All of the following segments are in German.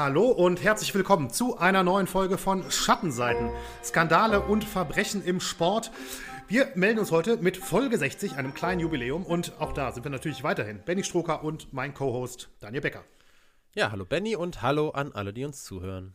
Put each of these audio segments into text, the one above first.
Hallo und herzlich willkommen zu einer neuen Folge von Schattenseiten. Skandale und Verbrechen im Sport. Wir melden uns heute mit Folge 60, einem kleinen Jubiläum. Und auch da sind wir natürlich weiterhin Benny Stroker und mein Co-Host Daniel Becker. Ja, hallo Benny und hallo an alle, die uns zuhören.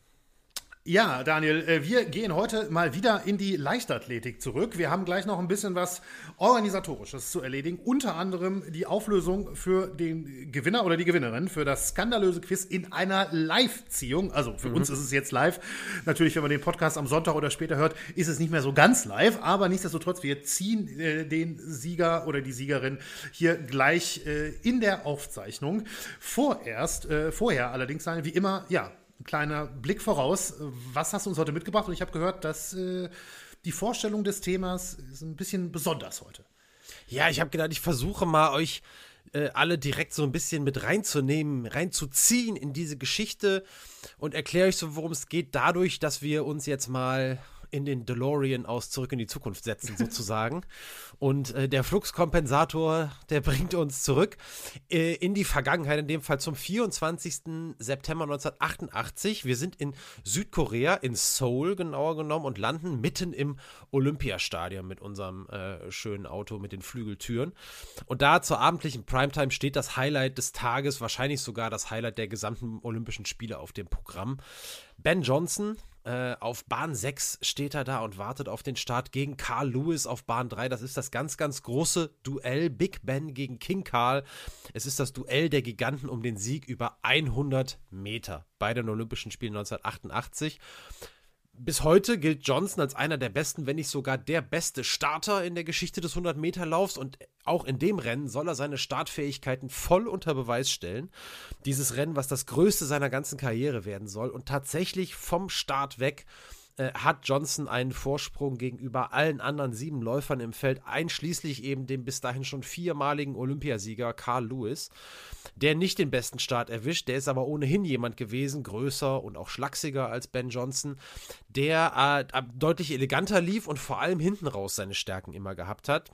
Ja, Daniel, äh, wir gehen heute mal wieder in die Leichtathletik zurück. Wir haben gleich noch ein bisschen was Organisatorisches zu erledigen. Unter anderem die Auflösung für den Gewinner oder die Gewinnerin für das skandalöse Quiz in einer Live-Ziehung. Also für mhm. uns ist es jetzt live. Natürlich, wenn man den Podcast am Sonntag oder später hört, ist es nicht mehr so ganz live. Aber nichtsdestotrotz, wir ziehen äh, den Sieger oder die Siegerin hier gleich äh, in der Aufzeichnung. Vorerst, äh, vorher allerdings, wie immer, ja, kleiner Blick voraus. Was hast du uns heute mitgebracht? Und ich habe gehört, dass äh, die Vorstellung des Themas ist ein bisschen besonders heute. Ja, ich habe gedacht, ich versuche mal euch äh, alle direkt so ein bisschen mit reinzunehmen, reinzuziehen in diese Geschichte und erkläre euch so, worum es geht, dadurch, dass wir uns jetzt mal in den DeLorean aus Zurück in die Zukunft setzen, sozusagen. Und äh, der Fluxkompensator, der bringt uns zurück äh, in die Vergangenheit, in dem Fall zum 24. September 1988. Wir sind in Südkorea, in Seoul genauer genommen, und landen mitten im Olympiastadion mit unserem äh, schönen Auto mit den Flügeltüren. Und da zur abendlichen Primetime steht das Highlight des Tages, wahrscheinlich sogar das Highlight der gesamten Olympischen Spiele auf dem Programm. Ben Johnson, äh, auf Bahn 6 steht er da und wartet auf den Start gegen Carl Lewis auf Bahn 3. Das ist das ganz, ganz große Duell Big Ben gegen King Carl. Es ist das Duell der Giganten um den Sieg über 100 Meter bei den Olympischen Spielen 1988 bis heute gilt Johnson als einer der besten, wenn nicht sogar der beste Starter in der Geschichte des 100-Meter-Laufs und auch in dem Rennen soll er seine Startfähigkeiten voll unter Beweis stellen. Dieses Rennen, was das größte seiner ganzen Karriere werden soll und tatsächlich vom Start weg äh, hat Johnson einen Vorsprung gegenüber allen anderen sieben Läufern im Feld, einschließlich eben dem bis dahin schon viermaligen Olympiasieger Carl Lewis, der nicht den besten Start erwischt. Der ist aber ohnehin jemand gewesen, größer und auch schlachsiger als Ben Johnson, der äh, deutlich eleganter lief und vor allem hinten raus seine Stärken immer gehabt hat.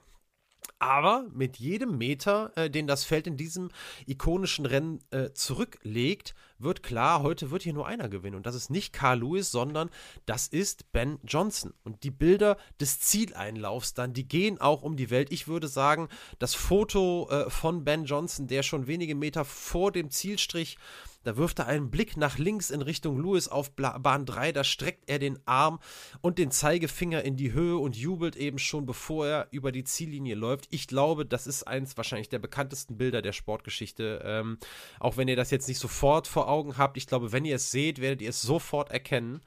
Aber mit jedem Meter, äh, den das Feld in diesem ikonischen Rennen äh, zurücklegt, wird klar, heute wird hier nur einer gewinnen. Und das ist nicht Carl Lewis, sondern das ist Ben Johnson. Und die Bilder des Zieleinlaufs dann, die gehen auch um die Welt. Ich würde sagen, das Foto äh, von Ben Johnson, der schon wenige Meter vor dem Zielstrich da wirft er einen Blick nach links in Richtung Lewis auf Bahn 3. Da streckt er den Arm und den Zeigefinger in die Höhe und jubelt eben schon, bevor er über die Ziellinie läuft. Ich glaube, das ist eins wahrscheinlich der bekanntesten Bilder der Sportgeschichte. Ähm, auch wenn ihr das jetzt nicht sofort vor Augen habt. Ich glaube, wenn ihr es seht, werdet ihr es sofort erkennen.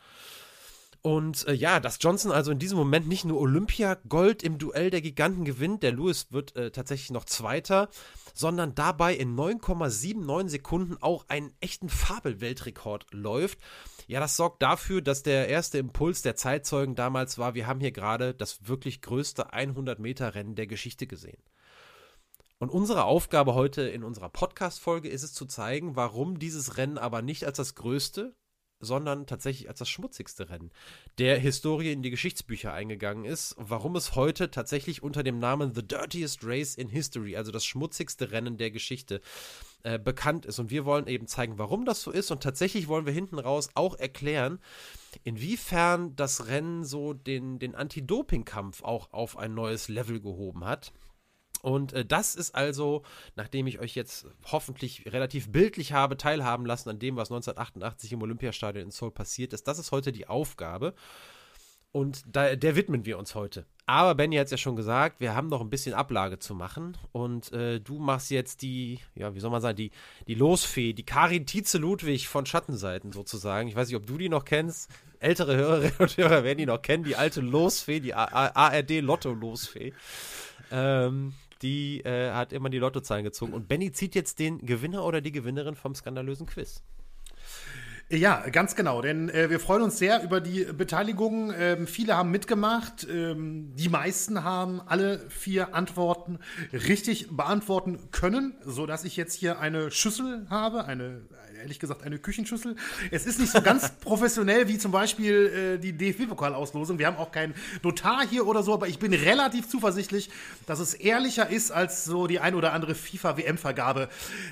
Und äh, ja, dass Johnson also in diesem Moment nicht nur Olympia-Gold im Duell der Giganten gewinnt, der Lewis wird äh, tatsächlich noch Zweiter, sondern dabei in 9,79 Sekunden auch einen echten Fabelweltrekord läuft. Ja, das sorgt dafür, dass der erste Impuls der Zeitzeugen damals war, wir haben hier gerade das wirklich größte 100-Meter-Rennen der Geschichte gesehen. Und unsere Aufgabe heute in unserer Podcast-Folge ist es zu zeigen, warum dieses Rennen aber nicht als das größte, sondern tatsächlich als das schmutzigste Rennen der Historie in die Geschichtsbücher eingegangen ist. Warum es heute tatsächlich unter dem Namen The Dirtiest Race in History, also das schmutzigste Rennen der Geschichte, äh, bekannt ist. Und wir wollen eben zeigen, warum das so ist. Und tatsächlich wollen wir hinten raus auch erklären, inwiefern das Rennen so den, den Anti-Doping-Kampf auch auf ein neues Level gehoben hat. Und äh, das ist also, nachdem ich euch jetzt hoffentlich relativ bildlich habe teilhaben lassen an dem, was 1988 im Olympiastadion in Seoul passiert ist, das ist heute die Aufgabe. Und da, der widmen wir uns heute. Aber Benny hat es ja schon gesagt, wir haben noch ein bisschen Ablage zu machen. Und äh, du machst jetzt die, ja, wie soll man sagen, die, die Losfee, die Karin Tietze Ludwig von Schattenseiten sozusagen. Ich weiß nicht, ob du die noch kennst. Ältere Hörerinnen und Hörer werden die noch kennen. Die alte Losfee, die ARD-Lotto-Losfee. Ähm, die äh, hat immer die Lottozahlen gezogen. Und Benny zieht jetzt den Gewinner oder die Gewinnerin vom skandalösen Quiz. Ja, ganz genau, denn äh, wir freuen uns sehr über die Beteiligung. Ähm, viele haben mitgemacht, ähm, die meisten haben alle vier Antworten richtig beantworten können, sodass ich jetzt hier eine Schüssel habe, eine, ehrlich gesagt eine Küchenschüssel. Es ist nicht so ganz professionell wie zum Beispiel äh, die DFB-Pokalauslosung. Wir haben auch keinen Notar hier oder so, aber ich bin relativ zuversichtlich, dass es ehrlicher ist als so die ein oder andere FIFA-WM-Vergabe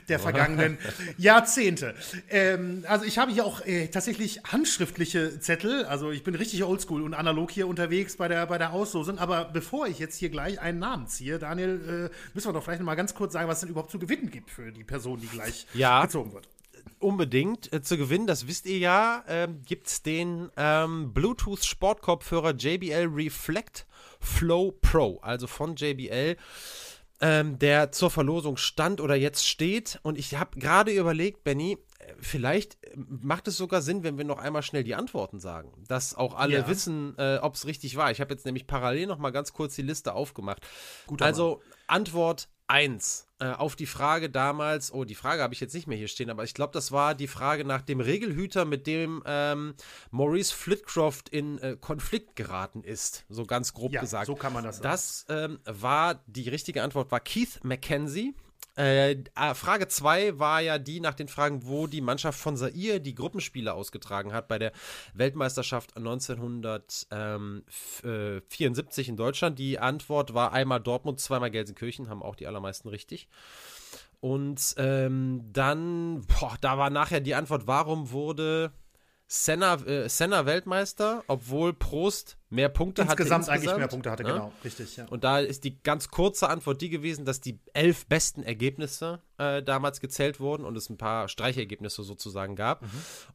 der vergangenen Jahrzehnte. Ähm, also ich habe hier auch auch äh, tatsächlich handschriftliche Zettel. Also ich bin richtig oldschool und analog hier unterwegs bei der, bei der Auslosung. Aber bevor ich jetzt hier gleich einen Namen ziehe, Daniel, äh, müssen wir doch vielleicht noch mal ganz kurz sagen, was es denn überhaupt zu gewinnen gibt für die Person, die gleich Ja. gezogen wird. Unbedingt äh, zu gewinnen, das wisst ihr ja, ähm, gibt es den ähm, Bluetooth-Sportkopfhörer JBL Reflect Flow Pro, also von JBL, ähm, der zur Verlosung stand oder jetzt steht. Und ich habe gerade überlegt, Benny, vielleicht äh, macht es sogar Sinn, wenn wir noch einmal schnell die Antworten sagen, dass auch alle Ja. wissen, äh, ob es richtig war. Ich habe jetzt nämlich parallel noch mal ganz kurz die Liste aufgemacht. Guter also Antwort 1 äh, auf die Frage damals, oh, die Frage habe ich jetzt nicht mehr hier stehen, aber ich glaube, das war die Frage nach dem Regelhüter, mit dem ähm, Maurice Flitcroft in äh, Konflikt geraten ist, so ganz grob Ja, gesagt. so kann man das sagen. Das ähm, war, die richtige Antwort war Keith McKenzie. Äh, äh, Frage 2 war ja die nach den Fragen, wo die Mannschaft von Zaire die Gruppenspiele ausgetragen hat bei der Weltmeisterschaft 1974 in Deutschland. Die Antwort war einmal Dortmund, zweimal Gelsenkirchen, haben auch die allermeisten richtig. Und ähm, dann, boah, da war nachher die Antwort, warum wurde Senna, äh, Senna Weltmeister, obwohl Prost mehr Punkte Insgesamt hatte. eigentlich mehr Punkte hatte, ne? genau. Richtig, ja. Und da ist die ganz kurze Antwort die gewesen, dass die elf besten Ergebnisse äh, damals gezählt wurden und es ein paar Streichergebnisse sozusagen gab.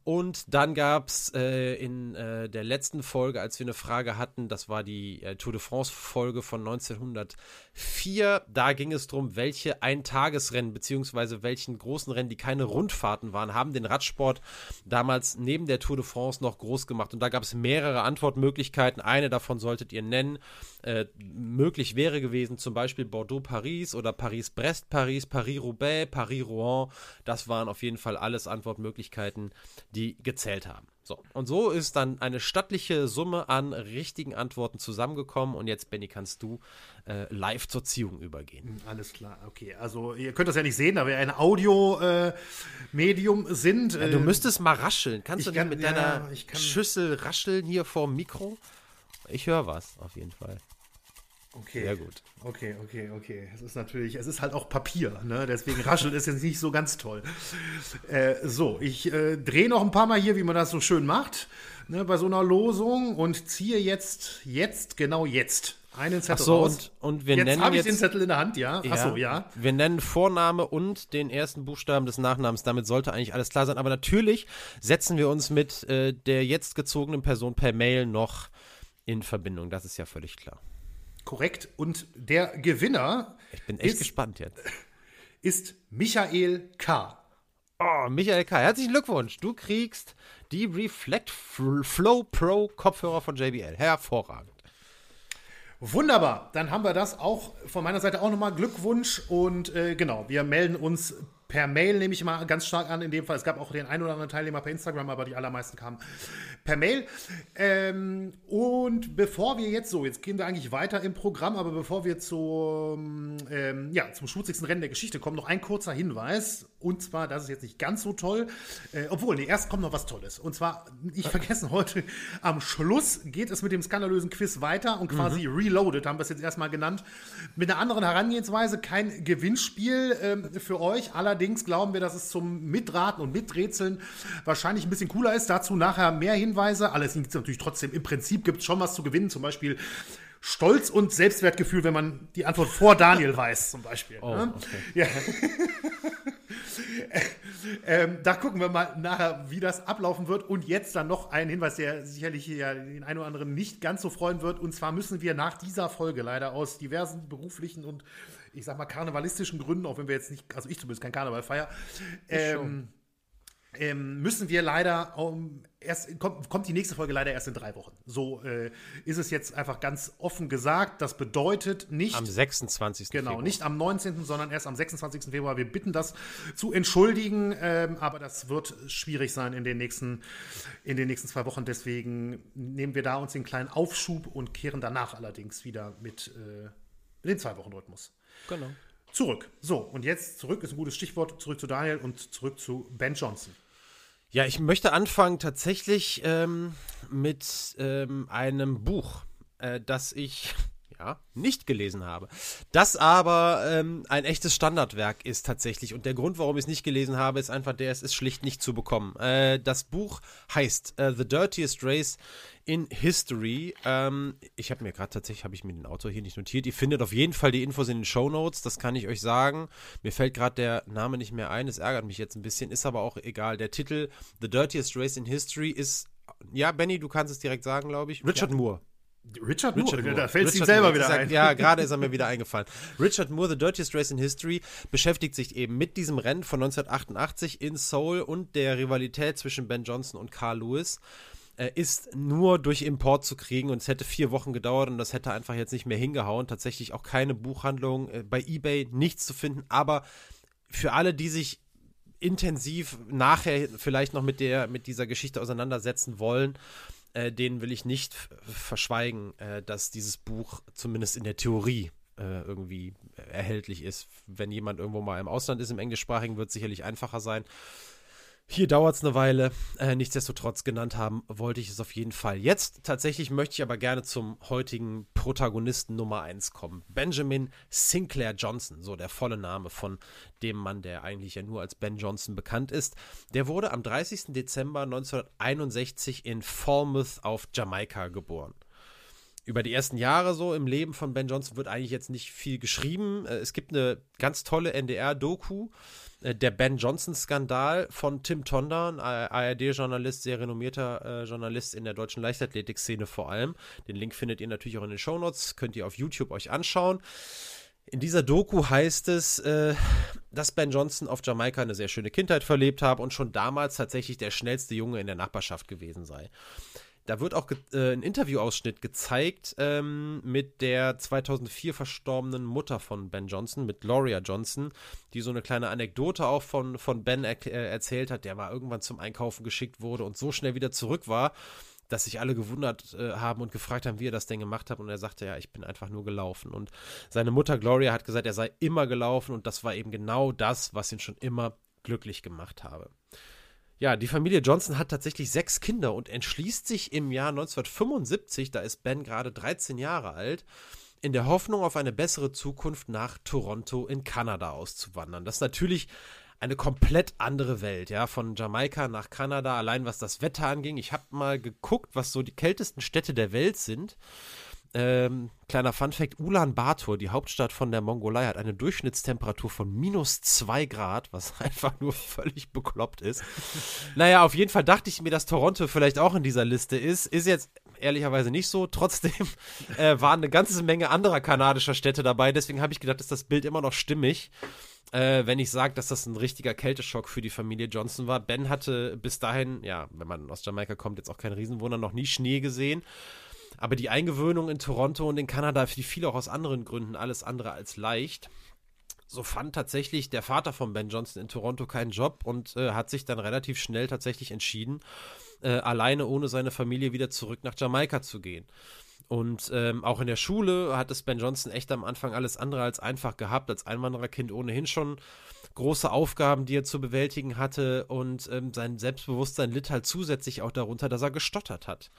Und dann gab es äh, in äh, der letzten Folge, als wir eine Frage hatten, das war die äh, Tour de France-Folge von 1904, da ging es darum, welche Eintagesrennen beziehungsweise welchen großen Rennen, die keine Rundfahrten waren, haben den Radsport damals neben der Tour de France noch groß gemacht. Und da gab es mehrere Antwortmöglichkeiten. Eine davon solltet ihr nennen. Äh, möglich wäre gewesen zum Beispiel Bordeaux-Paris oder Paris-Brest-Paris, Paris-Roubaix, Paris-Rouen. Das waren auf jeden Fall alles Antwortmöglichkeiten, die gezählt haben. So, und so ist dann eine stattliche Summe an richtigen Antworten zusammengekommen. Und jetzt, Benny, kannst du äh, live zur Ziehung übergehen. Alles klar, okay. Also ihr könnt das ja nicht sehen, da wir ein Audio-Medium sind. Ja, du äh, müsstest mal rascheln. Kannst du kann- nicht mit ja, deiner kann- Schüssel rascheln hier vor dem Mikro? Ich höre was, auf jeden Fall. Okay. Sehr gut. Okay, okay, okay. Es ist natürlich, es ist halt auch Papier, ne? Deswegen raschelt es jetzt nicht so ganz toll. Äh, so, ich äh, drehe noch ein paar Mal hier, wie man das so schön macht, ne, bei so einer Losung und ziehe jetzt, jetzt, genau jetzt, einen Zettel Ach so, raus. und, und wir jetzt nennen habe ich jetzt. den Zettel in der Hand, ja. Ach so, ja. Wir nennen Vorname und den ersten Buchstaben des Nachnamens. Damit sollte eigentlich alles klar sein. Aber natürlich setzen wir uns mit äh, der jetzt gezogenen Person per Mail noch in Verbindung. Das ist ja völlig klar. Korrekt. Und der Gewinner Ich bin echt Ist- gespannt jetzt. ist Michael K. Oh, Michael K., herzlichen Glückwunsch. Du kriegst die Reflect Flow Pro Kopfhörer von JBL. Hervorragend. Wunderbar, dann haben wir das auch von meiner Seite auch nochmal Glückwunsch und äh, genau, wir melden uns per Mail, nehme ich mal ganz stark an, in dem Fall. Es gab auch den einen oder anderen Teilnehmer per Instagram, aber die allermeisten kamen per Mail. Ähm, und bevor wir jetzt so, jetzt gehen wir eigentlich weiter im Programm, aber bevor wir zum, ähm, ja, zum schmutzigsten Rennen der Geschichte kommen, noch ein kurzer Hinweis. Und zwar, das ist jetzt nicht ganz so toll, äh, obwohl, nee, erst kommt noch was Tolles. Und zwar, ich vergessen heute, am Schluss geht es mit dem skandalösen Quiz weiter und quasi reloaded, haben wir es jetzt erstmal genannt, mit einer anderen Herangehensweise, kein Gewinnspiel ähm, für euch. Allerdings glauben wir, dass es zum Mitraten und Miträtseln wahrscheinlich ein bisschen cooler ist. Dazu nachher mehr Hinweise. Alles gibt es natürlich trotzdem. Im Prinzip gibt es schon was zu gewinnen, zum Beispiel Stolz und Selbstwertgefühl, wenn man die Antwort vor Daniel weiß, zum Beispiel. ne? ja. ähm, da gucken wir mal nachher, wie das ablaufen wird. Und jetzt dann noch ein Hinweis, der sicherlich hier den einen oder anderen nicht ganz so freuen wird. Und zwar müssen wir nach dieser Folge leider aus diversen beruflichen und ich sag mal karnevalistischen Gründen, auch wenn wir jetzt nicht, also ich zumindest kein Karneval feier, ähm, ähm, müssen wir leider um, erst kommt, kommt die nächste Folge leider erst in drei Wochen. So äh, ist es jetzt einfach ganz offen gesagt. Das bedeutet nicht Am 26. Genau, Februar. nicht am 19., sondern erst am 26. Februar. Wir bitten das zu entschuldigen, ähm, aber das wird schwierig sein in den, nächsten, in den nächsten zwei Wochen. Deswegen nehmen wir da uns den kleinen Aufschub und kehren danach allerdings wieder mit, äh, mit dem Zwei-Wochen-Rhythmus Genau. zurück. So, und jetzt zurück ist ein gutes Stichwort. Zurück zu Daniel und zurück zu Ben Johnson. Ja, ich möchte anfangen tatsächlich ähm, mit ähm, einem Buch, äh, das ich ja, nicht gelesen habe. Das aber ähm, ein echtes Standardwerk ist tatsächlich. Und der Grund, warum ich es nicht gelesen habe, ist einfach der, es ist schlicht nicht zu bekommen. Äh, das Buch heißt uh, The Dirtiest Race in History. Ähm, ich habe mir gerade tatsächlich, habe ich mir den Autor hier nicht notiert. Ihr findet auf jeden Fall die Infos in den Show Notes, das kann ich euch sagen. Mir fällt gerade der Name nicht mehr ein, es ärgert mich jetzt ein bisschen, ist aber auch egal. Der Titel The Dirtiest Race in History ist, ja, Benny, du kannst es direkt sagen, glaube ich. Richard ja. Moore. Richard, Richard Moore, da fällt es ihm selber Moore. wieder ein. Ja, gerade ist er mir wieder eingefallen. Richard Moore, The Dirtiest Race in History, beschäftigt sich eben mit diesem Rennen von 1988 in Seoul und der Rivalität zwischen Ben Johnson und Carl Lewis. Ist nur durch Import zu kriegen und es hätte vier Wochen gedauert und das hätte einfach jetzt nicht mehr hingehauen. Tatsächlich auch keine Buchhandlung, äh, bei eBay nichts zu finden, aber für alle, die sich intensiv nachher vielleicht noch mit der mit dieser Geschichte auseinandersetzen wollen, äh, denen will ich nicht verschweigen, äh, dass dieses Buch zumindest in der Theorie äh, irgendwie erhältlich ist. Wenn jemand irgendwo mal im Ausland ist, im englischsprachigen, wird es sicherlich einfacher sein. Hier dauert es eine Weile. Äh, nichtsdestotrotz genannt haben wollte ich es auf jeden Fall. Jetzt tatsächlich möchte ich aber gerne zum heutigen Protagonisten Nummer 1 kommen. Benjamin Sinclair Johnson, so der volle Name von dem Mann, der eigentlich ja nur als Ben Johnson bekannt ist. Der wurde am 30. Dezember 1961 in Falmouth auf Jamaika geboren über die ersten Jahre so im Leben von Ben Johnson wird eigentlich jetzt nicht viel geschrieben. Äh, es gibt eine ganz tolle NDR-Doku, der Ben Johnson-Skandal von Tim Tonder, ein ARD-Journalist, sehr renommierter äh, Journalist in der deutschen Leichtathletik-Szene vor allem. Den Link findet ihr natürlich auch in den Shownotes, könnt ihr auf YouTube euch anschauen. In dieser Doku heißt es, äh, dass Ben Johnson auf Jamaika eine sehr schöne Kindheit verlebt habe und schon damals tatsächlich der schnellste Junge in der Nachbarschaft gewesen sei. Da wird auch äh, ein Interviewausschnitt gezeigt ähm, mit der 2004 verstorbenen Mutter von Ben Johnson, mit Gloria Johnson, die so eine kleine Anekdote auch von, von Ben er äh, erzählt hat, der mal irgendwann zum Einkaufen geschickt wurde und so schnell wieder zurück war, dass sich alle gewundert äh, haben und gefragt haben, wie er das denn gemacht hat. Und er sagte, ja, ich bin einfach nur gelaufen. Und seine Mutter Gloria hat gesagt, er sei immer gelaufen und das war eben genau das, was ihn schon immer glücklich gemacht habe. Ja, die Familie Johnson hat tatsächlich sechs Kinder und entschließt sich im Jahr 1975, da ist Ben gerade 13 Jahre alt, in der Hoffnung auf eine bessere Zukunft nach Toronto in Kanada auszuwandern. Das ist natürlich eine komplett andere Welt, ja, von Jamaika nach Kanada, allein was das Wetter anging. Ich habe mal geguckt, was so die kältesten Städte der Welt sind. Ähm, kleiner Funfact: Ulaanbaatar, die Hauptstadt von der Mongolei, hat eine Durchschnittstemperatur von minus 2 Grad, was einfach nur völlig bekloppt ist. naja, auf jeden Fall dachte ich mir, dass Toronto vielleicht auch in dieser Liste ist. Ist jetzt ehrlicherweise nicht so. Trotzdem äh, waren eine ganze Menge anderer kanadischer Städte dabei. Deswegen habe ich gedacht, ist das Bild immer noch stimmig. Äh, wenn ich sage, dass das ein richtiger Kälteschock für die Familie Johnson war. Ben hatte bis dahin, ja, wenn man aus Jamaika kommt, jetzt auch kein Riesenwunder, noch nie Schnee gesehen. Aber die Eingewöhnung in Toronto und in Kanada fiel auch aus anderen Gründen alles andere als leicht. So fand tatsächlich der Vater von Ben Johnson in Toronto keinen Job und äh, hat sich dann relativ schnell tatsächlich entschieden, äh, alleine ohne seine Familie wieder zurück nach Jamaika zu gehen. Und ähm, auch in der Schule hat es Ben Johnson echt am Anfang alles andere als einfach gehabt, als Einwandererkind ohnehin schon große Aufgaben, die er zu bewältigen hatte und ähm, sein Selbstbewusstsein litt halt zusätzlich auch darunter, dass er gestottert hat.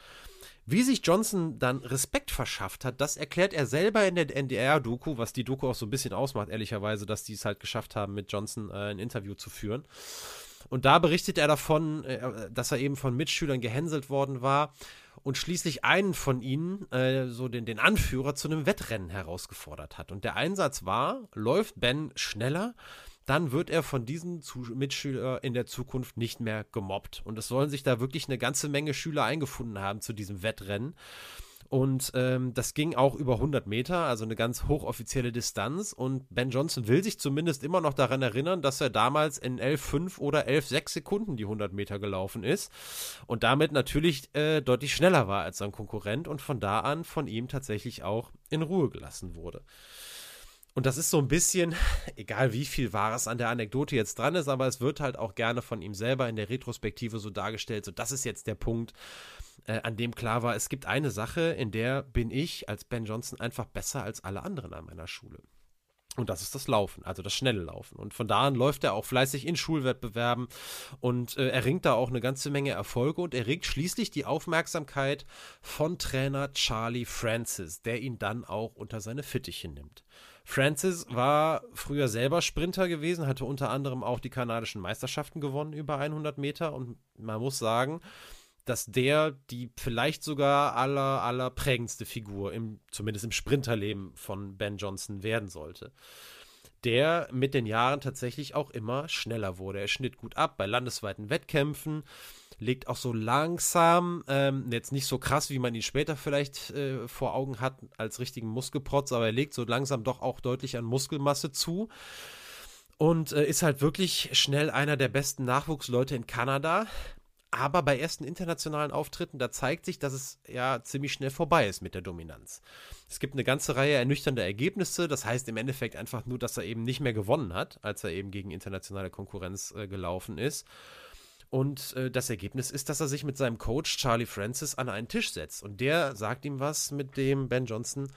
Wie sich Johnson dann Respekt verschafft hat, das erklärt er selber in der NDR-Doku, was die Doku auch so ein bisschen ausmacht, ehrlicherweise, dass die es halt geschafft haben, mit Johnson äh, ein Interview zu führen. Und da berichtet er davon, äh, dass er eben von Mitschülern gehänselt worden war und schließlich einen von ihnen, äh, so den, den Anführer, zu einem Wettrennen herausgefordert hat. Und der Einsatz war, läuft Ben schneller, dann wird er von diesen Mitschülern in der Zukunft nicht mehr gemobbt. Und es sollen sich da wirklich eine ganze Menge Schüler eingefunden haben zu diesem Wettrennen. Und ähm, das ging auch über 100 Meter, also eine ganz hochoffizielle Distanz. Und Ben Johnson will sich zumindest immer noch daran erinnern, dass er damals in 11,5 oder 11,6 Sekunden die 100 Meter gelaufen ist. Und damit natürlich äh, deutlich schneller war als sein Konkurrent und von da an von ihm tatsächlich auch in Ruhe gelassen wurde. Und das ist so ein bisschen, egal wie viel Wahres an der Anekdote jetzt dran ist, aber es wird halt auch gerne von ihm selber in der Retrospektive so dargestellt. So, das ist jetzt der Punkt, äh, an dem klar war, es gibt eine Sache, in der bin ich als Ben Johnson einfach besser als alle anderen an meiner Schule. Und das ist das Laufen, also das schnelle Laufen. Und von da an läuft er auch fleißig in Schulwettbewerben und äh, erringt da auch eine ganze Menge Erfolge und erregt schließlich die Aufmerksamkeit von Trainer Charlie Francis, der ihn dann auch unter seine Fittiche nimmt. Francis war früher selber Sprinter gewesen, hatte unter anderem auch die kanadischen Meisterschaften gewonnen über 100 Meter und man muss sagen, dass der die vielleicht sogar aller, aller prägendste Figur, im, zumindest im Sprinterleben von Ben Johnson werden sollte. Der mit den Jahren tatsächlich auch immer schneller wurde. Er schnitt gut ab bei landesweiten Wettkämpfen, legt auch so langsam, ähm, jetzt nicht so krass, wie man ihn später vielleicht äh, vor Augen hat, als richtigen Muskelprotz, aber er legt so langsam doch auch deutlich an Muskelmasse zu und äh, ist halt wirklich schnell einer der besten Nachwuchsleute in Kanada. Aber bei ersten internationalen Auftritten, da zeigt sich, dass es ja ziemlich schnell vorbei ist mit der Dominanz. Es gibt eine ganze Reihe ernüchternder Ergebnisse. Das heißt im Endeffekt einfach nur, dass er eben nicht mehr gewonnen hat, als er eben gegen internationale Konkurrenz äh, gelaufen ist. Und äh, das Ergebnis ist, dass er sich mit seinem Coach Charlie Francis an einen Tisch setzt. Und der sagt ihm was, mit dem Ben Johnson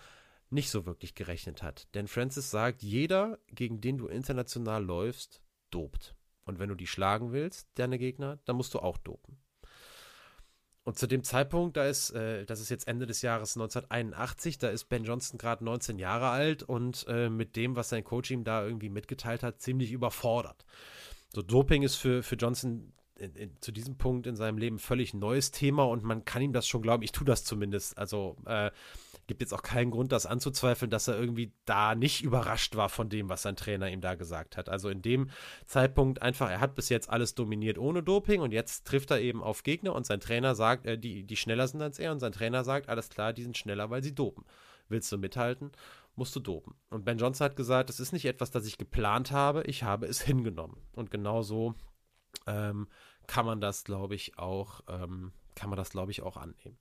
nicht so wirklich gerechnet hat. Denn Francis sagt, jeder, gegen den du international läufst, dopt. Und wenn du die schlagen willst, deine Gegner, dann musst du auch dopen. Und zu dem Zeitpunkt, da ist, äh, das ist jetzt Ende des Jahres 1981, da ist Ben Johnson gerade 19 Jahre alt und äh, mit dem, was sein Coach ihm da irgendwie mitgeteilt hat, ziemlich überfordert. So Doping ist für, für Johnson in, in, zu diesem Punkt in seinem Leben völlig neues Thema und man kann ihm das schon glauben. Ich tue das zumindest. Also äh, gibt jetzt auch keinen Grund, das anzuzweifeln, dass er irgendwie da nicht überrascht war von dem, was sein Trainer ihm da gesagt hat. Also in dem Zeitpunkt einfach, er hat bis jetzt alles dominiert ohne Doping und jetzt trifft er eben auf Gegner und sein Trainer sagt, äh, die, die schneller sind als er und sein Trainer sagt, alles klar, die sind schneller, weil sie dopen. Willst du mithalten? musst du dopen. Und Ben Johnson hat gesagt, es ist nicht etwas, das ich geplant habe, ich habe es hingenommen. Und genau so ähm, kann man das, glaube ich, auch, ähm, kann man das, glaube ich, auch annehmen.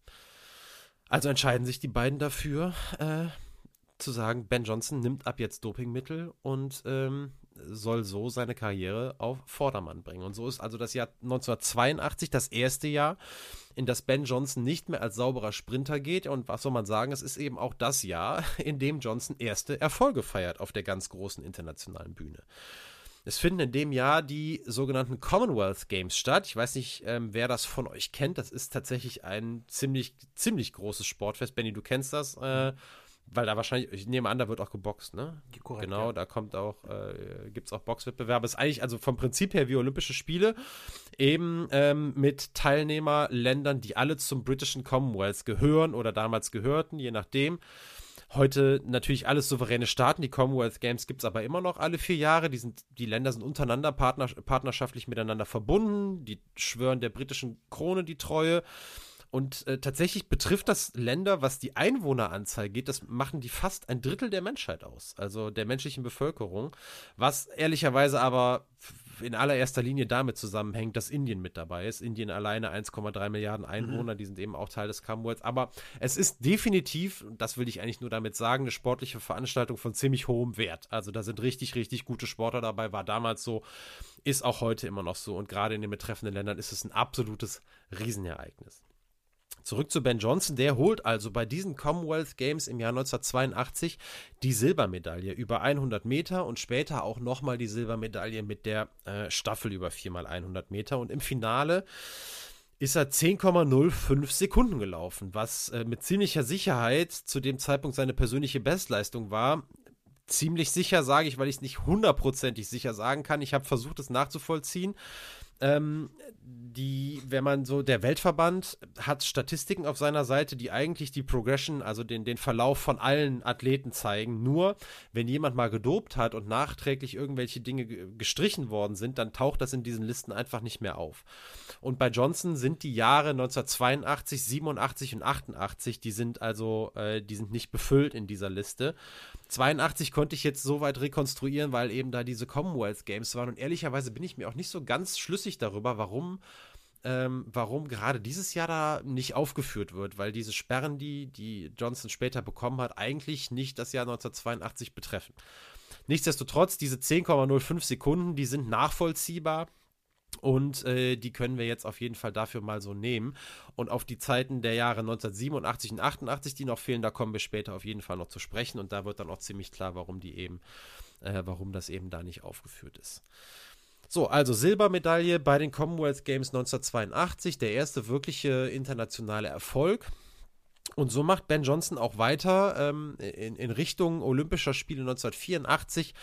Also entscheiden sich die beiden dafür, äh, zu sagen, Ben Johnson nimmt ab jetzt Dopingmittel und ähm, soll so seine Karriere auf Vordermann bringen. Und so ist also das Jahr 1982 das erste Jahr, in das Ben Johnson nicht mehr als sauberer Sprinter geht. Und was soll man sagen, es ist eben auch das Jahr, in dem Johnson erste Erfolge feiert auf der ganz großen internationalen Bühne. Es finden in dem Jahr die sogenannten Commonwealth Games statt. Ich weiß nicht, ähm, wer das von euch kennt. Das ist tatsächlich ein ziemlich, ziemlich großes Sportfest. Benny, du kennst das. Äh, weil da wahrscheinlich, ich nehme an, da wird auch geboxt, ne? Korrekt, genau, ja. da kommt auch, äh, gibt es auch Boxwettbewerbe. Ist eigentlich also vom Prinzip her wie Olympische Spiele, eben ähm, mit Teilnehmerländern, die alle zum britischen Commonwealth gehören oder damals gehörten, je nachdem. Heute natürlich alles souveräne Staaten. Die Commonwealth Games gibt es aber immer noch alle vier Jahre. Die, sind, die Länder sind untereinander partner, partnerschaftlich miteinander verbunden. Die schwören der britischen Krone die Treue. Und äh, tatsächlich betrifft das Länder, was die Einwohneranzahl geht, das machen die fast ein Drittel der Menschheit aus, also der menschlichen Bevölkerung, was ehrlicherweise aber in allererster Linie damit zusammenhängt, dass Indien mit dabei ist. Indien alleine 1,3 Milliarden Einwohner, mhm. die sind eben auch Teil des Commonwealth. Aber es ist definitiv, das will ich eigentlich nur damit sagen, eine sportliche Veranstaltung von ziemlich hohem Wert. Also da sind richtig, richtig gute Sportler dabei, war damals so, ist auch heute immer noch so. Und gerade in den betreffenden Ländern ist es ein absolutes Riesenereignis. Zurück zu Ben Johnson, der holt also bei diesen Commonwealth Games im Jahr 1982 die Silbermedaille über 100 Meter und später auch nochmal die Silbermedaille mit der äh, Staffel über 4x100 Meter. Und im Finale ist er 10,05 Sekunden gelaufen, was äh, mit ziemlicher Sicherheit zu dem Zeitpunkt seine persönliche Bestleistung war. Ziemlich sicher sage ich, weil ich es nicht hundertprozentig sicher sagen kann. Ich habe versucht, es nachzuvollziehen. Ähm, die, wenn man so, der Weltverband hat Statistiken auf seiner Seite, die eigentlich die Progression, also den, den Verlauf von allen Athleten zeigen. Nur, wenn jemand mal gedopt hat und nachträglich irgendwelche Dinge gestrichen worden sind, dann taucht das in diesen Listen einfach nicht mehr auf. Und bei Johnson sind die Jahre 1982, 87 und 88, die sind also, äh, die sind nicht befüllt in dieser Liste. 82 konnte ich jetzt soweit rekonstruieren, weil eben da diese Commonwealth Games waren. Und ehrlicherweise bin ich mir auch nicht so ganz schlüssig darüber, warum, ähm, warum gerade dieses Jahr da nicht aufgeführt wird, weil diese Sperren, die, die Johnson später bekommen hat, eigentlich nicht das Jahr 1982 betreffen. Nichtsdestotrotz, diese 10,05 Sekunden, die sind nachvollziehbar. Und äh, die können wir jetzt auf jeden Fall dafür mal so nehmen. Und auf die Zeiten der Jahre 1987 und 88, die noch fehlen, da kommen wir später auf jeden Fall noch zu sprechen. Und da wird dann auch ziemlich klar, warum die eben äh, warum das eben da nicht aufgeführt ist. So, also Silbermedaille bei den Commonwealth Games 1982, der erste wirkliche internationale Erfolg. Und so macht Ben Johnson auch weiter ähm, in, in, Richtung Olympischer Spiele 1984,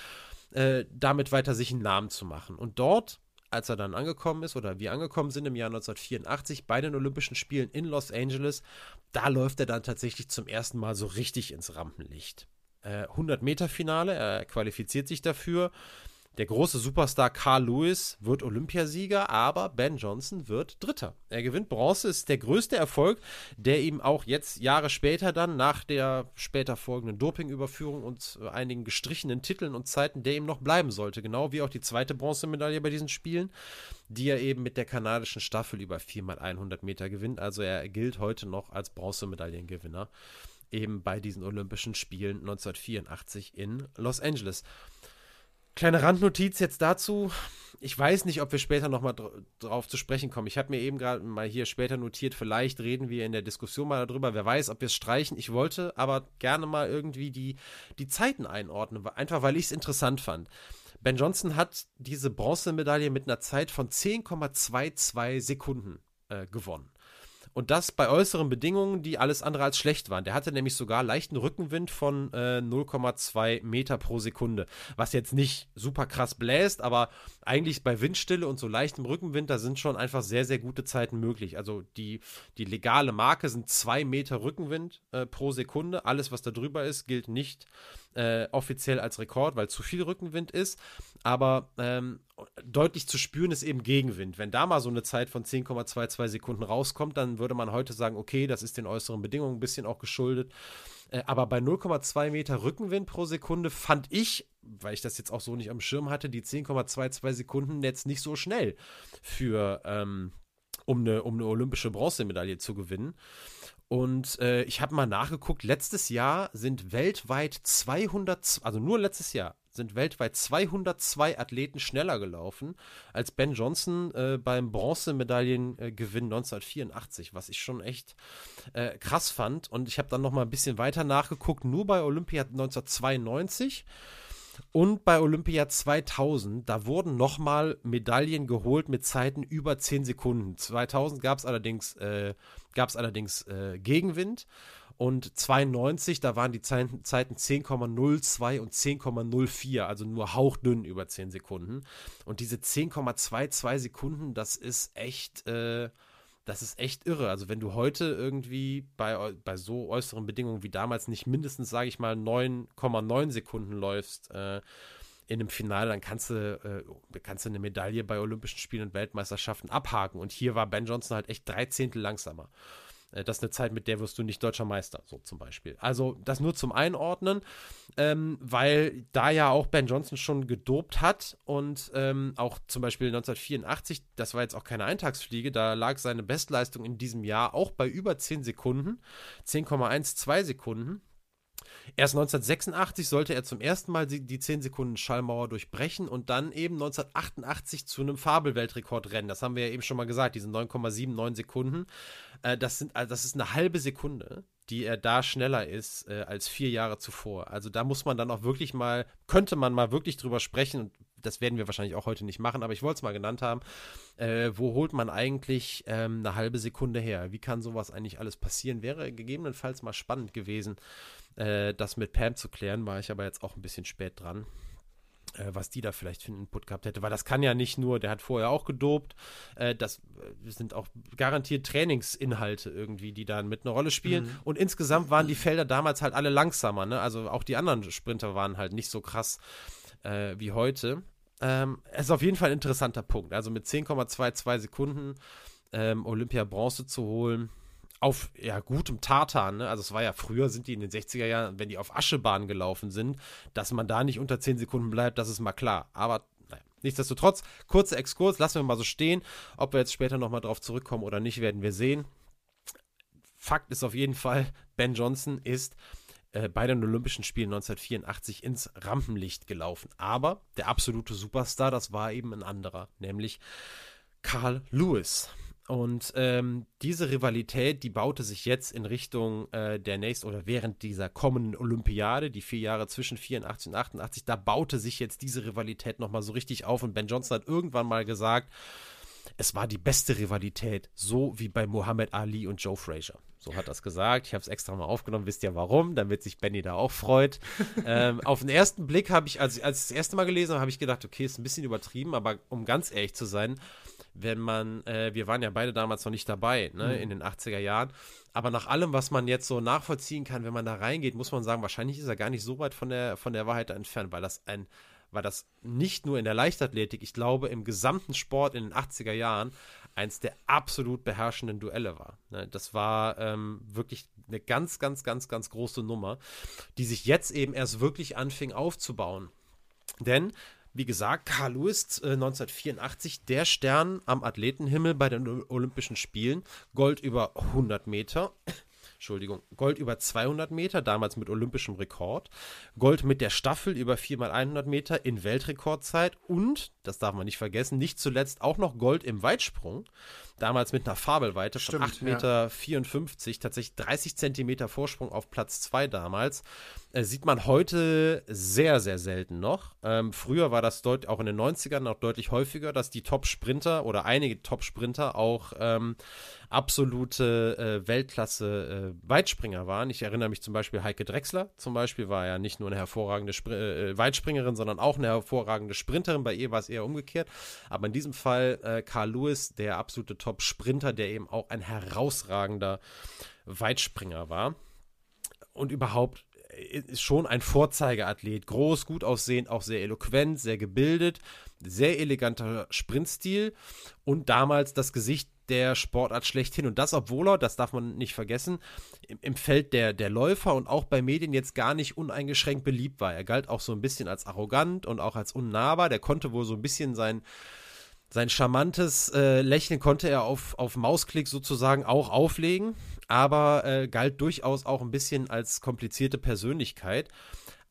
äh, damit weiter sich einen Namen zu machen. Und dort, als er dann angekommen ist, oder wir angekommen sind im Jahr 1984 bei den Olympischen Spielen in Los Angeles, da läuft er dann tatsächlich zum ersten Mal so richtig ins Rampenlicht. Äh, 100 Meter Finale, er qualifiziert sich dafür. Der große Superstar Carl Lewis wird Olympiasieger, aber Ben Johnson wird Dritter. Er gewinnt Bronze, ist der größte Erfolg, der ihm auch jetzt Jahre später dann nach der später folgenden Dopingüberführung und einigen gestrichenen Titeln und Zeiten, der ihm noch bleiben sollte. Genau wie auch die zweite Bronzemedaille bei diesen Spielen, die er eben mit der kanadischen Staffel über 4x100 Meter gewinnt. Also er gilt heute noch als Bronzemedaillengewinner eben bei diesen Olympischen Spielen 1984 in Los Angeles. Kleine Randnotiz jetzt dazu. Ich weiß nicht, ob wir später nochmal drauf zu sprechen kommen. Ich habe mir eben gerade mal hier später notiert, vielleicht reden wir in der Diskussion mal darüber. Wer weiß, ob wir es streichen. Ich wollte aber gerne mal irgendwie die, die Zeiten einordnen, einfach weil ich es interessant fand. Ben Johnson hat diese Bronzemedaille mit einer Zeit von 10,22 Sekunden äh, gewonnen. Und das bei äußeren Bedingungen, die alles andere als schlecht waren. Der hatte nämlich sogar leichten Rückenwind von äh, 0,2 Meter pro Sekunde. Was jetzt nicht super krass bläst, aber eigentlich bei Windstille und so leichtem Rückenwind, da sind schon einfach sehr, sehr gute Zeiten möglich. Also die, die legale Marke sind 2 Meter Rückenwind äh, pro Sekunde. Alles, was da drüber ist, gilt nicht äh, offiziell als Rekord, weil zu viel Rückenwind ist. Aber ähm, deutlich zu spüren ist eben Gegenwind. Wenn da mal so eine Zeit von 10,22 Sekunden rauskommt, dann würde man heute sagen, okay, das ist den äußeren Bedingungen ein bisschen auch geschuldet. Äh, aber bei 0,2 Meter Rückenwind pro Sekunde fand ich, weil ich das jetzt auch so nicht am Schirm hatte, die 10,22 Sekunden jetzt nicht so schnell für, ähm, um, eine, um eine olympische Bronzemedaille zu gewinnen. Und äh, ich habe mal nachgeguckt, letztes Jahr sind weltweit 200, also nur letztes Jahr, sind weltweit 202 Athleten schneller gelaufen als Ben Johnson äh, beim Bronzemedaillengewinn 1984, was ich schon echt äh, krass fand. Und ich habe dann noch mal ein bisschen weiter nachgeguckt, nur bei Olympia 1992 und bei Olympia 2000, da wurden nochmal Medaillen geholt mit Zeiten über 10 Sekunden. 2000 gab es allerdings, äh, gab's allerdings äh, Gegenwind. Und 92, da waren die Zeiten, 10,02 und 10,04, also nur hauchdünn über 10 Sekunden. Und diese 10,22 Sekunden, das ist echt, äh, das ist echt irre. Also wenn du heute irgendwie bei, bei so äußeren Bedingungen wie damals nicht mindestens, sage ich mal, 9,9 Sekunden läufst äh, in einem Finale, dann kannst du, äh, kannst du eine Medaille bei Olympischen Spielen und Weltmeisterschaften abhaken. Und hier war Ben Johnson halt echt drei Zehntel langsamer. Äh, das ist eine Zeit, mit der wirst du nicht deutscher Meister, so zum Beispiel. Also das nur zum Einordnen, ähm, weil da ja auch Ben Johnson schon gedopt hat und ähm, auch zum Beispiel 1984, das war jetzt auch keine Eintagsfliege, da lag seine Bestleistung in diesem Jahr auch bei über 10 Sekunden, 10,12 Sekunden. Erst 1986 sollte er zum ersten Mal die, die 10 Sekunden Schallmauer durchbrechen und dann eben 1988 zu einem Fabelweltrekord rennen. Das haben wir ja eben schon mal gesagt, diese 9,79 Sekunden. Äh, das, sind, also das ist eine halbe Sekunde, die er da schneller ist äh, als vier Jahre zuvor. Also da muss man dann auch wirklich mal, könnte man mal wirklich drüber sprechen und das werden wir wahrscheinlich auch heute nicht machen, aber ich wollte es mal genannt haben. Äh, wo holt man eigentlich ähm, eine halbe Sekunde her? Wie kann sowas eigentlich alles passieren? Wäre gegebenenfalls mal spannend gewesen, äh, das mit Pam zu klären, war ich aber jetzt auch ein bisschen spät dran äh, was die da vielleicht für einen Input gehabt hätte, weil das kann ja nicht nur, der hat vorher auch gedopt, äh, das äh, sind auch garantiert Trainingsinhalte irgendwie, die dann mit einer Rolle spielen mhm. und insgesamt waren die Felder damals halt alle langsamer, ne? also auch die anderen Sprinter waren halt nicht so krass äh, wie heute. Ähm, ist auf jeden Fall ein interessanter Punkt, also mit 10,22 Sekunden ähm, Olympia Bronze zu holen, auf ja, gutem Tartan, ne? also es war ja früher, sind die in den 60er Jahren, wenn die auf Aschebahn gelaufen sind, dass man da nicht unter 10 Sekunden bleibt, das ist mal klar. Aber naja, nichtsdestotrotz, kurzer Exkurs, lassen wir mal so stehen. Ob wir jetzt später nochmal drauf zurückkommen oder nicht, werden wir sehen. Fakt ist auf jeden Fall, Ben Johnson ist äh, bei den Olympischen Spielen 1984 ins Rampenlicht gelaufen. Aber der absolute Superstar, das war eben ein anderer, nämlich Carl Lewis. Und ähm, diese Rivalität, die baute sich jetzt in Richtung äh, der nächsten oder während dieser kommenden Olympiade, die vier Jahre zwischen 84 und 88, da baute sich jetzt diese Rivalität nochmal so richtig auf. Und Ben Johnson hat irgendwann mal gesagt, es war die beste Rivalität, so wie bei Muhammad Ali und Joe Frazier. So hat er es gesagt. Ich habe es extra mal aufgenommen, wisst ihr warum, damit sich Benny da auch freut. ähm, auf den ersten Blick habe ich, als, als ich das erste Mal gelesen habe, habe ich gedacht, okay, ist ein bisschen übertrieben, aber um ganz ehrlich zu sein, wenn man, äh, wir waren ja beide damals noch nicht dabei, ne, mhm. in den 80er Jahren, aber nach allem, was man jetzt so nachvollziehen kann, wenn man da reingeht, muss man sagen, wahrscheinlich ist er gar nicht so weit von der, von der Wahrheit entfernt, weil das ein war das nicht nur in der Leichtathletik, ich glaube im gesamten Sport in den 80er Jahren eins der absolut beherrschenden Duelle war. Ne? Das war ähm, wirklich eine ganz, ganz, ganz, ganz große Nummer, die sich jetzt eben erst wirklich anfing aufzubauen. Denn wie gesagt, Carl Lewis äh, 1984, der Stern am Athletenhimmel bei den Olympischen Spielen, Gold über 100 Meter. Entschuldigung, Gold über 200 Meter, damals mit olympischem Rekord, Gold mit der Staffel über 4x100 Meter in Weltrekordzeit. Und, das darf man nicht vergessen, nicht zuletzt auch noch Gold im Weitsprung, damals mit einer Fabelweite von 8,54 Meter, ja. tatsächlich 30 Zentimeter Vorsprung auf Platz 2 damals. Äh, sieht man heute sehr, sehr selten noch. Ähm, früher war das deut auch in den 90ern noch deutlich häufiger, dass die Top-Sprinter oder einige Top-Sprinter auch ähm, absolute äh, Weltklasse äh, Weitspringer waren. Ich erinnere mich zum Beispiel Heike Drechsler, zum Beispiel war ja nicht nur eine hervorragende Spr äh, Weitspringerin, sondern auch eine hervorragende Sprinterin. Bei ihr war es eher umgekehrt. Aber in diesem Fall äh, Carl Lewis, der absolute Top-Sprinter, der eben auch ein herausragender Weitspringer war. Und überhaupt äh, ist schon ein Vorzeigeathlet. Groß, gut aussehend, auch sehr eloquent, sehr gebildet, sehr eleganter Sprintstil und damals das Gesicht der Sportart schlechthin. Und das, obwohl er, das darf man nicht vergessen, im, im, Feld der, der Läufer und auch bei Medien jetzt gar nicht uneingeschränkt beliebt war. Er galt auch so ein bisschen als arrogant und auch als unnahbar. Der konnte wohl so ein bisschen sein, sein charmantes äh, Lächeln konnte er auf, auf Mausklick sozusagen auch auflegen, aber äh, galt durchaus auch ein bisschen als komplizierte Persönlichkeit.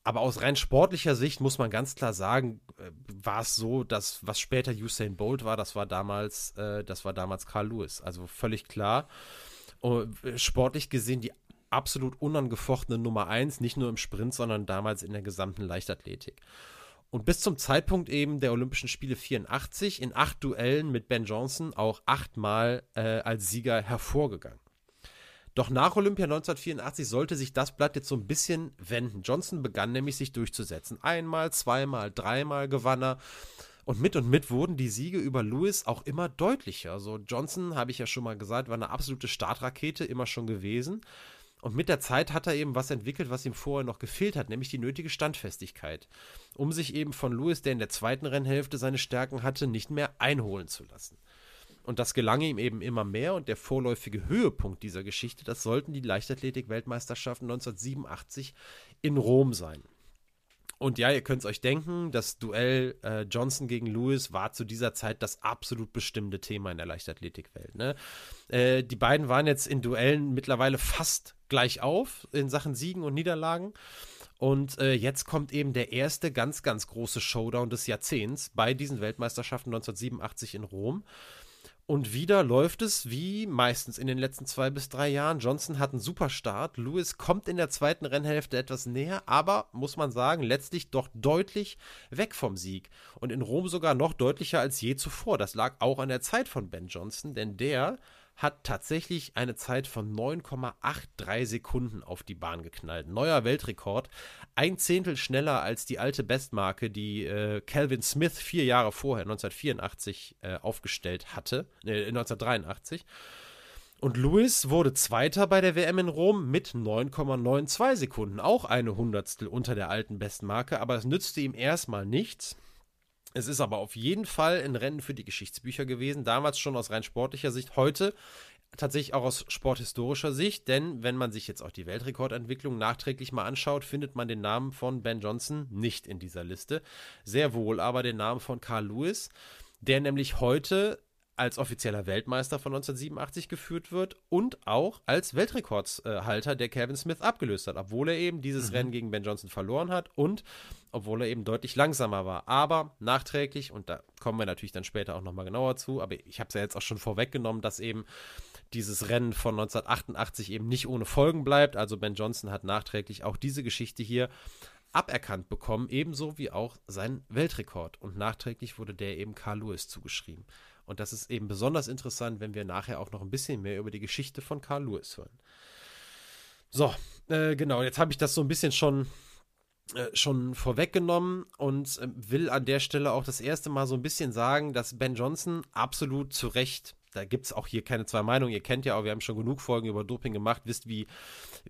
Aber aus rein sportlicher Sicht muss man ganz klar sagen, äh, war es so, dass was später Usain Bolt war, das war damals, äh, das war damals Carl Lewis. Also völlig klar. Und äh, sportlich gesehen die absolut unangefochtene Nummer eins, nicht nur im Sprint, sondern damals in der gesamten Leichtathletik. Und bis zum Zeitpunkt eben der Olympischen Spiele 84 in acht Duellen mit Ben Johnson auch achtmal äh, als Sieger hervorgegangen. Doch nach Olympia 1984 sollte sich das Blatt jetzt so ein bisschen wenden. Johnson begann nämlich sich durchzusetzen. Einmal, zweimal, dreimal gewann er. Und mit und mit wurden die Siege über Lewis auch immer deutlicher. Also Johnson, habe ich ja schon mal gesagt, war eine absolute Startrakete, immer schon gewesen. Und mit der Zeit hat er eben was entwickelt, was ihm vorher noch gefehlt hat, nämlich die nötige Standfestigkeit, um sich eben von Lewis, der in der zweiten Rennhälfte seine Stärken hatte, nicht mehr einholen zu lassen. Und das gelang ihm eben immer mehr und der vorläufige Höhepunkt dieser Geschichte, das sollten die Leichtathletik-Weltmeisterschaften 1987 in Rom sein. Und ja, ihr könnt es euch denken, das Duell äh, Johnson gegen Lewis war zu dieser Zeit das absolut bestimmte Thema in der Leichtathletikwelt. Ne? Äh, die beiden waren jetzt in Duellen mittlerweile fast gleich auf in Sachen Siegen und Niederlagen. Und äh, jetzt kommt eben der erste ganz, ganz große Showdown des Jahrzehnts bei diesen Weltmeisterschaften 1987 in Rom. Und wieder läuft es wie meistens in den letzten zwei bis drei Jahren. Johnson hat einen super Start. Lewis kommt in der zweiten Rennhälfte etwas näher, aber muss man sagen, letztlich doch deutlich weg vom Sieg. Und in Rom sogar noch deutlicher als je zuvor. Das lag auch an der Zeit von Ben Johnson, denn der hat tatsächlich eine Zeit von 9,83 Sekunden auf die Bahn geknallt. Neuer Weltrekord. Ein Zehntel schneller als die alte Bestmarke, die äh, Calvin Smith vier Jahre vorher, 1984, äh, aufgestellt hatte. Äh, 1983. Und Lewis wurde Zweiter bei der WM in Rom mit 9,92 Sekunden. Auch eine Hundertstel unter der alten Bestmarke, aber es nützte ihm erstmal nichts. Es ist aber auf jeden Fall ein Rennen für die Geschichtsbücher gewesen, damals schon aus rein sportlicher Sicht, heute tatsächlich auch aus sporthistorischer Sicht, denn wenn man sich jetzt auch die Weltrekordentwicklung nachträglich mal anschaut, findet man den Namen von Ben Johnson nicht in dieser Liste. Sehr wohl aber den Namen von Carl Lewis, der nämlich heute als offizieller Weltmeister von 1987 geführt wird und auch als Weltrekordshalter, der Kevin Smith abgelöst hat, obwohl er eben dieses mhm. Rennen gegen Ben Johnson verloren hat und obwohl er eben deutlich langsamer war. Aber nachträglich, und da kommen wir natürlich dann später auch nochmal genauer zu, aber ich habe es ja jetzt auch schon vorweggenommen, dass eben dieses Rennen von 1988 eben nicht ohne Folgen bleibt. Also Ben Johnson hat nachträglich auch diese Geschichte hier aberkannt bekommen, ebenso wie auch sein Weltrekord. Und nachträglich wurde der eben Carl Lewis zugeschrieben. Und das ist eben besonders interessant, wenn wir nachher auch noch ein bisschen mehr über die Geschichte von Carl Lewis hören. So, äh, genau, jetzt habe ich das so ein bisschen schon, äh, schon vorweggenommen und äh, will an der Stelle auch das erste Mal so ein bisschen sagen, dass Ben Johnson absolut zu Recht da gibt es auch hier keine zwei Meinungen. Ihr kennt ja auch, wir haben schon genug Folgen über Doping gemacht, wisst, wie,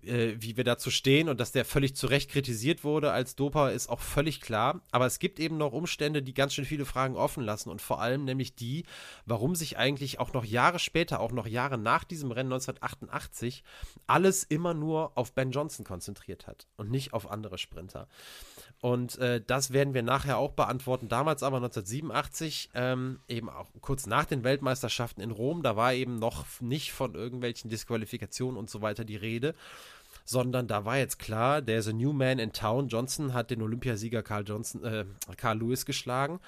äh, wie wir dazu stehen und dass der völlig zu Recht kritisiert wurde als Doper, ist auch völlig klar. Aber es gibt eben noch Umstände, die ganz schön viele Fragen offen lassen und vor allem nämlich die, warum sich eigentlich auch noch Jahre später, auch noch Jahre nach diesem Rennen 1988, alles immer nur auf Ben Johnson konzentriert hat und nicht auf andere Sprinter. Und äh, das werden wir nachher auch beantworten. Damals aber 1987, ähm, eben auch kurz nach den Weltmeisterschaften in Rom, da war eben noch nicht von irgendwelchen Disqualifikationen und so weiter die Rede, sondern da war jetzt klar, der ist a new man in town. Johnson hat den Olympiasieger Carl, Johnson, äh, Carl Lewis geschlagen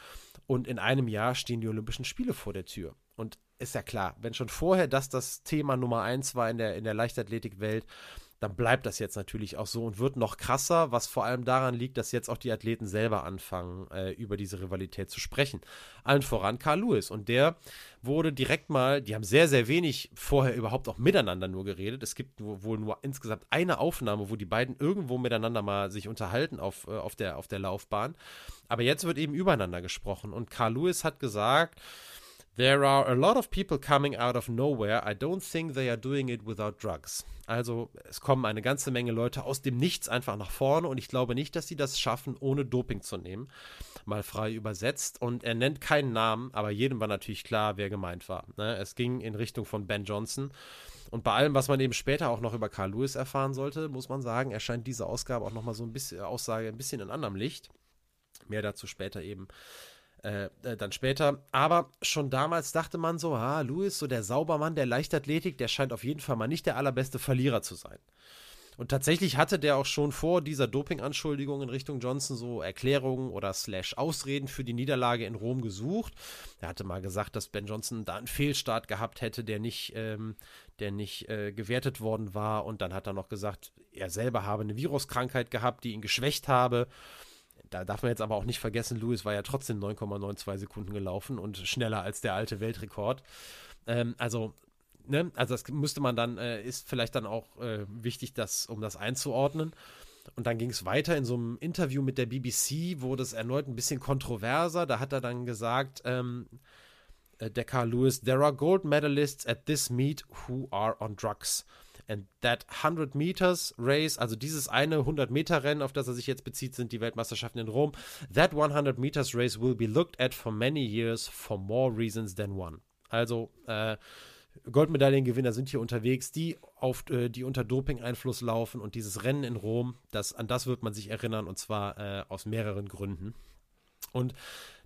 und in einem Jahr stehen die Olympischen Spiele vor der Tür. Und ist ja klar, wenn schon vorher das das Thema Nummer eins war in der, in der Leichtathletikwelt, dann bleibt das jetzt natürlich auch so und wird noch krasser, was vor allem daran liegt, dass jetzt auch die Athleten selber anfangen, äh, über diese Rivalität zu sprechen. Allen voran Carl Lewis. Und der wurde direkt mal, die haben sehr, sehr wenig vorher überhaupt auch miteinander nur geredet. Es gibt wohl nur insgesamt eine Aufnahme, wo die beiden irgendwo miteinander mal sich unterhalten auf, äh, auf, der, auf der Laufbahn. Aber jetzt wird eben übereinander gesprochen. Und Carl Lewis hat gesagt, There are a lot of people coming out of nowhere. I don't think they are doing it without drugs. Also es kommen eine ganze Menge Leute aus dem Nichts einfach nach vorne und ich glaube nicht, dass sie das schaffen, ohne Doping zu nehmen. Mal frei übersetzt. Und er nennt keinen Namen, aber jedem war natürlich klar, wer gemeint war. Ne? Es ging in Richtung von Ben Johnson. Und bei allem, was man eben später auch noch über Carl Lewis erfahren sollte, muss man sagen, erscheint diese Ausgabe auch nochmal so ein bisschen Aussage ein bisschen in anderem Licht. Mehr dazu später eben äh, äh, dann später. Aber schon damals dachte man so, ah, Louis, so der Saubermann der Leichtathletik, der scheint auf jeden Fall mal nicht der allerbeste Verlierer zu sein. Und tatsächlich hatte der auch schon vor dieser Doping-Anschuldigung in Richtung Johnson so Erklärungen oder slash Ausreden für die Niederlage in Rom gesucht. Er hatte mal gesagt, dass Ben Johnson da einen Fehlstart gehabt hätte, der nicht, ähm, der nicht äh, gewertet worden war. Und dann hat er noch gesagt, er selber habe eine Viruskrankheit gehabt, die ihn geschwächt habe da darf man jetzt aber auch nicht vergessen, Lewis war ja trotzdem 9,92 Sekunden gelaufen und schneller als der alte Weltrekord. Ähm, also, ne, also das müsste man dann, äh, ist vielleicht dann auch äh, wichtig, das, um das einzuordnen. Und dann ging es weiter in so einem Interview mit der BBC, wurde es erneut ein bisschen kontroverser. Da hat er dann gesagt, ähm, äh, der Carl Lewis, there are gold medalists at this meet who are on drugs. And that 100 Meters Race, also dieses eine 100 Meter Rennen, auf das er sich jetzt bezieht, sind die Weltmeisterschaften in Rom. That 100 Meters Race will be looked at for many years for more reasons than one. Also, äh, Goldmedaillengewinner sind hier unterwegs, die auf äh, die unter Doping-Einfluss laufen und dieses Rennen in Rom, das, an das wird man sich erinnern und zwar äh, aus mehreren Gründen. Und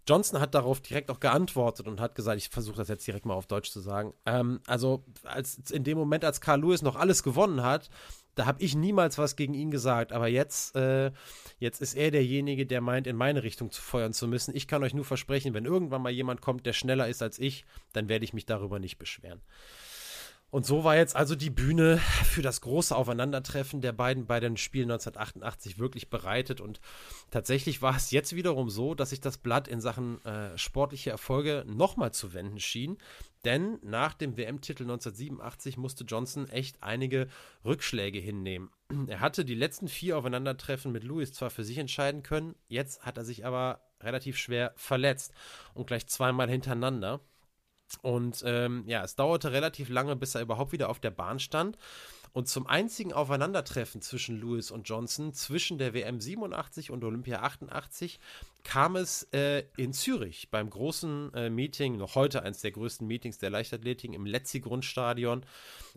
Johnson hat darauf direkt auch geantwortet und hat gesagt, ich versuche das jetzt direkt mal auf Deutsch zu sagen. Ähm, also als in dem Moment, als Carl Lewis noch alles gewonnen hat, da habe ich niemals was gegen ihn gesagt. Aber jetzt, äh, jetzt ist er derjenige, der meint, in meine Richtung zu feuern zu müssen. Ich kann euch nur versprechen, wenn irgendwann mal jemand kommt, der schneller ist als ich, dann werde ich mich darüber nicht beschweren. Und so war jetzt also die Bühne für das große Aufeinandertreffen der beiden bei den Spielen 1988 wirklich bereitet. Und tatsächlich war es jetzt wiederum so, dass sich das Blatt in Sachen äh, sportliche Erfolge nochmal zu wenden schien. Denn nach dem WM-Titel 1987 musste Johnson echt einige Rückschläge hinnehmen. Er hatte die letzten vier Aufeinandertreffen mit Lewis zwar für sich entscheiden können, jetzt hat er sich aber relativ schwer verletzt und gleich zweimal hintereinander. Und ähm, ja, es dauerte relativ lange, bis er überhaupt wieder auf der Bahn stand. Und zum einzigen Aufeinandertreffen zwischen Lewis und Johnson, zwischen der WM 87 und Olympia 88, kam es äh, in Zürich beim großen äh, Meeting, noch heute eines der größten Meetings der Leichtathletik im Letzi-Grundstadion.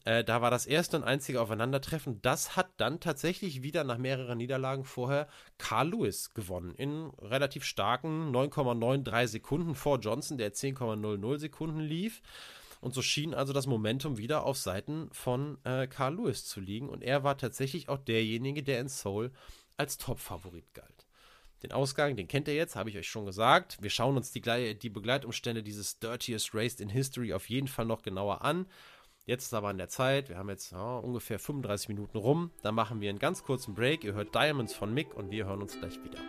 Äh, da war das erste und einzige Aufeinandertreffen. Das hat dann tatsächlich wieder nach mehreren Niederlagen vorher Carl Lewis gewonnen. In relativ starken 9,93 Sekunden vor Johnson, der 10,00 Sekunden lief. Und so schien also das Momentum wieder auf Seiten von äh, Carl Lewis zu liegen. Und er war tatsächlich auch derjenige, der in Seoul als Top-Favorit galt. Den Ausgang, den kennt ihr jetzt, habe ich euch schon gesagt. Wir schauen uns die, die Begleitumstände dieses Dirtiest Race in History auf jeden Fall noch genauer an. Jetzt ist aber an der Zeit, wir haben jetzt ja, ungefähr 35 Minuten rum. Dann machen wir einen ganz kurzen Break. Ihr hört Diamonds von Mick und wir hören uns gleich wieder.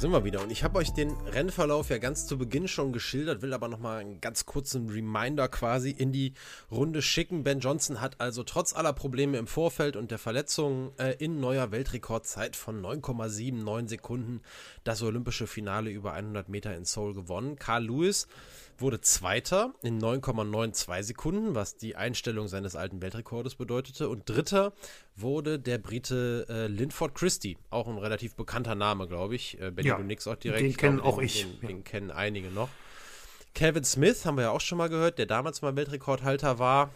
Sind wir wieder. Und ich habe euch den Rennverlauf ja ganz zu Beginn schon geschildert, will aber nochmal einen ganz kurzen Reminder quasi in die Runde schicken. Ben Johnson hat also trotz aller Probleme im Vorfeld und der Verletzungen äh, in neuer Weltrekordzeit von 9,79 Sekunden das olympische Finale über 100 Meter in Seoul gewonnen. Carl Lewis wurde Zweiter in 9,92 Sekunden, was die Einstellung seines alten Weltrekordes bedeutete. Und Dritter wurde der Brite äh, Linford Christie, auch ein relativ bekannter Name, glaube ich. Äh, Benny, ja, du nix auch direkt. Den kennen auch ich. Den, den ja. kennen einige noch. Kevin Smith haben wir ja auch schon mal gehört, der damals mal Weltrekordhalter war.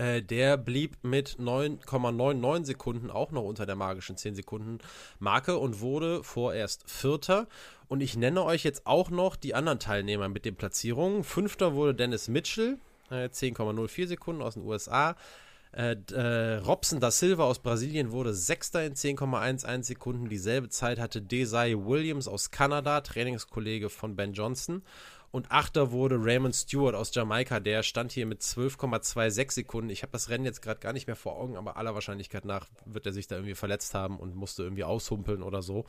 Äh, der blieb mit 9,99 Sekunden auch noch unter der magischen 10 Sekunden Marke und wurde vorerst Vierter. Und ich nenne euch jetzt auch noch die anderen Teilnehmer mit den Platzierungen. Fünfter wurde Dennis Mitchell, äh, 10,04 Sekunden aus den USA. Äh, äh, Robson da Silva aus Brasilien wurde Sechster in 10,11 Sekunden. Dieselbe Zeit hatte Desai Williams aus Kanada, Trainingskollege von Ben Johnson. Und Achter wurde Raymond Stewart aus Jamaika. Der stand hier mit 12,26 Sekunden. Ich habe das Rennen jetzt gerade gar nicht mehr vor Augen, aber aller Wahrscheinlichkeit nach wird er sich da irgendwie verletzt haben und musste irgendwie aushumpeln oder so.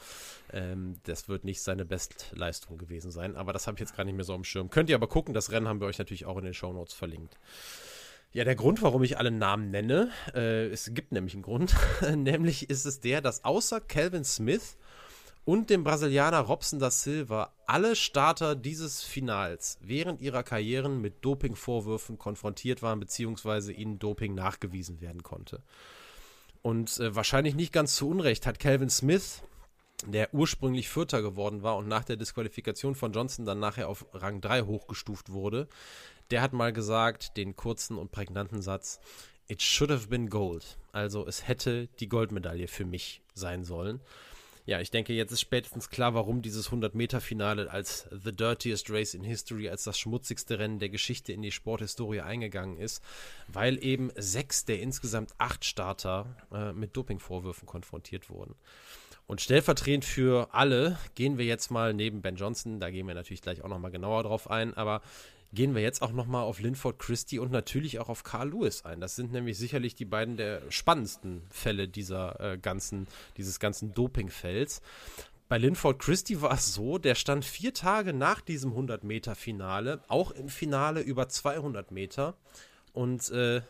Ähm, das wird nicht seine Bestleistung gewesen sein. Aber das habe ich jetzt gar nicht mehr so am Schirm. Könnt ihr aber gucken. Das Rennen haben wir euch natürlich auch in den Show Notes verlinkt. Ja, der Grund, warum ich alle Namen nenne, äh, es gibt nämlich einen Grund, nämlich ist es der, dass außer Calvin Smith und dem Brasilianer Robson da Silva alle Starter dieses Finals während ihrer Karrieren mit Dopingvorwürfen konfrontiert waren, beziehungsweise ihnen Doping nachgewiesen werden konnte. Und äh, wahrscheinlich nicht ganz zu Unrecht hat Calvin Smith, der ursprünglich Vierter geworden war und nach der Disqualifikation von Johnson dann nachher auf Rang 3 hochgestuft wurde, der hat mal gesagt, den kurzen und prägnanten Satz, It should have been gold. Also es hätte die Goldmedaille für mich sein sollen. Ja, ich denke, jetzt ist spätestens klar, warum dieses 100-Meter-Finale als The Dirtiest Race in History, als das schmutzigste Rennen der Geschichte in die Sporthistorie eingegangen ist, weil eben sechs der insgesamt acht Starter äh, mit Dopingvorwürfen konfrontiert wurden. Und stellvertretend für alle gehen wir jetzt mal neben Ben Johnson, da gehen wir natürlich gleich auch nochmal genauer drauf ein, aber gehen wir jetzt auch nochmal auf Linford Christie und natürlich auch auf Carl Lewis ein. Das sind nämlich sicherlich die beiden der spannendsten Fälle dieser äh, ganzen, dieses ganzen Dopingfelds. Bei Linford Christie war es so, der stand vier Tage nach diesem 100-Meter-Finale, auch im Finale über 200 Meter und äh,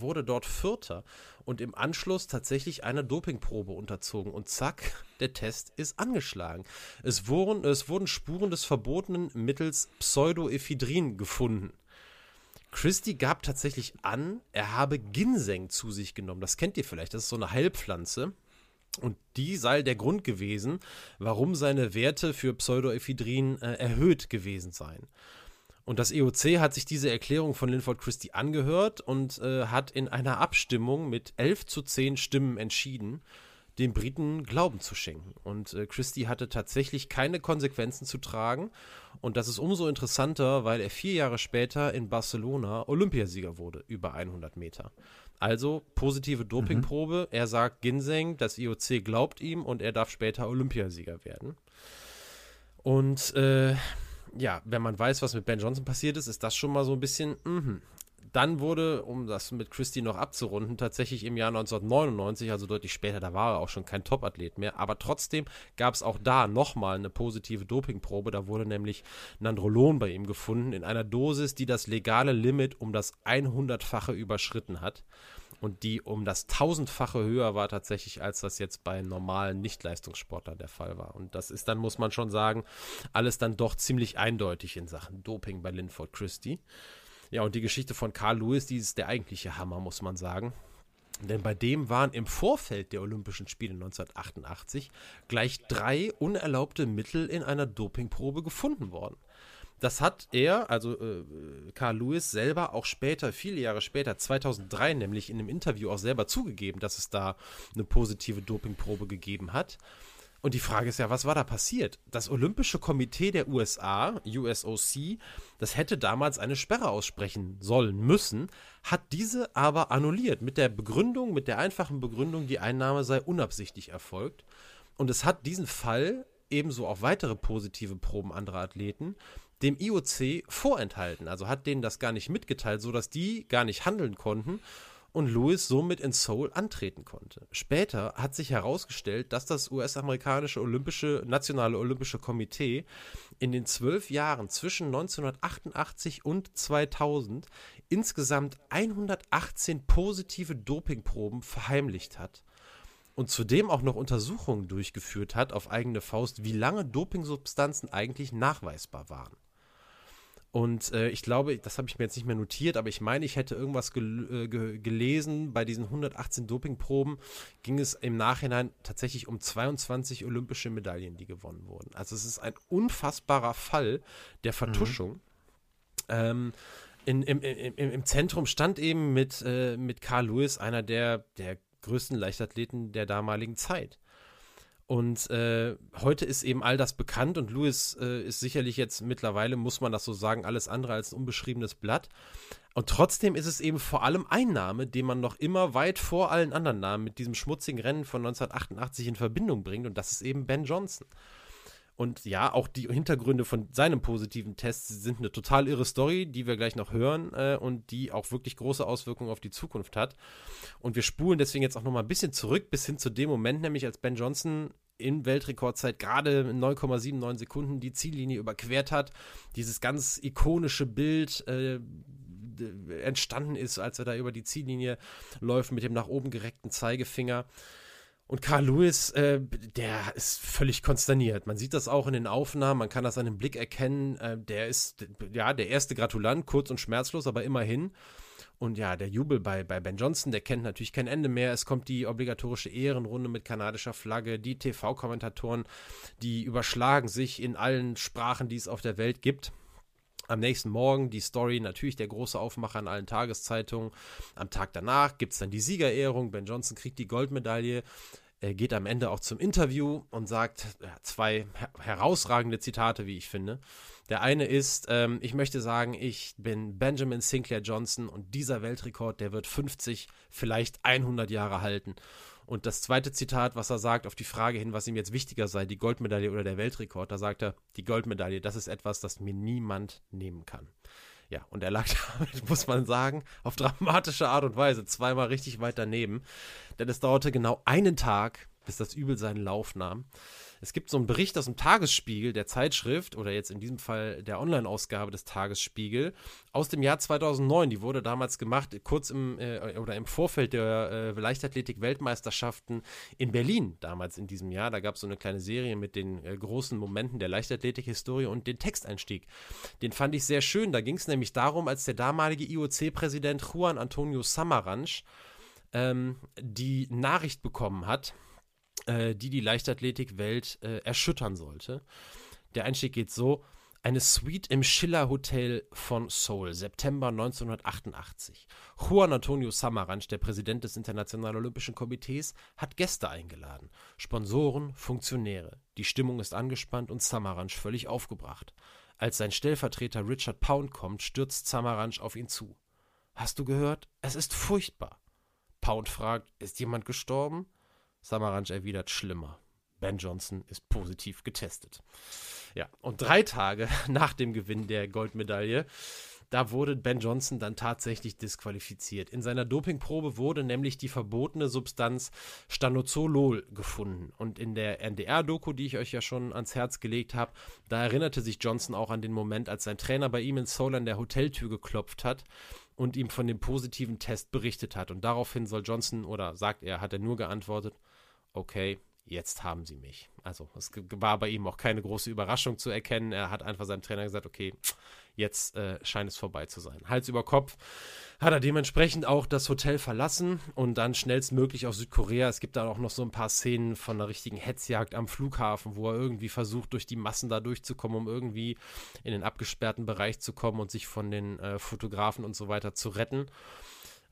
wurde dort Vierter und im Anschluss tatsächlich einer Dopingprobe unterzogen. Und zack, der Test ist angeschlagen. Es wurden, es wurden Spuren des verbotenen Mittels Pseudoephedrin gefunden. Christie gab tatsächlich an, er habe Ginseng zu sich genommen. Das kennt ihr vielleicht, das ist so eine Heilpflanze. Und die sei der Grund gewesen, warum seine Werte für Pseudoephedrin äh, erhöht gewesen seien. Und das EOC hat sich diese Erklärung von Linford Christie angehört und äh, hat in einer Abstimmung mit 11 zu 10 Stimmen entschieden, den Briten Glauben zu schenken. Und äh, Christie hatte tatsächlich keine Konsequenzen zu tragen. Und das ist umso interessanter, weil er vier Jahre später in Barcelona Olympiasieger wurde, über 100 Meter. Also positive Dopingprobe. Mhm. Er sagt Ginseng, das IOC glaubt ihm und er darf später Olympiasieger werden. Und äh, ja, wenn man weiß, was mit Ben Johnson passiert ist, ist das schon mal so ein bisschen, mh. Dann wurde, um das mit Christie noch abzurunden, tatsächlich im Jahr 1999, also deutlich später, da war er auch schon kein Top-Athlet mehr, aber trotzdem gab es auch da nochmal eine positive Dopingprobe. Da wurde nämlich Nandrolon bei ihm gefunden in einer Dosis, die das legale Limit um das 100-fache überschritten hat und die um das tausendfache höher war tatsächlich, als das jetzt bei normalen Nicht-Leistungssportlern der Fall war. Und das ist dann, muss man schon sagen, alles dann doch ziemlich eindeutig in Sachen Doping bei Linford Christie. Ja, und die Geschichte von Carl Lewis, die ist der eigentliche Hammer, muss man sagen. Denn bei dem waren im Vorfeld der Olympischen Spiele 1988 gleich drei unerlaubte Mittel in einer Dopingprobe gefunden worden. Das hat er, also äh, Carl Lewis selber auch später, viele Jahre später, 2003 nämlich in einem Interview auch selber zugegeben, dass es da eine positive Dopingprobe gegeben hat. Und die Frage ist ja, was war da passiert? Das Olympische Komitee der USA, USOC, das hätte damals eine Sperre aussprechen sollen müssen, hat diese aber annulliert mit der Begründung, mit der einfachen Begründung, die Einnahme sei unabsichtlich erfolgt. Und es hat diesen Fall, ebenso auch weitere positive Proben anderer Athleten, dem IOC vorenthalten. Also hat denen das gar nicht mitgeteilt, sodass die gar nicht handeln konnten und Lewis somit in Seoul antreten konnte. Später hat sich herausgestellt, dass das US-amerikanische Olympische, Nationale Olympische Komitee in den zwölf Jahren zwischen 1988 und 2000 insgesamt 118 positive Dopingproben verheimlicht hat und zudem auch noch Untersuchungen durchgeführt hat auf eigene Faust, wie lange Dopingsubstanzen eigentlich nachweisbar waren. Und äh, ich glaube, das habe ich mir jetzt nicht mehr notiert, aber ich meine, ich hätte irgendwas gel äh, ge gelesen. Bei diesen 118 Dopingproben ging es im Nachhinein tatsächlich um 22 olympische Medaillen, die gewonnen wurden. Also es ist ein unfassbarer Fall der Vertuschung. Mhm. Ähm, in, im, im, im, Zentrum stand eben mit, äh, mit Carl Lewis einer der, der größten Leichtathleten der damaligen Zeit. Und äh, heute ist eben all das bekannt und Lewis äh, ist sicherlich jetzt mittlerweile, muss man das so sagen, alles andere als ein unbeschriebenes Blatt. Und trotzdem ist es eben vor allem ein Name, den man noch immer weit vor allen anderen Namen mit diesem schmutzigen Rennen von 1988 in Verbindung bringt und das ist eben Ben Johnson. Und ja, auch die Hintergründe von seinem positiven Test sind eine total irre Story, die wir gleich noch hören äh, und die auch wirklich große Auswirkungen auf die Zukunft hat. Und wir spulen deswegen jetzt auch noch mal ein bisschen zurück bis hin zu dem Moment, nämlich als Ben Johnson in Weltrekordzeit gerade 9,79 Sekunden die Ziellinie überquert hat. Dieses ganz ikonische Bild äh, entstanden ist, als er da über die Ziellinie läuft mit dem nach oben gereckten Zeigefinger. Und Carl Lewis, äh, der ist völlig konsterniert. Man sieht das auch in den Aufnahmen, man kann das an dem Blick erkennen. Äh, der ist, ja, der erste Gratulant, kurz und schmerzlos, aber immerhin. Und ja, der Jubel bei, bei Ben Johnson, der kennt natürlich kein Ende mehr. Es kommt die obligatorische Ehrenrunde mit kanadischer Flagge. Die TV-Kommentatoren, die überschlagen sich in allen Sprachen, die es auf der Welt gibt. Am nächsten Morgen die Story, natürlich der große Aufmacher in allen Tageszeitungen. Am Tag danach gibt es dann die Siegerehrung. Ben Johnson kriegt die Goldmedaille. Er geht am Ende auch zum Interview und sagt ja, zwei herausragende Zitate, wie ich finde. Der eine ist, ähm, ich möchte sagen, ich bin Benjamin Sinclair Johnson und dieser Weltrekord, der wird 50, vielleicht 100 Jahre halten. Und das zweite Zitat, was er sagt, auf die Frage hin, was ihm jetzt wichtiger sei, die Goldmedaille oder der Weltrekord, da sagt er, die Goldmedaille, das ist etwas, das mir niemand nehmen kann. Ja, und er lag damit, muss man sagen, auf dramatische Art und Weise zweimal richtig weit daneben. Denn es dauerte genau einen Tag, bis das Übel seinen Lauf nahm. Es gibt so einen Bericht aus dem Tagesspiegel der Zeitschrift oder jetzt in diesem Fall der Online-Ausgabe des Tagesspiegel aus dem Jahr 2009. Die wurde damals gemacht, kurz im äh, oder im Vorfeld der äh, Leichtathletik-Weltmeisterschaften in Berlin damals in diesem Jahr. Da gab es so eine kleine Serie mit den äh, großen Momenten der Leichtathletik-Historie und den Texteinstieg. Den fand ich sehr schön. Da ging es nämlich darum, als der damalige IOC-Präsident Juan Antonio Samaranch ähm, die Nachricht bekommen hat, äh, die die Leichtathletikwelt äh, erschüttern sollte. Der Einstieg geht so: eine Suite im Schiller Hotel von Seoul, September 1988. Juan Antonio Samaranch, der Präsident des Internationalen Olympischen Komitees, hat Gäste eingeladen. Sponsoren, Funktionäre. Die Stimmung ist angespannt und Samaranch völlig aufgebracht. Als sein Stellvertreter Richard Pound kommt, stürzt Samaranch auf ihn zu. Hast du gehört? Es ist furchtbar. Pound fragt, ist jemand gestorben? Samaranch erwidert schlimmer. Ben Johnson ist positiv getestet. Ja, und drei Tage nach dem Gewinn der Goldmedaille da wurde Ben Johnson dann tatsächlich disqualifiziert. In seiner Dopingprobe wurde nämlich die verbotene Substanz Stanozolol gefunden. Und in der NDR-Doku, die ich euch ja schon ans Herz gelegt habe, da erinnerte sich Johnson auch an den Moment, als sein Trainer bei ihm in Seoul an der Hoteltür geklopft hat und ihm von dem positiven Test berichtet hat. Und daraufhin soll Johnson, oder sagt er, hat er nur geantwortet, okay, jetzt haben sie mich. Also es war bei ihm auch keine große Überraschung zu erkennen. Er hat einfach seinem Trainer gesagt, okay, Jetzt äh, scheint es vorbei zu sein. Hals über Kopf hat er dementsprechend auch das Hotel verlassen und dann schnellstmöglich auf Südkorea. Es gibt da auch noch so ein paar Szenen von einer richtigen Hetzjagd am Flughafen, wo er irgendwie versucht, durch die Massen da durchzukommen, um irgendwie in den abgesperrten Bereich zu kommen und sich von den äh, Fotografen und so weiter zu retten.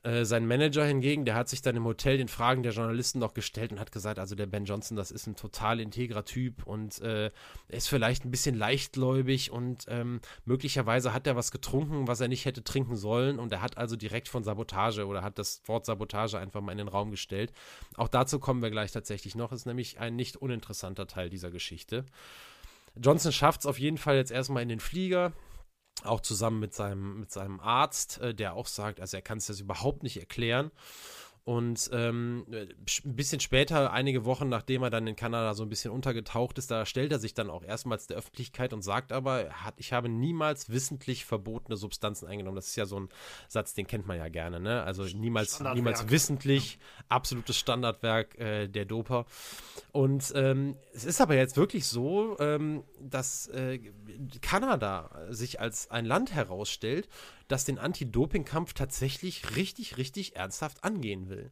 Äh, sein Manager hingegen, der hat sich dann im Hotel den Fragen der Journalisten noch gestellt und hat gesagt, also der Ben Johnson, das ist ein total integrer Typ und äh, ist vielleicht ein bisschen leichtgläubig und ähm, möglicherweise hat er was getrunken, was er nicht hätte trinken sollen und er hat also direkt von Sabotage oder hat das Wort Sabotage einfach mal in den Raum gestellt. Auch dazu kommen wir gleich tatsächlich noch, ist nämlich ein nicht uninteressanter Teil dieser Geschichte. Johnson schafft es auf jeden Fall jetzt erstmal in den Flieger auch zusammen mit seinem, mit seinem Arzt, äh, der auch sagt, also er kann es das überhaupt nicht erklären. Und ähm, ein bisschen später, einige Wochen nachdem er dann in Kanada so ein bisschen untergetaucht ist, da stellt er sich dann auch erstmals der Öffentlichkeit und sagt aber, hat, ich habe niemals wissentlich verbotene Substanzen eingenommen. Das ist ja so ein Satz, den kennt man ja gerne, ne? Also niemals, niemals wissentlich, absolutes Standardwerk äh, der Doper. Und ähm, es ist aber jetzt wirklich so, ähm, dass äh, Kanada sich als ein Land herausstellt, das den Anti-Doping-Kampf tatsächlich richtig, richtig ernsthaft angehen will.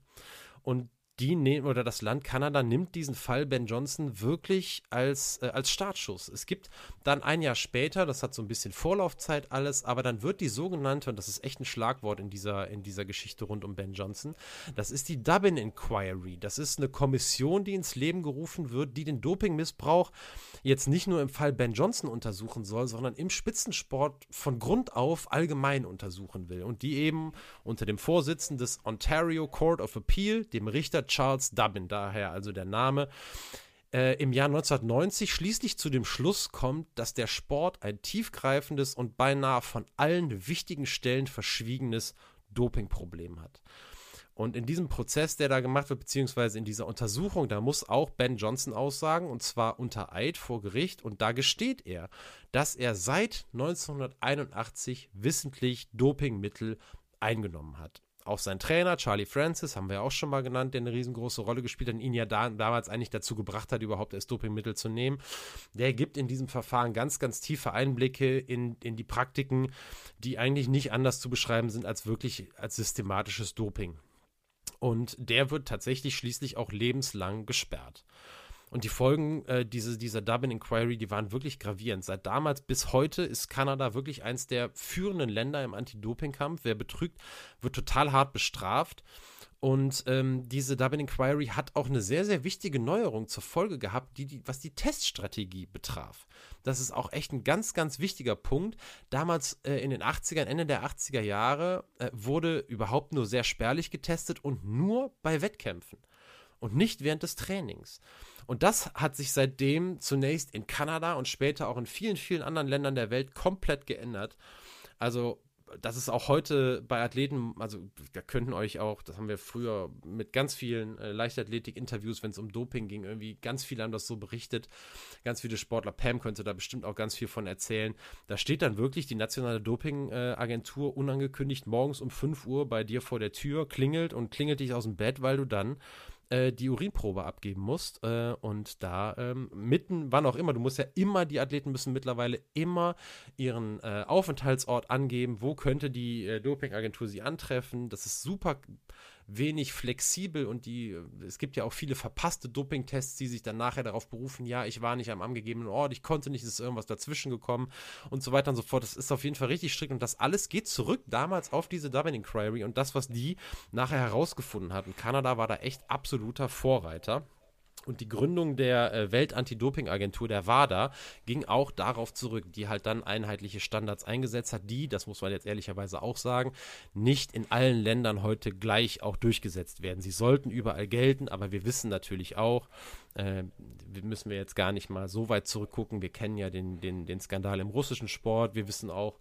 Und die nehmen, oder das Land Kanada nimmt diesen Fall Ben Johnson wirklich als, äh, als Startschuss. Es gibt dann ein Jahr später, das hat so ein bisschen Vorlaufzeit alles, aber dann wird die sogenannte, und das ist echt ein Schlagwort in dieser, in dieser Geschichte rund um Ben Johnson, das ist die Dublin Inquiry. Das ist eine Kommission, die ins Leben gerufen wird, die den Dopingmissbrauch jetzt nicht nur im Fall Ben Johnson untersuchen soll, sondern im Spitzensport von Grund auf allgemein untersuchen will. Und die eben unter dem Vorsitzenden des Ontario Court of Appeal, dem Richter Charles Dubbin, daher also der Name, äh, im Jahr 1990 schließlich zu dem Schluss kommt, dass der Sport ein tiefgreifendes und beinahe von allen wichtigen Stellen verschwiegenes Dopingproblem hat. Und in diesem Prozess, der da gemacht wird, beziehungsweise in dieser Untersuchung, da muss auch Ben Johnson aussagen, und zwar unter Eid vor Gericht. Und da gesteht er, dass er seit 1981 wissentlich Dopingmittel eingenommen hat. Auch sein Trainer, Charlie Francis, haben wir auch schon mal genannt, der eine riesengroße Rolle gespielt hat und ihn ja da, damals eigentlich dazu gebracht hat, überhaupt erst Dopingmittel zu nehmen. Der gibt in diesem Verfahren ganz, ganz tiefe Einblicke in, in die Praktiken, die eigentlich nicht anders zu beschreiben sind als wirklich als systematisches Doping. Und der wird tatsächlich schließlich auch lebenslang gesperrt. Und die Folgen äh, diese, dieser Dublin Inquiry, die waren wirklich gravierend. Seit damals bis heute ist Kanada wirklich eins der führenden Länder im Anti-Doping-Kampf. Wer betrügt, wird total hart bestraft. Und ähm, diese Dublin Inquiry hat auch eine sehr, sehr wichtige Neuerung zur Folge gehabt, die, die, was die Teststrategie betraf. Das ist auch echt ein ganz, ganz wichtiger Punkt. Damals äh, in den 80ern, Ende der 80er Jahre, äh, wurde überhaupt nur sehr spärlich getestet und nur bei Wettkämpfen und nicht während des Trainings. Und das hat sich seitdem zunächst in Kanada und später auch in vielen, vielen anderen Ländern der Welt komplett geändert. Also das ist auch heute bei Athleten, also da könnten euch auch, das haben wir früher mit ganz vielen äh, Leichtathletik-Interviews, wenn es um Doping ging, irgendwie ganz viele haben das so berichtet. Ganz viele Sportler, Pam könnte da bestimmt auch ganz viel von erzählen. Da steht dann wirklich die nationale Doping-Agentur unangekündigt morgens um 5 Uhr bei dir vor der Tür, klingelt und klingelt dich aus dem Bett, weil du dann äh, die Urinprobe abgeben musst. Äh, und da ähm, mitten, wann auch immer, du musst ja immer, die Athleten müssen mittlerweile immer ihren äh, Aufenthaltsort angeben, wo könnte die äh, Dopingagentur sie antreffen. Das ist super wenig flexibel und die, es gibt ja auch viele verpasste Dopingtests, die sich dann nachher darauf berufen, ja, ich war nicht am angegebenen Ort, ich konnte nicht, es ist irgendwas dazwischen gekommen und so weiter und so fort. Das ist auf jeden Fall richtig strikt und das alles geht zurück damals auf diese Dublin Inquiry und das, was die nachher herausgefunden hatten. Kanada war da echt absoluter Vorreiter. Und die Gründung der äh, Welt-Anti-Doping-Agentur, der WADA, ging auch darauf zurück, die halt dann einheitliche Standards eingesetzt hat, die, das muss man jetzt ehrlicherweise auch sagen, nicht in allen Ländern heute gleich auch durchgesetzt werden. Sie sollten überall gelten, aber wir wissen natürlich auch, äh, müssen wir jetzt gar nicht mal so weit zurückgucken. Wir kennen ja den, den, den Skandal im russischen Sport. Wir wissen auch,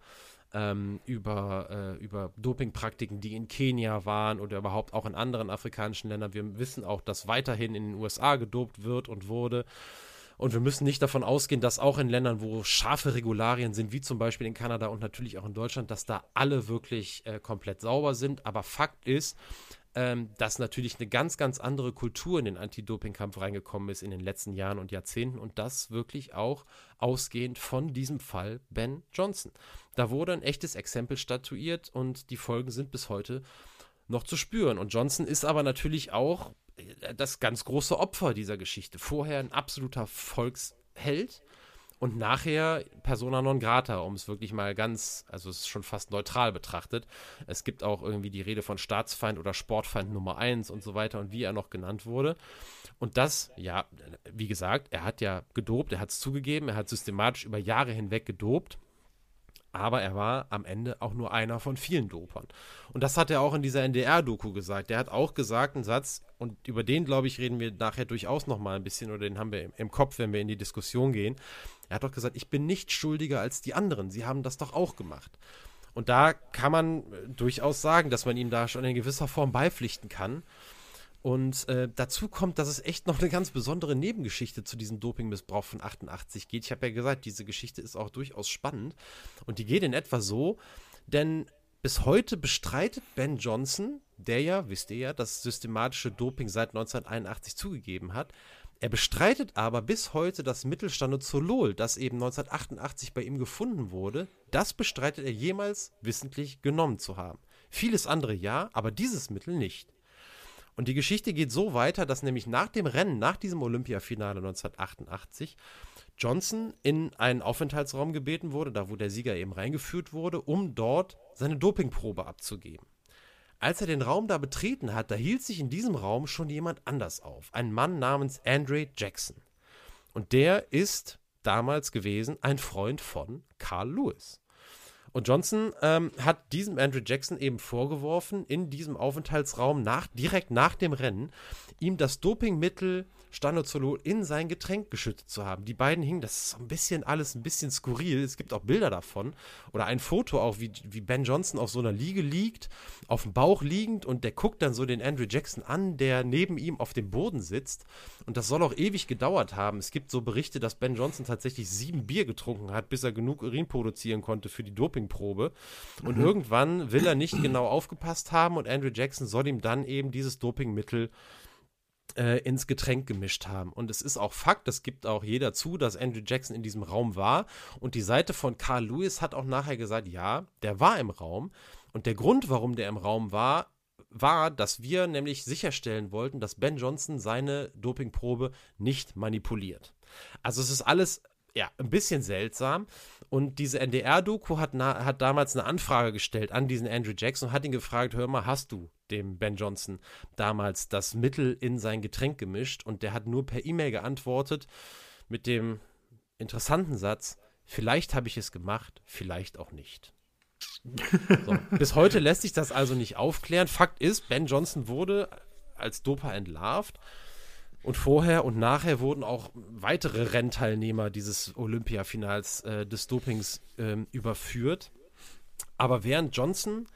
ähm, über, äh, über Dopingpraktiken, die in Kenia waren oder überhaupt auch in anderen afrikanischen Ländern. Wir wissen auch, dass weiterhin in den USA gedopt wird und wurde. Und wir müssen nicht davon ausgehen, dass auch in Ländern, wo scharfe Regularien sind, wie zum Beispiel in Kanada und natürlich auch in Deutschland, dass da alle wirklich äh, komplett sauber sind. Aber Fakt ist, ähm, dass natürlich eine ganz, ganz andere Kultur in den Anti-Doping-Kampf reingekommen ist in den letzten Jahren und Jahrzehnten und das wirklich auch ausgehend von diesem Fall Ben Johnson. Da wurde ein echtes Exempel statuiert und die Folgen sind bis heute noch zu spüren. Und Johnson ist aber natürlich auch äh, das ganz große Opfer dieser Geschichte. Vorher ein absoluter Volksheld und nachher Persona non grata, um es wirklich mal ganz, also es ist schon fast neutral betrachtet. Es gibt auch irgendwie die Rede von Staatsfeind oder Sportfeind Nummer 1 und so weiter und wie er noch genannt wurde. Und das, ja, wie gesagt, er hat ja gedopt, er hat es zugegeben, er hat systematisch über Jahre hinweg gedopt aber er war am Ende auch nur einer von vielen Dopern. Und das hat er auch in dieser NDR-Doku gesagt. Der hat auch gesagt, einen Satz, und über den, glaube ich, reden wir nachher durchaus nochmal ein bisschen, oder den haben wir im, im, Kopf, wenn wir in die Diskussion gehen. Er hat doch gesagt, ich bin nicht schuldiger als die anderen. Sie haben das doch auch gemacht. Und da kann man äh, durchaus sagen, dass man ihm da schon in gewisser Form beipflichten kann. Und äh, dazu kommt, dass es echt noch eine ganz besondere Nebengeschichte zu diesem Dopingmissbrauch von 88 geht. Ich habe ja gesagt, diese Geschichte ist auch durchaus spannend. Und die geht in etwa so, denn bis heute bestreitet Ben Johnson, der ja, wisst ihr ja, das systematische Doping seit 1981 zugegeben hat, er bestreitet aber bis heute das Mittelstanozolol, das eben 1988 bei ihm gefunden wurde, das bestreitet er jemals wissentlich genommen zu haben. Vieles andere ja, aber dieses Mittel nicht. Und die Geschichte geht so weiter, dass nämlich nach dem Rennen, nach diesem Olympiafinale 1988, Johnson in einen Aufenthaltsraum gebeten wurde, da wo der Sieger eben reingeführt wurde, um dort seine Dopingprobe abzugeben. Als er den Raum da betreten hat, da hielt sich in diesem Raum schon jemand anders auf. Ein Mann namens Andre Jackson. Und der ist damals gewesen ein Freund von Carl Lewis. Und Johnson ähm, hat diesem Andrew Jackson eben vorgeworfen, in diesem Aufenthaltsraum nach, direkt nach dem Rennen, ihm das Dopingmittel Stanozolol in sein Getränk geschüttet zu haben. Die beiden hingen, das ist so ein bisschen alles ein bisschen skurril. Es gibt auch Bilder davon oder ein Foto auch, wie, wie Ben Johnson auf so einer Liege liegt, auf dem Bauch liegend und der guckt dann so den Andrew Jackson an, der neben ihm auf dem Boden sitzt. Und das soll auch ewig gedauert haben. Es gibt so Berichte, dass Ben Johnson tatsächlich sieben Bier getrunken hat, bis er genug Urin produzieren konnte für die Dopingprobe. Und mhm. irgendwann will er nicht genau aufgepasst haben und Andrew Jackson soll ihm dann eben dieses Dopingmittel äh, ins Getränk gemischt haben. Und es ist auch Fakt, das gibt auch jeder zu, dass Andrew Jackson in diesem Raum war. Und die Seite von Carl Lewis hat auch nachher gesagt, ja, der war im Raum. Und der Grund, warum der im Raum war, war, dass wir nämlich sicherstellen wollten, dass Ben Johnson seine Dopingprobe nicht manipuliert. Also es ist alles ja, ein bisschen seltsam. Und diese NDR-Doku hat, hat damals eine Anfrage gestellt an diesen Andrew Jackson und hat ihn gefragt, hör mal, hast du dem Ben Johnson damals das Mittel in sein Getränk gemischt? Und der hat nur per E-Mail geantwortet mit dem interessanten Satz, vielleicht habe ich es gemacht, vielleicht auch nicht. So. Bis heute lässt sich das also nicht aufklären. Fakt ist, Ben Johnson wurde als Doper entlarvt. Und vorher und nachher wurden auch weitere Rennteilnehmer dieses Olympiafinals äh, des Dopings äh, überführt. Aber während Johnson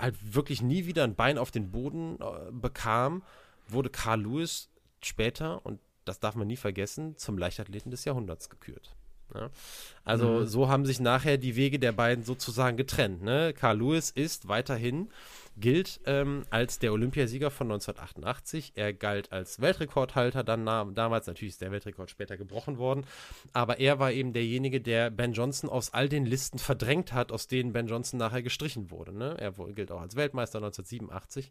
halt wirklich nie wieder ein Bein auf den Boden äh, bekam, wurde Carl Lewis später, und das darf man nie vergessen, zum Leichtathleten des Jahrhunderts gekürt. Ja? Also mhm. so haben sich nachher die Wege der beiden sozusagen getrennt. Ne? Carl Lewis ist weiterhin gilt ähm, als der Olympiasieger von 1988. Er galt als Weltrekordhalter dann damals. Natürlich ist der Weltrekord später gebrochen worden. Aber er war eben derjenige, der Ben Johnson aus all den Listen verdrängt hat, aus denen Ben Johnson nachher gestrichen wurde. Ne? Er gilt auch als Weltmeister 1987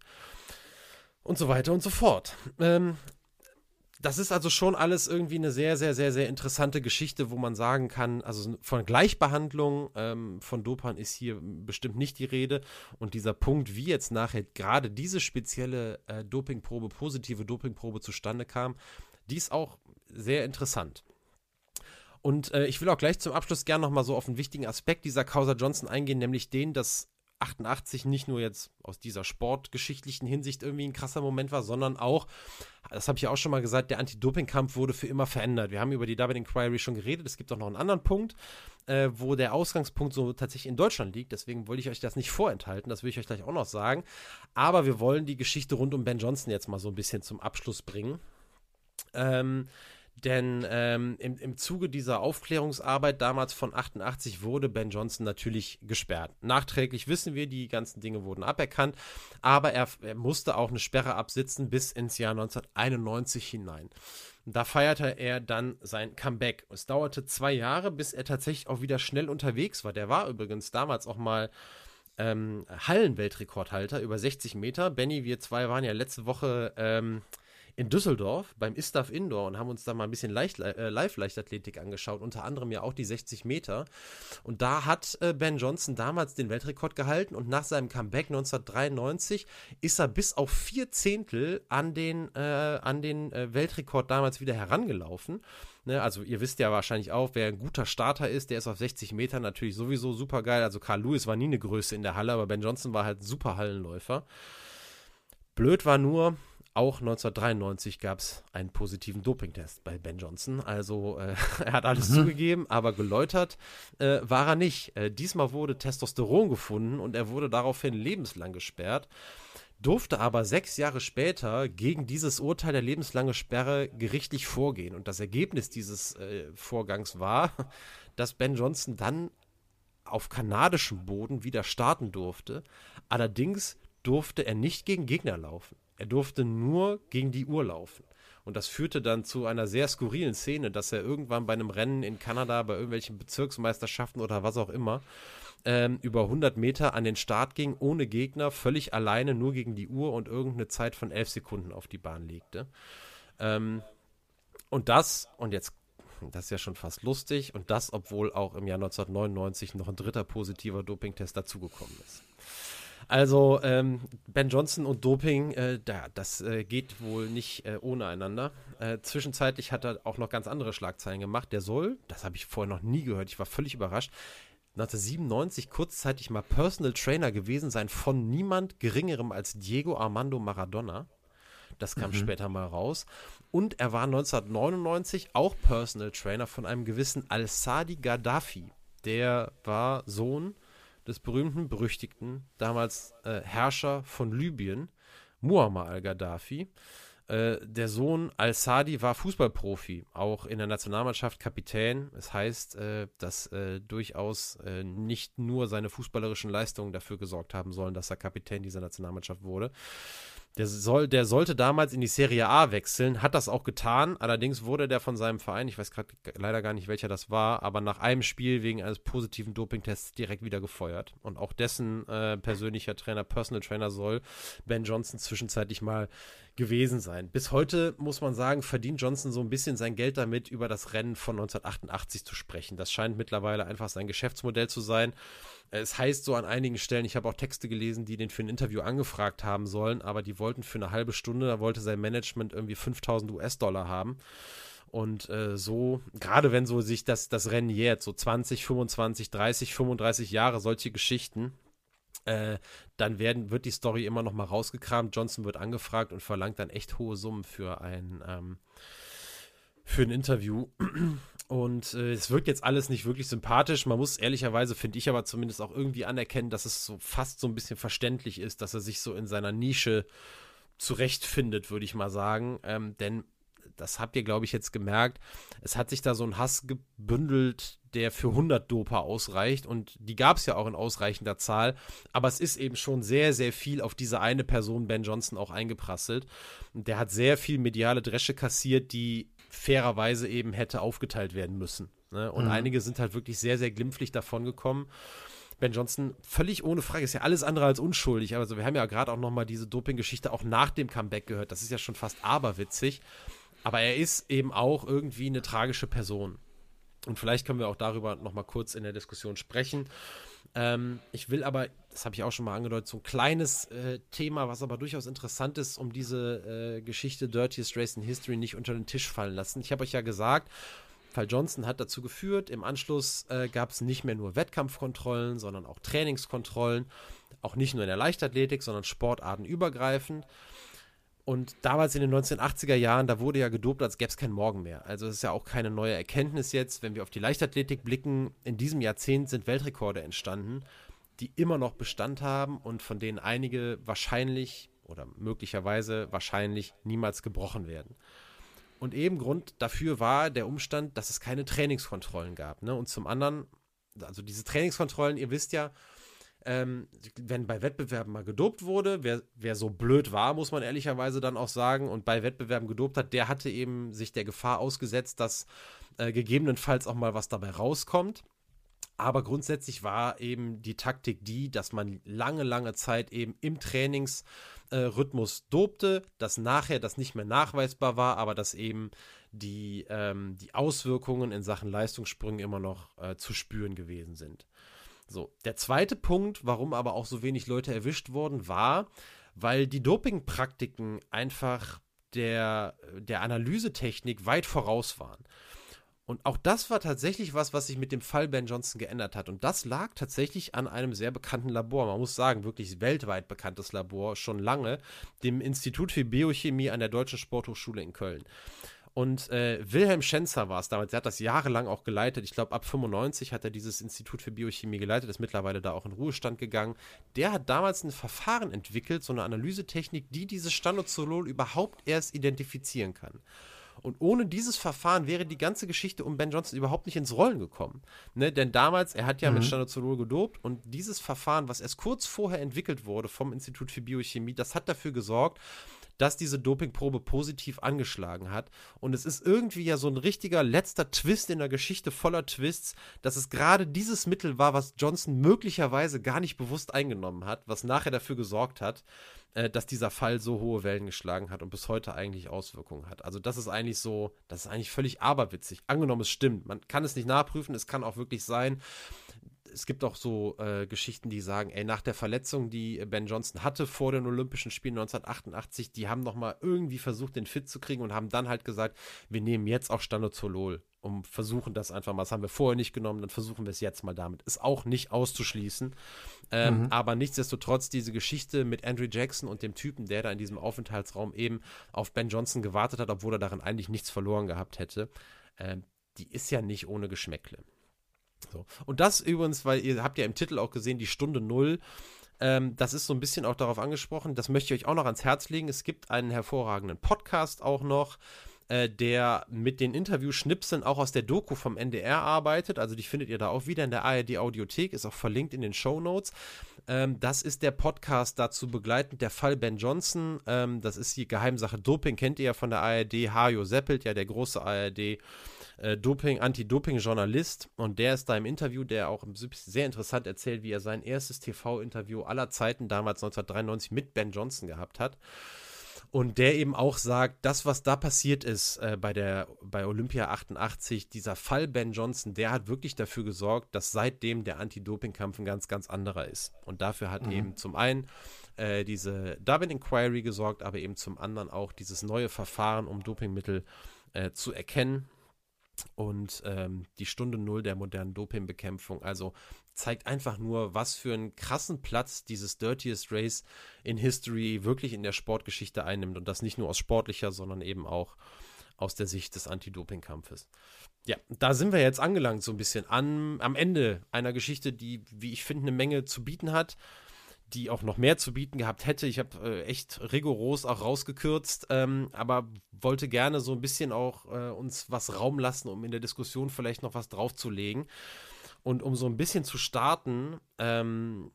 und so weiter und so fort. Ähm, das ist also schon alles irgendwie eine sehr, sehr, sehr, sehr interessante Geschichte, wo man sagen kann, also von Gleichbehandlung ähm, von Dopern ist hier bestimmt nicht die Rede. Und dieser Punkt, wie jetzt nachher gerade diese spezielle äh, Dopingprobe, positive Dopingprobe zustande kam, Die ist auch sehr interessant. Und äh, ich will auch gleich zum Abschluss gerne nochmal so auf einen wichtigen Aspekt dieser Causa Johnson eingehen, nämlich den, dass 88 nicht nur jetzt aus dieser sportgeschichtlichen Hinsicht irgendwie ein krasser Moment war, sondern auch, das habe ich auch schon mal gesagt, der Anti-Doping-Kampf wurde für immer verändert. Wir haben über die Double Inquiry schon geredet. Es gibt auch noch einen anderen Punkt, äh, wo der Ausgangspunkt so tatsächlich in Deutschland liegt. Deswegen wollte ich euch das nicht vorenthalten. Das will ich euch gleich auch noch sagen. Aber wir wollen die Geschichte rund um Ben Johnson jetzt mal so ein bisschen zum Abschluss bringen. Ähm, denn ähm, im, im Zuge dieser Aufklärungsarbeit damals von 88 wurde Ben Johnson natürlich gesperrt. Nachträglich wissen wir, die ganzen Dinge wurden aberkannt, aber er, er musste auch eine Sperre absitzen bis ins Jahr 1991 hinein. Da feierte er dann sein Comeback. Es dauerte zwei Jahre, bis er tatsächlich auch wieder schnell unterwegs war. Der war übrigens damals auch mal ähm, Hallenweltrekordhalter über 60 Meter. Benny, wir zwei waren ja letzte Woche ähm, in Düsseldorf beim Istaf Indoor und haben uns da mal ein bisschen Leicht, äh, Live-Leichtathletik angeschaut, unter anderem ja auch die 60 Meter. Und da hat äh, Ben Johnson damals den Weltrekord gehalten und nach seinem Comeback 1993 ist er bis auf vier Zehntel an den, äh, an den äh, Weltrekord damals wieder herangelaufen. Ne, also ihr wisst ja wahrscheinlich auch, wer ein guter Starter ist, der ist auf 60 Meter natürlich sowieso super geil. Also Carl Lewis war nie eine Größe in der Halle, aber Ben Johnson war halt ein super Hallenläufer. Blöd war nur, auch 1993 gab es einen positiven Dopingtest bei Ben Johnson. Also äh, er hat alles mhm. zugegeben, aber geläutert äh, war er nicht. Äh, diesmal wurde Testosteron gefunden und er wurde daraufhin lebenslang gesperrt, durfte aber sechs Jahre später gegen dieses Urteil der lebenslangen Sperre gerichtlich vorgehen. Und das Ergebnis dieses äh, Vorgangs war, dass Ben Johnson dann auf kanadischem Boden wieder starten durfte. Allerdings durfte er nicht gegen Gegner laufen. Er durfte nur gegen die Uhr laufen. Und das führte dann zu einer sehr skurrilen Szene, dass er irgendwann bei einem Rennen in Kanada, bei irgendwelchen Bezirksmeisterschaften oder was auch immer, ähm, über 100 Meter an den Start ging, ohne Gegner, völlig alleine, nur gegen die Uhr und irgendeine Zeit von 11 Sekunden auf die Bahn legte. Ähm, und das, und jetzt, das ist ja schon fast lustig, und das, obwohl auch im Jahr 1999 noch ein dritter positiver Dopingtest dazugekommen ist. Also ähm, Ben Johnson und Doping, äh, da, das äh, geht wohl nicht äh, ohne einander. Äh, zwischenzeitlich hat er auch noch ganz andere Schlagzeilen gemacht. Der soll, das habe ich vorher noch nie gehört, ich war völlig überrascht, 1997 kurzzeitig mal Personal Trainer gewesen sein von niemand Geringerem als Diego Armando Maradona. Das kam mhm. später mal raus. Und er war 1999 auch Personal Trainer von einem gewissen Al-Sadi Gaddafi. Der war Sohn des berühmten, berüchtigten, damals äh, Herrscher von Libyen, Muammar al-Gaddafi. Äh, der Sohn al-Sadi war Fußballprofi, auch in der Nationalmannschaft Kapitän. Es das heißt, äh, dass äh, durchaus äh, nicht nur seine fußballerischen Leistungen dafür gesorgt haben sollen, dass er Kapitän dieser Nationalmannschaft wurde. Der, soll, der sollte damals in die Serie A wechseln, hat das auch getan. Allerdings wurde der von seinem Verein, ich weiß gerade leider gar nicht, welcher das war, aber nach einem Spiel wegen eines positiven Dopingtests direkt wieder gefeuert. Und auch dessen äh, persönlicher Trainer, Personal Trainer soll Ben Johnson zwischenzeitlich mal gewesen sein. Bis heute muss man sagen, verdient Johnson so ein bisschen sein Geld damit, über das Rennen von 1988 zu sprechen. Das scheint mittlerweile einfach sein Geschäftsmodell zu sein. Es heißt so an einigen Stellen, ich habe auch Texte gelesen, die den für ein Interview angefragt haben sollen, aber die wollten für eine halbe Stunde, da wollte sein Management irgendwie 5000 US-Dollar haben. Und äh, so, gerade wenn so sich das, das Rennen jährt, so 20, 25, 30, 35 Jahre, solche Geschichten, äh, dann werden, wird die Story immer noch mal rausgekramt. Johnson wird angefragt und verlangt dann echt hohe Summen für ein, ähm, für ein Interview. Und äh, es wirkt jetzt alles nicht wirklich sympathisch. Man muss ehrlicherweise, finde ich aber zumindest auch irgendwie anerkennen, dass es so fast so ein bisschen verständlich ist, dass er sich so in seiner Nische zurechtfindet, würde ich mal sagen. Ähm, denn das habt ihr, glaube ich, jetzt gemerkt. Es hat sich da so ein Hass gebündelt, der für 100 Doper ausreicht. Und die gab es ja auch in ausreichender Zahl. Aber es ist eben schon sehr, sehr viel auf diese eine Person, Ben Johnson, auch eingeprasselt. Und der hat sehr viel mediale Dresche kassiert, die fairerweise eben hätte aufgeteilt werden müssen. Ne? Und mhm. einige sind halt wirklich sehr, sehr glimpflich davongekommen. Ben Johnson völlig ohne Frage ist ja alles andere als unschuldig. Also wir haben ja gerade auch noch mal diese Doping-Geschichte auch nach dem Comeback gehört. Das ist ja schon fast aberwitzig. Aber er ist eben auch irgendwie eine tragische Person. Und vielleicht können wir auch darüber nochmal kurz in der Diskussion sprechen. Ähm, ich will aber, das habe ich auch schon mal angedeutet, so ein kleines äh, Thema, was aber durchaus interessant ist, um diese äh, Geschichte Dirtiest Race in History nicht unter den Tisch fallen lassen. Ich habe euch ja gesagt, Fall Johnson hat dazu geführt, im Anschluss äh, gab es nicht mehr nur Wettkampfkontrollen, sondern auch Trainingskontrollen, auch nicht nur in der Leichtathletik, sondern sportartenübergreifend. Und damals in den 1980er Jahren, da wurde ja gedopt, als gäbe es kein Morgen mehr. Also es ist ja auch keine neue Erkenntnis jetzt. Wenn wir auf die Leichtathletik blicken, in diesem Jahrzehnt sind Weltrekorde entstanden, die immer noch Bestand haben und von denen einige wahrscheinlich oder möglicherweise wahrscheinlich niemals gebrochen werden. Und eben Grund dafür war der Umstand, dass es keine Trainingskontrollen gab. Ne? Und zum anderen, also diese Trainingskontrollen, ihr wisst ja, ähm, wenn bei Wettbewerben mal gedopt wurde, wer, wer so blöd war, muss man ehrlicherweise dann auch sagen, und bei Wettbewerben gedopt hat, der hatte eben sich der Gefahr ausgesetzt, dass äh, gegebenenfalls auch mal was dabei rauskommt. Aber grundsätzlich war eben die Taktik die, dass man lange, lange Zeit eben im Trainingsrhythmus äh, dopte, dass nachher das nicht mehr nachweisbar war, aber dass eben die, ähm, die Auswirkungen in Sachen Leistungssprünge immer noch äh, zu spüren gewesen sind. So, der zweite Punkt, warum aber auch so wenig Leute erwischt wurden, war, weil die Dopingpraktiken einfach der, der Analysetechnik weit voraus waren. Und auch das war tatsächlich was, was sich mit dem Fall Ben Johnson geändert hat. Und das lag tatsächlich an einem sehr bekannten Labor. Man muss sagen, wirklich weltweit bekanntes Labor, schon lange, dem Institut für Biochemie an der Deutschen Sporthochschule in Köln. Und äh, Wilhelm Schenzer war es damals. Er hat das jahrelang auch geleitet. Ich glaube, ab 95 hat er dieses Institut für Biochemie geleitet, ist mittlerweile da auch in Ruhestand gegangen. Der hat damals ein Verfahren entwickelt, so eine Analysetechnik, die dieses Stanozolol überhaupt erst identifizieren kann. Und ohne dieses Verfahren wäre die ganze Geschichte um Ben Johnson überhaupt nicht ins Rollen gekommen. Ne? Denn damals, er hat ja mhm. mit Stanozolol gedopt und dieses Verfahren, was erst kurz vorher entwickelt wurde vom Institut für Biochemie, das hat dafür gesorgt, dass diese Dopingprobe positiv angeschlagen hat. Und es ist irgendwie ja so ein richtiger letzter Twist in der Geschichte voller Twists, dass es gerade dieses Mittel war, was Johnson möglicherweise gar nicht bewusst eingenommen hat, was nachher dafür gesorgt hat, äh, dass dieser Fall so hohe Wellen geschlagen hat und bis heute eigentlich Auswirkungen hat. Also das ist eigentlich so, das ist eigentlich völlig aberwitzig. Angenommen, es stimmt. Man kann es nicht nachprüfen, es kann auch wirklich sein, es gibt auch so äh, Geschichten, die sagen, ey, nach der Verletzung, die Ben Johnson hatte vor den Olympischen Spielen 1988, die haben nochmal irgendwie versucht, den fit zu kriegen und haben dann halt gesagt, wir nehmen jetzt auch Stanozolol, um versuchen das einfach mal. Das haben wir vorher nicht genommen, dann versuchen wir es jetzt mal damit. Ist auch nicht auszuschließen. Ähm, mhm. Aber nichtsdestotrotz, diese Geschichte mit Andrew Jackson und dem Typen, der da in diesem Aufenthaltsraum eben auf Ben Johnson gewartet hat, obwohl er darin eigentlich nichts verloren gehabt hätte, äh, die ist ja nicht ohne Geschmäckle. So. Und das übrigens, weil ihr habt ja im Titel auch gesehen, die Stunde Null. Ähm, das ist so ein bisschen auch darauf angesprochen. Das möchte ich euch auch noch ans Herz legen. Es gibt einen hervorragenden Podcast auch noch, äh, der mit den Interview-Schnipseln auch aus der Doku vom NDR arbeitet. Also die findet ihr da auch wieder in der ARD Audiothek, ist auch verlinkt in den Show Notes. Ähm, das ist der Podcast dazu begleitend, der Fall Ben Johnson. Ähm, das ist die Geheimsache Doping, kennt ihr ja von der ARD. Hajo Seppelt, ja der große ARD äh, Doping, Anti-Doping-Journalist und der ist da im Interview, der auch sehr interessant erzählt, wie er sein erstes TV-Interview aller Zeiten damals 1993 mit Ben Johnson gehabt hat. Und der eben auch sagt, das, was da passiert ist äh, bei der bei Olympia 88, dieser Fall Ben Johnson, der hat wirklich dafür gesorgt, dass seitdem der Anti-Doping-Kampf ein ganz, ganz anderer ist. Und dafür hat mhm. eben zum einen äh, diese Dublin Inquiry gesorgt, aber eben zum anderen auch dieses neue Verfahren, um Dopingmittel äh, zu erkennen und ähm, die Stunde Null der modernen Dopingbekämpfung. Also zeigt einfach nur, was für einen krassen Platz dieses Dirtiest Race in History wirklich in der Sportgeschichte einnimmt. Und das nicht nur aus sportlicher, sondern eben auch aus der Sicht des Anti-Doping-Kampfes. Ja, da sind wir jetzt angelangt, so ein bisschen an, am Ende einer Geschichte, die, wie ich finde, eine Menge zu bieten hat die auch noch mehr zu bieten gehabt hätte. Ich habe äh, echt rigoros auch rausgekürzt, ähm, aber wollte gerne so ein bisschen auch äh, uns was Raum lassen, um in der Diskussion vielleicht noch was draufzulegen. Und um so ein bisschen zu starten, ähm,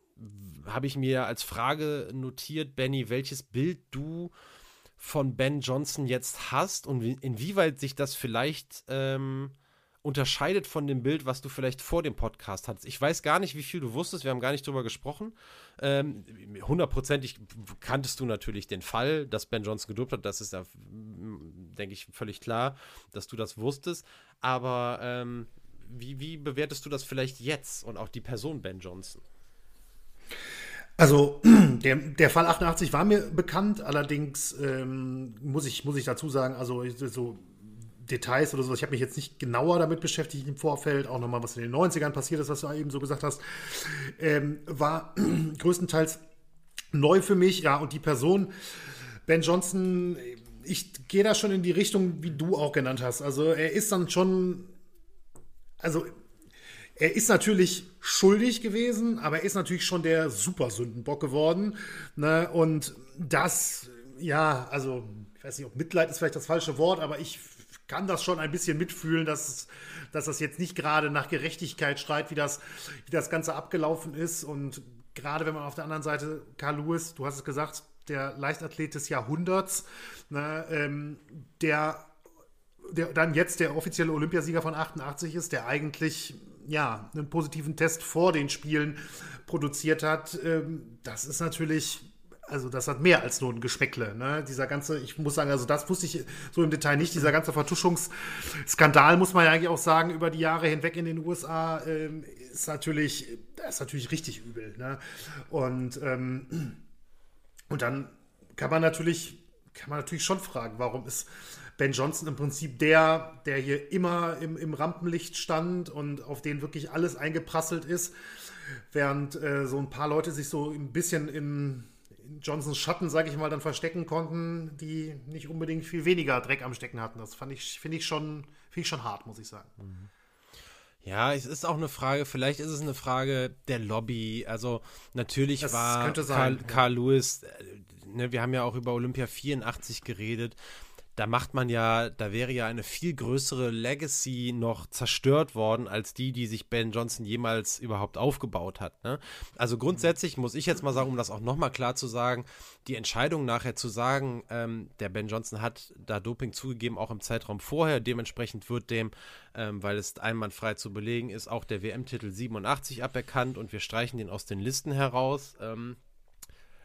habe ich mir als Frage notiert, Benny, welches Bild du von Ben Johnson jetzt hast und inwieweit sich das vielleicht ähm, unterscheidet von dem Bild, was du vielleicht vor dem Podcast hattest. Ich weiß gar nicht, wie viel du wusstest, wir haben gar nicht drüber gesprochen. Ähm, hundertprozentig kanntest du natürlich den Fall, dass Ben Johnson gedopt hat. Das ist ja, denke ich, völlig klar, dass du das wusstest. Aber ähm, wie, wie bewertest du das vielleicht jetzt und auch die Person Ben Johnson? Also der, der Fall 88 war mir bekannt, allerdings ähm, muss, ich, muss ich dazu sagen, also so Details oder so, ich habe mich jetzt nicht genauer damit beschäftigt im Vorfeld, auch nochmal, was in den 90ern passiert ist, was du eben so gesagt hast, ähm, war größtenteils neu für mich, ja, und die Person, Ben Johnson, ich gehe da schon in die Richtung, wie du auch genannt hast. Also er ist dann schon, also er ist natürlich schuldig gewesen, aber er ist natürlich schon der Supersündenbock geworden. Ne? Und das, ja, also ich weiß nicht, ob Mitleid ist vielleicht das falsche Wort, aber ich kann das schon ein bisschen mitfühlen, dass, dass das jetzt nicht gerade nach Gerechtigkeit schreit, wie das, wie das Ganze abgelaufen ist. Und gerade wenn man auf der anderen Seite, Carl Lewis, du hast es gesagt, der Leichtathlet des Jahrhunderts, ne, ähm, der, der dann jetzt der offizielle Olympiasieger von 88 ist, der eigentlich ja einen positiven Test vor den Spielen produziert hat. Ähm, das ist natürlich also das hat mehr als nur ein Geschmäckle. Ne? Dieser ganze, ich muss sagen, also das wusste ich so im Detail nicht. Dieser ganze Vertuschungsskandal, muss man ja eigentlich auch sagen, über die Jahre hinweg in den USA, ähm, ist natürlich, ist natürlich richtig übel. Ne? Und ähm, und dann kann man natürlich, kann man natürlich schon fragen, warum ist Ben Johnson im Prinzip der, der hier immer im, im Rampenlicht stand und auf den wirklich alles eingeprasselt ist, während äh, so ein paar Leute sich so ein bisschen in, Johnsons Schatten, sage ich mal, dann verstecken konnten, die nicht unbedingt viel weniger Dreck am Stecken hatten. Das fand ich, finde ich schon, finde ich schon hart, muss ich sagen. Mhm. Ja, es ist auch eine Frage, vielleicht ist es eine Frage der Lobby. Also natürlich das war Carl, Carl Lewis, äh, ne, wir haben ja auch über Olympia 84 geredet da macht man ja, da wäre ja eine viel größere Legacy noch zerstört worden, als die, die sich Ben Johnson jemals überhaupt aufgebaut hat. Ne? Also grundsätzlich muss ich jetzt mal sagen, um das auch nochmal klar zu sagen, die Entscheidung nachher zu sagen, ähm, der Ben Johnson hat da Doping zugegeben, auch im Zeitraum vorher, dementsprechend wird dem, ähm, weil es einwandfrei zu belegen ist, auch der WM-Titel 87 aberkannt und wir streichen den aus den Listen heraus. Ähm,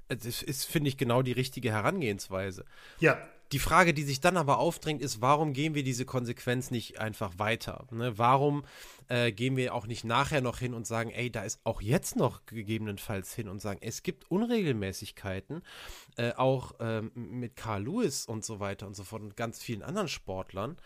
das ist, finde ich, genau die richtige Herangehensweise. Ja, die Frage, die sich dann aber aufdrängt, ist, warum gehen wir diese Konsequenz nicht einfach weiter? Ne? Warum äh, gehen wir auch nicht nachher noch hin und sagen, ey, da ist auch jetzt noch gegebenenfalls hin und sagen, es gibt Unregelmäßigkeiten, äh, auch ähm, mit Carl Lewis und so weiter und so fort und ganz vielen anderen Sportlern.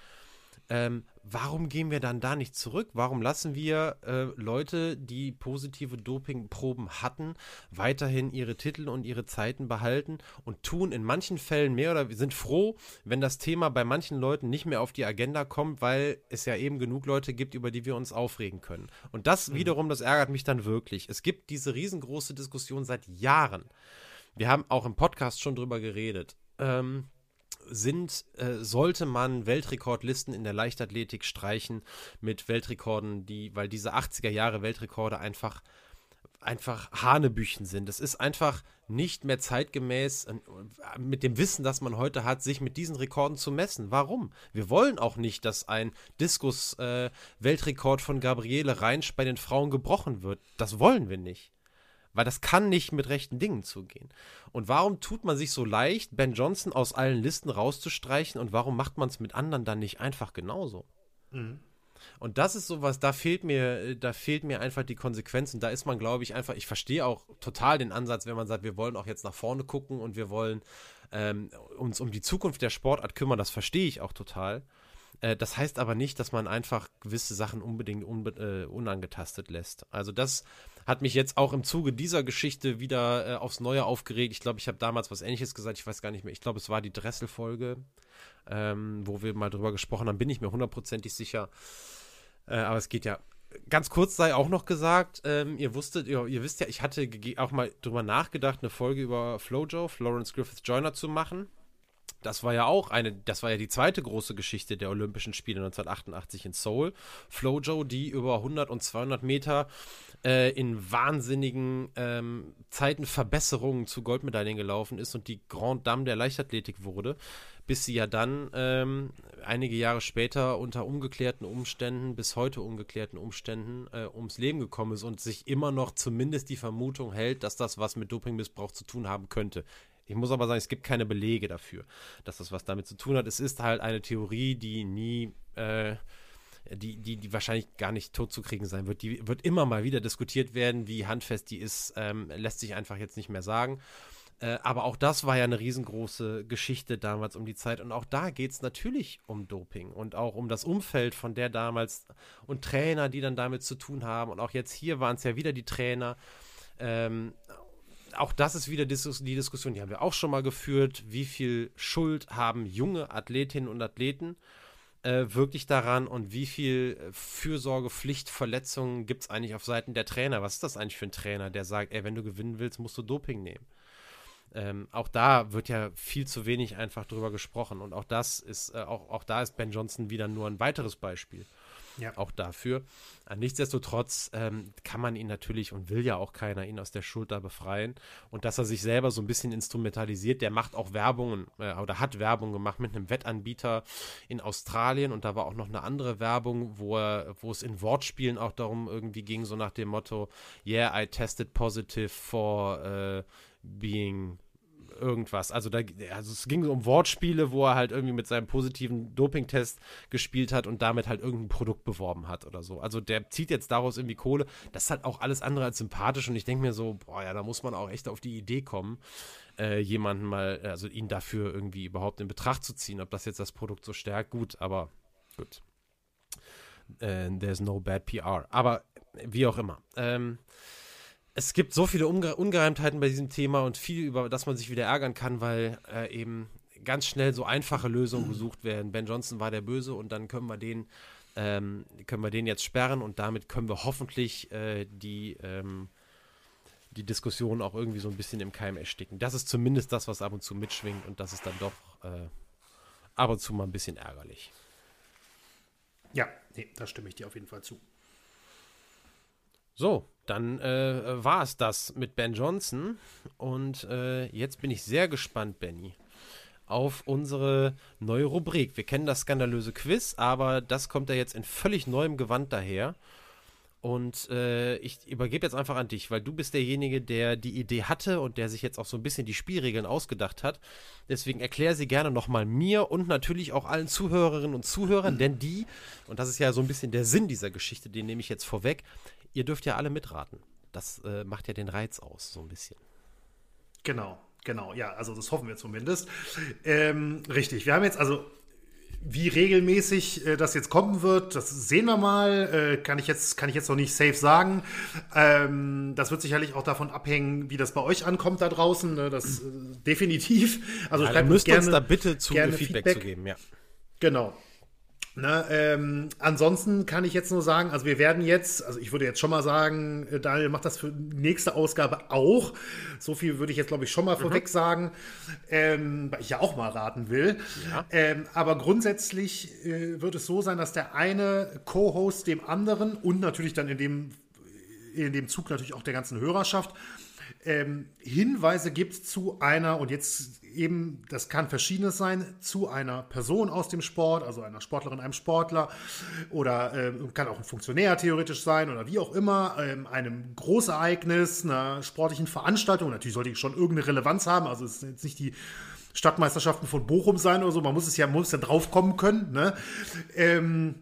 Ähm, warum gehen wir dann da nicht zurück? Warum lassen wir äh, Leute, die positive Dopingproben hatten, weiterhin ihre Titel und ihre Zeiten behalten und tun in manchen Fällen mehr oder wir sind froh, wenn das Thema bei manchen Leuten nicht mehr auf die Agenda kommt, weil es ja eben genug Leute gibt, über die wir uns aufregen können. Und das mhm. wiederum, das ärgert mich dann wirklich. Es gibt diese riesengroße Diskussion seit Jahren. Wir haben auch im Podcast schon drüber geredet. Ähm, sind, äh, sollte man Weltrekordlisten in der Leichtathletik streichen mit Weltrekorden, die, weil diese 80er Jahre Weltrekorde einfach einfach Hanebüchen sind. Es ist einfach nicht mehr zeitgemäß äh, mit dem Wissen, das man heute hat, sich mit diesen Rekorden zu messen. Warum? Wir wollen auch nicht, dass ein Diskus-Weltrekord äh, von Gabriele Reinsch bei den Frauen gebrochen wird. Das wollen wir nicht. Weil das kann nicht mit rechten Dingen zugehen. Und warum tut man sich so leicht, Ben Johnson aus allen Listen rauszustreichen und warum macht man es mit anderen dann nicht einfach genauso? Mhm. Und das ist sowas, da fehlt mir, da fehlt mir einfach die Konsequenz. Und da ist man, glaube ich, einfach, ich verstehe auch total den Ansatz, wenn man sagt, wir wollen auch jetzt nach vorne gucken und wir wollen ähm, uns um die Zukunft der Sportart kümmern. Das verstehe ich auch total. Äh, das heißt aber nicht, dass man einfach gewisse Sachen unbedingt unbe äh, unangetastet lässt. Also das hat mich jetzt auch im Zuge dieser Geschichte wieder äh, aufs Neue aufgeregt. Ich glaube, ich habe damals was Ähnliches gesagt. Ich weiß gar nicht mehr. Ich glaube, es war die Dressel-Folge, ähm, wo wir mal drüber gesprochen haben. Bin ich mir hundertprozentig sicher. Äh, aber es geht ja. Ganz kurz sei auch noch gesagt, ähm, ihr wusstet, ihr, ihr, wisst ja, ich hatte auch mal drüber nachgedacht, eine Folge über Flojo, Florence Griffith Joyner zu machen. Das war ja auch eine, das war ja die zweite große Geschichte der Olympischen Spiele 1988 in Seoul. Flojo, die über 100 und 200 Meter äh, in wahnsinnigen ähm, Zeitenverbesserungen zu Goldmedaillen gelaufen ist und die Grand Dame der Leichtathletik wurde, bis sie ja dann ähm, einige Jahre später unter ungeklärten Umständen, bis heute ungeklärten Umständen, äh, ums Leben gekommen ist und sich immer noch zumindest die Vermutung hält, dass das was mit Dopingmissbrauch zu tun haben könnte. Ich muss aber sagen, es gibt keine Belege dafür, dass das was damit zu tun hat. Es ist halt eine Theorie, die nie, äh, die, die, die wahrscheinlich gar nicht tot zu kriegen sein wird. Die wird immer mal wieder diskutiert werden, wie handfest die ist, ähm, lässt sich einfach jetzt nicht mehr sagen. Äh, aber auch das war ja eine riesengroße Geschichte damals um die Zeit. Und auch da geht es natürlich um Doping und auch um das Umfeld von der damals und Trainer, die dann damit zu tun haben. Und auch jetzt hier waren es ja wieder die Trainer. Ähm, auch das ist wieder die Diskussion, die haben wir auch schon mal geführt. Wie viel Schuld haben junge Athletinnen und Athleten äh, wirklich daran und wie viel Fürsorge, Pflicht, Verletzungen gibt es eigentlich auf Seiten der Trainer? Was ist das eigentlich für ein Trainer, der sagt, ey, wenn du gewinnen willst, musst du Doping nehmen? Ähm, auch da wird ja viel zu wenig einfach drüber gesprochen. Und auch das ist, äh, auch, auch da ist Ben Johnson wieder nur ein weiteres Beispiel. Ja. Auch dafür. Äh, nichtsdestotrotz ähm, kann man ihn natürlich und will ja auch keiner ihn aus der Schulter befreien. Und dass er sich selber so ein bisschen instrumentalisiert, der macht auch Werbungen äh, oder hat Werbung gemacht mit einem Wettanbieter in Australien. Und da war auch noch eine andere Werbung, wo, er, wo es in Wortspielen auch darum irgendwie ging, so nach dem Motto: Yeah, I tested positive for uh, being irgendwas. Also, da, also es ging um Wortspiele, wo er halt irgendwie mit seinem positiven Dopingtest gespielt hat und damit halt irgendein Produkt beworben hat oder so. Also der zieht jetzt daraus irgendwie Kohle. Das ist halt auch alles andere als sympathisch und ich denke mir so, boah, ja, da muss man auch echt auf die Idee kommen, äh, jemanden mal, also ihn dafür irgendwie überhaupt in Betracht zu ziehen, ob das jetzt das Produkt so stärkt. Gut, aber gut. Äh, there's no bad PR. Aber wie auch immer. Ähm, es gibt so viele Unge Ungereimtheiten bei diesem Thema und viel, über das man sich wieder ärgern kann, weil äh, eben ganz schnell so einfache Lösungen gesucht werden. Ben Johnson war der Böse und dann können wir den, ähm, können wir den jetzt sperren und damit können wir hoffentlich äh, die, ähm, die Diskussion auch irgendwie so ein bisschen im Keim ersticken. Das ist zumindest das, was ab und zu mitschwingt und das ist dann doch äh, ab und zu mal ein bisschen ärgerlich. Ja, nee, da stimme ich dir auf jeden Fall zu. So, dann äh, war es das mit Ben Johnson. Und äh, jetzt bin ich sehr gespannt, Benny, auf unsere neue Rubrik. Wir kennen das skandalöse Quiz, aber das kommt ja jetzt in völlig neuem Gewand daher. Und äh, ich übergebe jetzt einfach an dich, weil du bist derjenige, der die Idee hatte und der sich jetzt auch so ein bisschen die Spielregeln ausgedacht hat. Deswegen erkläre sie gerne nochmal mir und natürlich auch allen Zuhörerinnen und Zuhörern, denn die, und das ist ja so ein bisschen der Sinn dieser Geschichte, den nehme ich jetzt vorweg, ihr dürft ja alle mitraten. Das äh, macht ja den Reiz aus, so ein bisschen. Genau, genau, ja, also das hoffen wir zumindest. Ähm, richtig, wir haben jetzt also wie regelmäßig äh, das jetzt kommen wird, das sehen wir mal. Äh, kann, ich jetzt, kann ich jetzt noch nicht safe sagen. Ähm, das wird sicherlich auch davon abhängen, wie das bei euch ankommt da draußen. Ne? Das äh, definitiv. Also ja, schreibt uns gerne, uns da bitte zu gerne Feedback, Feedback zu geben, ja. Genau. Na, ähm, ansonsten kann ich jetzt nur sagen, also wir werden jetzt, also ich würde jetzt schon mal sagen, äh, Daniel macht das für die nächste Ausgabe auch. So viel würde ich jetzt, glaube ich, schon mal mhm. vorweg sagen, ähm, weil ich ja auch mal raten will. Ja. Ähm, aber grundsätzlich äh, wird es so sein, dass der eine Co-Host dem anderen und natürlich dann in dem, in dem Zug natürlich auch der ganzen Hörerschaft ähm, Hinweise gibt zu einer, und jetzt eben, das kann verschiedenes sein, zu einer Person aus dem Sport, also einer Sportlerin, einem Sportler oder äh, kann auch ein Funktionär theoretisch sein oder wie auch immer, ähm, einem Großereignis, einer sportlichen Veranstaltung. Natürlich sollte die schon irgendeine Relevanz haben, also es sind jetzt nicht die Stadtmeisterschaften von Bochum sein oder so, man muss es ja, muss ja drauf kommen können. Ne? Ähm,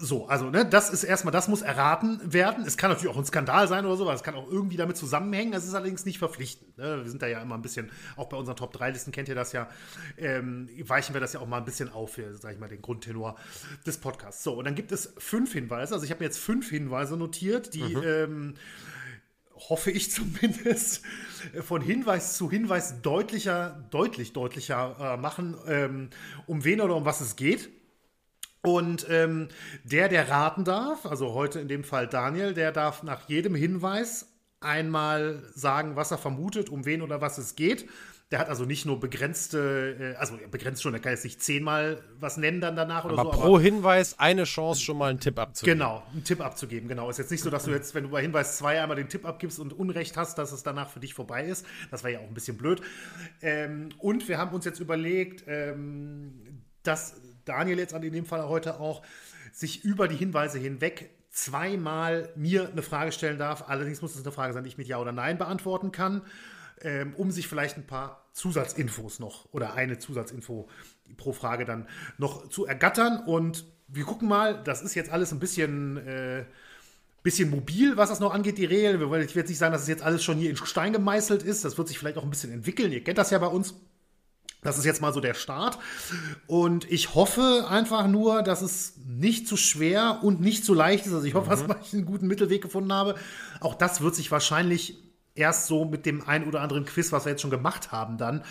so, also, ne, das ist erstmal, das muss erraten werden. Es kann natürlich auch ein Skandal sein oder so, weil es kann auch irgendwie damit zusammenhängen. Es ist allerdings nicht verpflichtend. Ne? Wir sind da ja immer ein bisschen, auch bei unseren Top 3-Listen kennt ihr das ja, ähm, weichen wir das ja auch mal ein bisschen auf für, sag ich mal, den Grundtenor des Podcasts. So, und dann gibt es fünf Hinweise. Also, ich habe mir jetzt fünf Hinweise notiert, die, mhm. ähm, hoffe ich zumindest, von Hinweis zu Hinweis deutlicher, deutlich deutlicher äh, machen, ähm, um wen oder um was es geht. Und ähm, der, der raten darf, also heute in dem Fall Daniel, der darf nach jedem Hinweis einmal sagen, was er vermutet, um wen oder was es geht. Der hat also nicht nur begrenzte, äh, also begrenzt schon, der kann jetzt nicht zehnmal was nennen dann danach oder aber so. Pro aber pro Hinweis eine Chance, schon mal einen Tipp abzugeben. Genau, einen Tipp abzugeben, genau. Ist jetzt nicht so, dass du jetzt, wenn du bei Hinweis 2 einmal den Tipp abgibst und Unrecht hast, dass es danach für dich vorbei ist. Das wäre ja auch ein bisschen blöd. Ähm, und wir haben uns jetzt überlegt, ähm, dass Daniel jetzt in dem Fall heute auch, sich über die Hinweise hinweg zweimal mir eine Frage stellen darf. Allerdings muss es eine Frage sein, die ich mit Ja oder Nein beantworten kann, ähm, um sich vielleicht ein paar Zusatzinfos noch oder eine Zusatzinfo pro Frage dann noch zu ergattern. Und wir gucken mal, das ist jetzt alles ein bisschen, äh, bisschen mobil, was das noch angeht, die Regeln. Ich werde nicht sagen, dass es jetzt alles schon hier in Stein gemeißelt ist. Das wird sich vielleicht auch ein bisschen entwickeln. Ihr kennt das ja bei uns. Das ist jetzt mal so der Start. Und ich hoffe einfach nur, dass es nicht zu schwer und nicht zu leicht ist. Also ich hoffe, mhm. dass ich einen guten Mittelweg gefunden habe. Auch das wird sich wahrscheinlich erst so mit dem ein oder anderen Quiz, was wir jetzt schon gemacht haben, dann,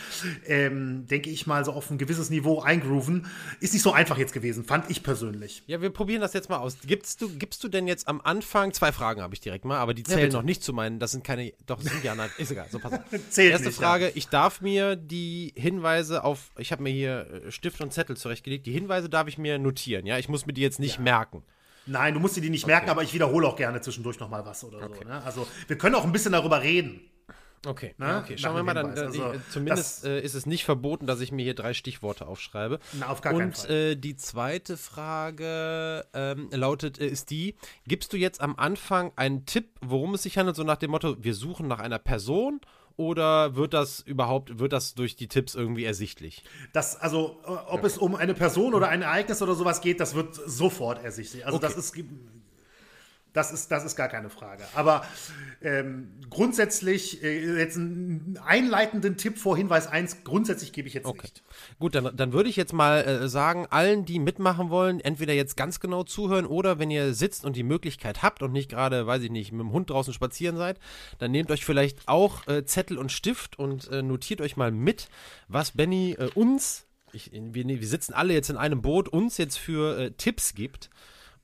ähm, denke ich mal, so auf ein gewisses Niveau eingrooven. Ist nicht so einfach jetzt gewesen, fand ich persönlich. Ja, wir probieren das jetzt mal aus. Gibst du, gibst du denn jetzt am Anfang, zwei Fragen habe ich direkt mal, aber die zählen ja, noch nicht zu meinen, das sind keine, doch, sind ja, nein, ist egal, so pass auf. Zählt Erste nicht, Frage, ja. ich darf mir die Hinweise auf, ich habe mir hier äh, Stift und Zettel zurechtgelegt, die Hinweise darf ich mir notieren, ja, ich muss mir die jetzt nicht ja. merken. Nein, du musst dir die nicht okay. merken, aber ich wiederhole auch gerne zwischendurch nochmal was oder okay. so. Ne? Also wir können auch ein bisschen darüber reden. Okay, ne? ja, okay. Schauen wir mal, dann, dann also, ich, zumindest äh, ist es nicht verboten, dass ich mir hier drei Stichworte aufschreibe. Na, auf gar Und keinen Fall. Äh, die zweite Frage ähm, lautet, äh, ist die, gibst du jetzt am Anfang einen Tipp, worum es sich handelt, so nach dem Motto, wir suchen nach einer Person oder wird das überhaupt, wird das durch die Tipps irgendwie ersichtlich? Das, also, äh, ob ja. es um eine Person oder ein Ereignis oder sowas geht, das wird sofort ersichtlich. Also, okay. das ist das ist, das ist gar keine Frage. Aber ähm, grundsätzlich, äh, jetzt einen einleitenden Tipp vor Hinweis 1, grundsätzlich gebe ich jetzt okay. nicht. Gut, dann, dann würde ich jetzt mal äh, sagen, allen, die mitmachen wollen, entweder jetzt ganz genau zuhören oder wenn ihr sitzt und die Möglichkeit habt und nicht gerade, weiß ich nicht, mit dem Hund draußen spazieren seid, dann nehmt euch vielleicht auch äh, Zettel und Stift und äh, notiert euch mal mit, was Benny äh, uns, ich, wir, wir sitzen alle jetzt in einem Boot, uns jetzt für äh, Tipps gibt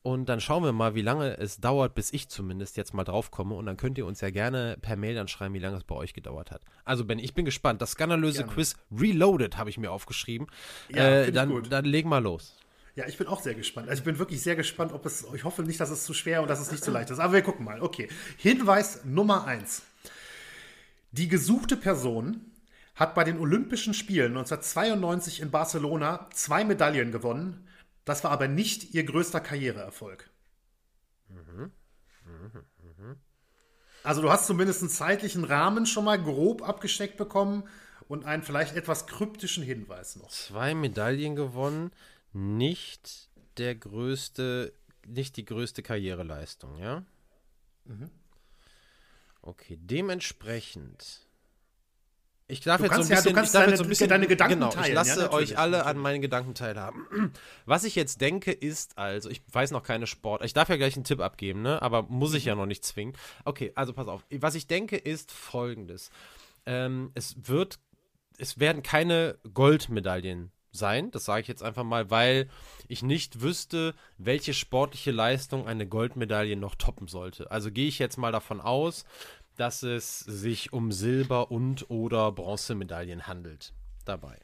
und dann schauen wir mal, wie lange es dauert, bis ich zumindest jetzt mal draufkomme. Und dann könnt ihr uns ja gerne per Mail dann schreiben, wie lange es bei euch gedauert hat. Also Ben, ich bin gespannt. Das skandalöse gerne. Quiz Reloaded habe ich mir aufgeschrieben. Ja, äh, dann, gut. dann leg mal los. Ja, ich bin auch sehr gespannt. Also ich bin wirklich sehr gespannt, ob es. Ich hoffe nicht, dass es zu schwer und dass es nicht zu leicht ist. Aber wir gucken mal. Okay. Hinweis Nummer eins. Die gesuchte Person hat bei den Olympischen Spielen 1992 in Barcelona zwei Medaillen gewonnen das war aber nicht ihr größter Karriereerfolg. Mhm. Mhm. Mhm. Also du hast zumindest einen zeitlichen Rahmen schon mal grob abgesteckt bekommen und einen vielleicht etwas kryptischen Hinweis noch. Zwei Medaillen gewonnen, nicht der größte, nicht die größte Karriereleistung, ja? Mhm. Okay, dementsprechend ich darf du jetzt so ein bisschen, ja, ich darf jetzt so ein bisschen deine Gedanken genau, teilen. Ich lasse ja, euch alle natürlich. an meinen Gedanken teilhaben. Was ich jetzt denke, ist also, ich weiß noch keine Sport. Ich darf ja gleich einen Tipp abgeben, ne? Aber muss ich ja noch nicht zwingen. Okay, also pass auf. Was ich denke, ist folgendes. Ähm, es wird, es werden keine Goldmedaillen sein. Das sage ich jetzt einfach mal, weil ich nicht wüsste, welche sportliche Leistung eine Goldmedaille noch toppen sollte. Also gehe ich jetzt mal davon aus, dass es sich um Silber- und oder Bronzemedaillen handelt dabei.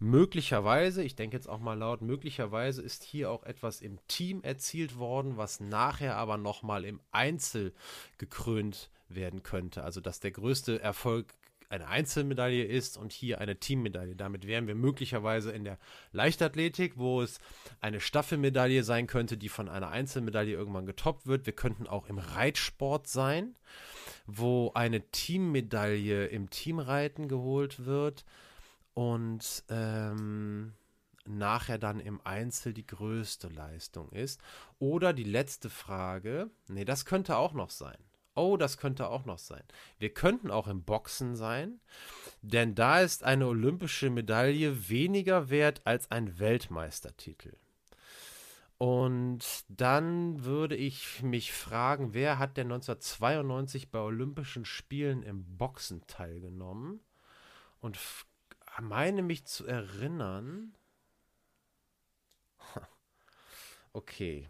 Möglicherweise, ich denke jetzt auch mal laut, möglicherweise ist hier auch etwas im Team erzielt worden, was nachher aber nochmal im Einzel gekrönt werden könnte. Also dass der größte Erfolg eine Einzelmedaille ist und hier eine Teammedaille. Damit wären wir möglicherweise in der Leichtathletik, wo es eine Staffelmedaille sein könnte, die von einer Einzelmedaille irgendwann getoppt wird. Wir könnten auch im Reitsport sein wo eine Teammedaille im Teamreiten geholt wird und ähm, nachher dann im Einzel die größte Leistung ist. Oder die letzte Frage, nee, das könnte auch noch sein. Oh, das könnte auch noch sein. Wir könnten auch im Boxen sein, denn da ist eine olympische Medaille weniger wert als ein Weltmeistertitel. Und dann würde ich mich fragen, wer hat denn 1992 bei Olympischen Spielen im Boxen teilgenommen? Und meine mich zu erinnern. Okay.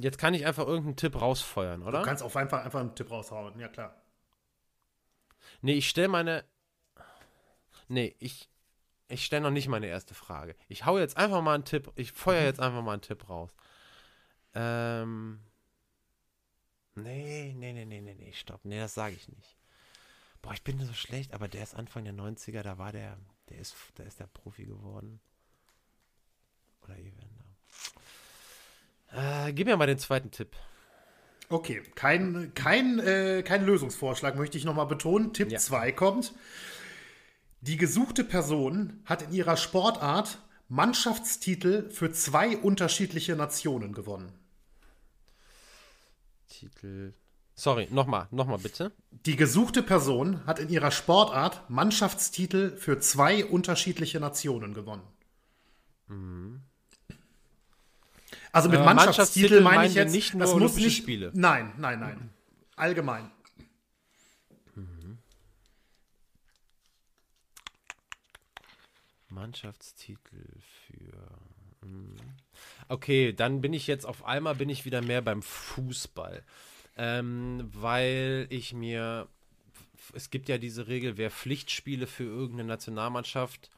Jetzt kann ich einfach irgendeinen Tipp rausfeuern, oder? Du kannst auf einfach, einfach einen Tipp raushauen, ja klar. Nee, ich stelle meine. Nee, ich, ich stelle noch nicht meine erste Frage. Ich hau jetzt einfach mal einen Tipp, ich feuer mhm. jetzt einfach mal einen Tipp raus. Ähm. Nee, nee, nee, nee, nee, nee, stopp. Nee, das sage ich nicht. Boah, ich bin so schlecht, aber der ist Anfang der 90er, da war der, der ist, da ist der Profi geworden. Oder Evander. Äh, gib mir mal den zweiten Tipp. Okay, kein, kein, äh, kein Lösungsvorschlag möchte ich nochmal betonen. Tipp 2 ja. kommt. Die gesuchte Person hat in ihrer Sportart Mannschaftstitel für zwei unterschiedliche Nationen gewonnen. Titel. Sorry, nochmal, nochmal bitte. Die gesuchte Person hat in ihrer Sportart Mannschaftstitel für zwei unterschiedliche Nationen gewonnen. Also mit Äh, Mannschaftstitel Mannschaftstitel meine ich jetzt, nicht nur das muss Olympische nicht. Spiele. Nein, nein, nein. Allgemein. Mannschaftstitel für. hm. Okay, dann bin ich jetzt auf einmal bin ich wieder mehr beim Fußball. Ähm, weil ich mir. Es gibt ja diese Regel, wer Pflichtspiele für irgendeine Nationalmannschaft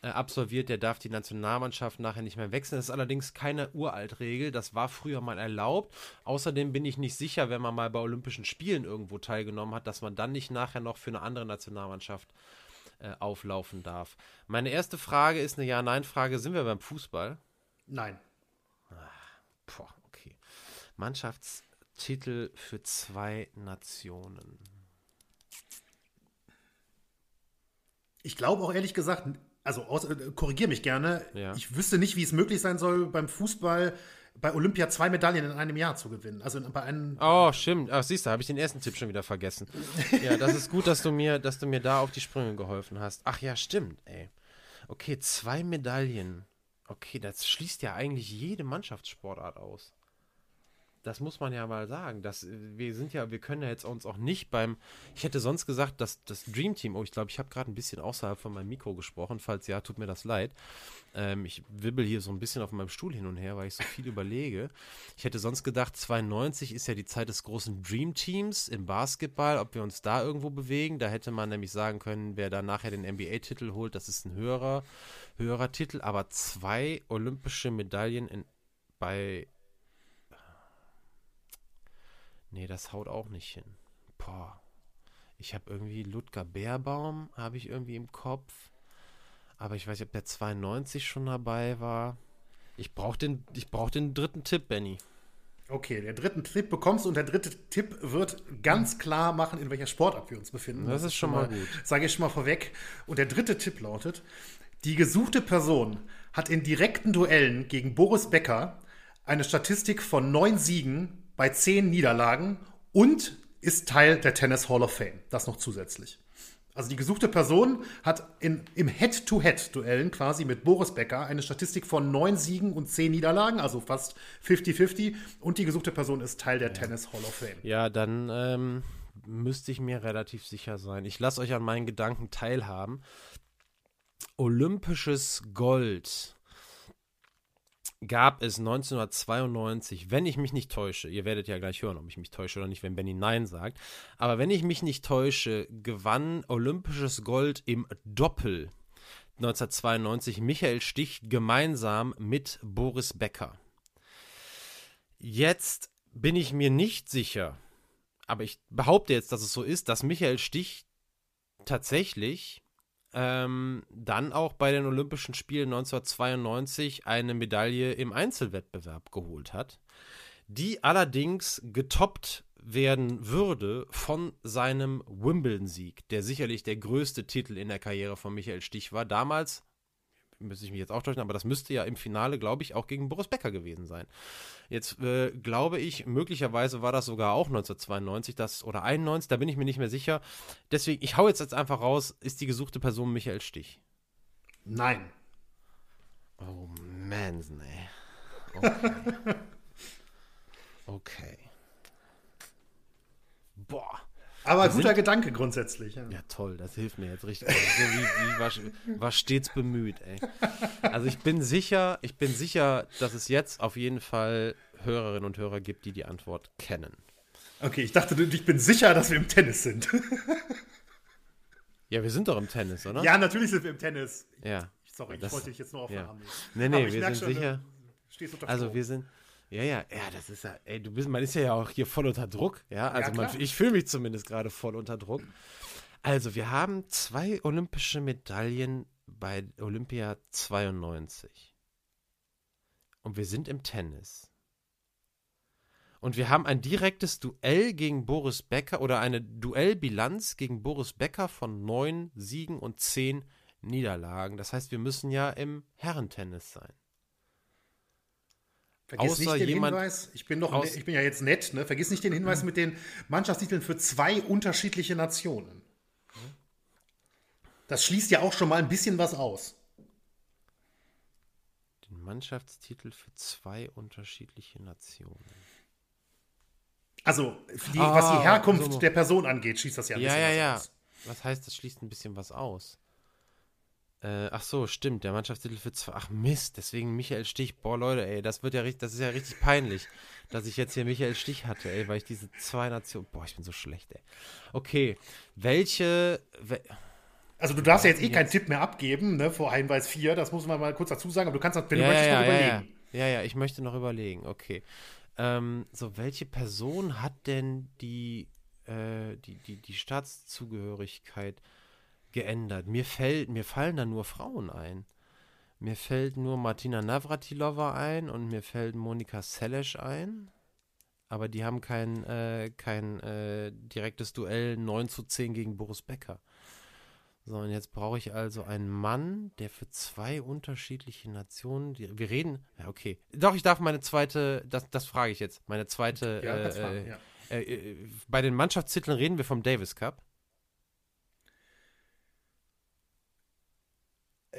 äh, absolviert, der darf die Nationalmannschaft nachher nicht mehr wechseln. Das ist allerdings keine Uraltregel. Das war früher mal erlaubt. Außerdem bin ich nicht sicher, wenn man mal bei Olympischen Spielen irgendwo teilgenommen hat, dass man dann nicht nachher noch für eine andere Nationalmannschaft äh, auflaufen darf. Meine erste Frage ist eine Ja-Nein-Frage. Sind wir beim Fußball? Nein. Boah, okay. Mannschaftstitel für zwei Nationen. Ich glaube auch ehrlich gesagt, also äh, korrigier mich gerne, Ja. ich wüsste nicht, wie es möglich sein soll, beim Fußball bei Olympia zwei Medaillen in einem Jahr zu gewinnen. Also bei einem. Oh, stimmt. Ach, siehst du, habe ich den ersten Tipp schon wieder vergessen. Ja, das ist gut, dass du mir, dass du mir da auf die Sprünge geholfen hast. Ach ja, stimmt, ey. Okay, zwei Medaillen. Okay, das schließt ja eigentlich jede Mannschaftssportart aus. Das muss man ja mal sagen. Das, äh, wir sind ja, wir können ja jetzt uns auch nicht beim. Ich hätte sonst gesagt, dass das Dream Team, oh, ich glaube, ich habe gerade ein bisschen außerhalb von meinem Mikro gesprochen. Falls ja, tut mir das leid. Ähm, ich wibbel hier so ein bisschen auf meinem Stuhl hin und her, weil ich so viel überlege. Ich hätte sonst gedacht, 92 ist ja die Zeit des großen Dream Teams im Basketball, ob wir uns da irgendwo bewegen. Da hätte man nämlich sagen können, wer da nachher den NBA-Titel holt, das ist ein höherer, höherer Titel. Aber zwei olympische Medaillen in, bei. Nee, das haut auch nicht hin. Boah. Ich habe irgendwie Ludger Bärbaum, habe ich irgendwie im Kopf. Aber ich weiß nicht, ob der 92 schon dabei war. Ich brauche den, ich brauch den dritten Tipp, Benny. Okay, der dritten Tipp bekommst du und der dritte Tipp wird ganz klar machen, in welcher Sportart wir uns befinden. Das ist schon mal gut. Sage ich schon mal vorweg. Und der dritte Tipp lautet: Die gesuchte Person hat in direkten Duellen gegen Boris Becker eine Statistik von neun Siegen bei zehn Niederlagen und ist Teil der Tennis Hall of Fame. Das noch zusätzlich. Also die gesuchte Person hat in, im Head-to-Head-Duellen quasi mit Boris Becker eine Statistik von neun Siegen und zehn Niederlagen, also fast 50-50. Und die gesuchte Person ist Teil der Tennis Hall of Fame. Ja, dann ähm, müsste ich mir relativ sicher sein. Ich lasse euch an meinen Gedanken teilhaben. Olympisches Gold gab es 1992, wenn ich mich nicht täusche, ihr werdet ja gleich hören, ob ich mich täusche oder nicht, wenn Benny Nein sagt, aber wenn ich mich nicht täusche, gewann Olympisches Gold im Doppel 1992 Michael Stich gemeinsam mit Boris Becker. Jetzt bin ich mir nicht sicher, aber ich behaupte jetzt, dass es so ist, dass Michael Stich tatsächlich ähm, dann auch bei den Olympischen Spielen 1992 eine Medaille im Einzelwettbewerb geholt hat, die allerdings getoppt werden würde von seinem Wimbledon-Sieg, der sicherlich der größte Titel in der Karriere von Michael Stich war. Damals, müsste ich mich jetzt auch täuschen, aber das müsste ja im Finale, glaube ich, auch gegen Boris Becker gewesen sein. Jetzt äh, glaube ich, möglicherweise war das sogar auch 1992 das, oder 91, da bin ich mir nicht mehr sicher. Deswegen, ich hau jetzt, jetzt einfach raus, ist die gesuchte Person Michael Stich. Nein. Oh, Manson, ey. Okay. okay. Boah. Aber guter Gedanke grundsätzlich. Ja. Ja, toll, das hilft mir jetzt richtig. Also, so wie, wie war, war stets bemüht, ey. Also ich bin sicher, ich bin sicher, dass es jetzt auf jeden Fall Hörerinnen und Hörer gibt, die die Antwort kennen. Okay, ich dachte, ich bin sicher, dass wir im Tennis sind. Ja, wir sind doch im Tennis, oder? ja, natürlich sind wir im Tennis. Ja. Sorry, ich Das- wollte dich jetzt nur auf ja. nehmen. Nee, nee, ich wir sind schon, sicher. Also wir sind. Ja, ja, ja, das ist ja, ey, du bist, man ist ja auch hier voll unter Druck, ja, also man, klar. ich fühle mich zumindest gerade voll unter Druck. Also wir haben zwei olympische Medaillen bei Olympia 92. Und wir sind im Tennis. Und wir haben ein direktes Duell gegen Boris Becker oder eine Duellbilanz gegen Boris Becker von neun Siegen und zehn Niederlagen. Das heißt, wir müssen ja im Herrentennis sein. Vergiss Außer nicht den jemand Hinweis, ich bin, doch, aus- ich bin ja jetzt nett, ne? vergiss nicht den Hinweis mit den Mannschaftstiteln für zwei unterschiedliche Nationen. Das schließt ja auch schon mal ein bisschen was aus. Den Mannschaftstitel für zwei unterschiedliche Nationen. Also, die, Ah, was die Herkunft so. der Person angeht, schließt das ja ein Ja, bisschen ja, was ja. aus. Was heißt, das schließt ein bisschen was aus? Äh, ach so, stimmt, der Mannschaftstitel für zwei. Ach Mist, deswegen Michael Stich. Boah, Leute, ey, das wird ja richtig, das ist ja richtig peinlich, dass ich jetzt hier Michael Stich hatte, ey, weil ich diese zwei Nationen. Boah, ich bin so schlecht, ey. Okay, welche. We Also du darfst ja jetzt eh keinen Tipp mehr abgeben, ne, vor Hinweis 4, das muss man mal kurz dazu sagen, aber du kannst, wenn du ja, möchtest, ja, noch ja, ja, überlegen. ja, ja, ich möchte noch überlegen, okay. Ähm, so, welche Person hat denn die, äh, die, die, die Staatszugehörigkeit geändert? Mir fällt, mir fallen da nur Frauen ein. Mir fällt nur Martina Navratilova ein und mir fällt Monika Seles ein. Aber die haben kein, äh, kein äh, direktes Duell 9 zu 10 gegen Boris Becker. So, und jetzt brauche ich also einen Mann, der für zwei unterschiedliche Nationen, die, wir reden, ja, okay. Doch, ich darf meine zweite, das, das frage ich jetzt, meine zweite, Ja, äh, äh, fragen, ja. äh, äh, bei den Mannschaftstiteln reden wir vom Davis Cup.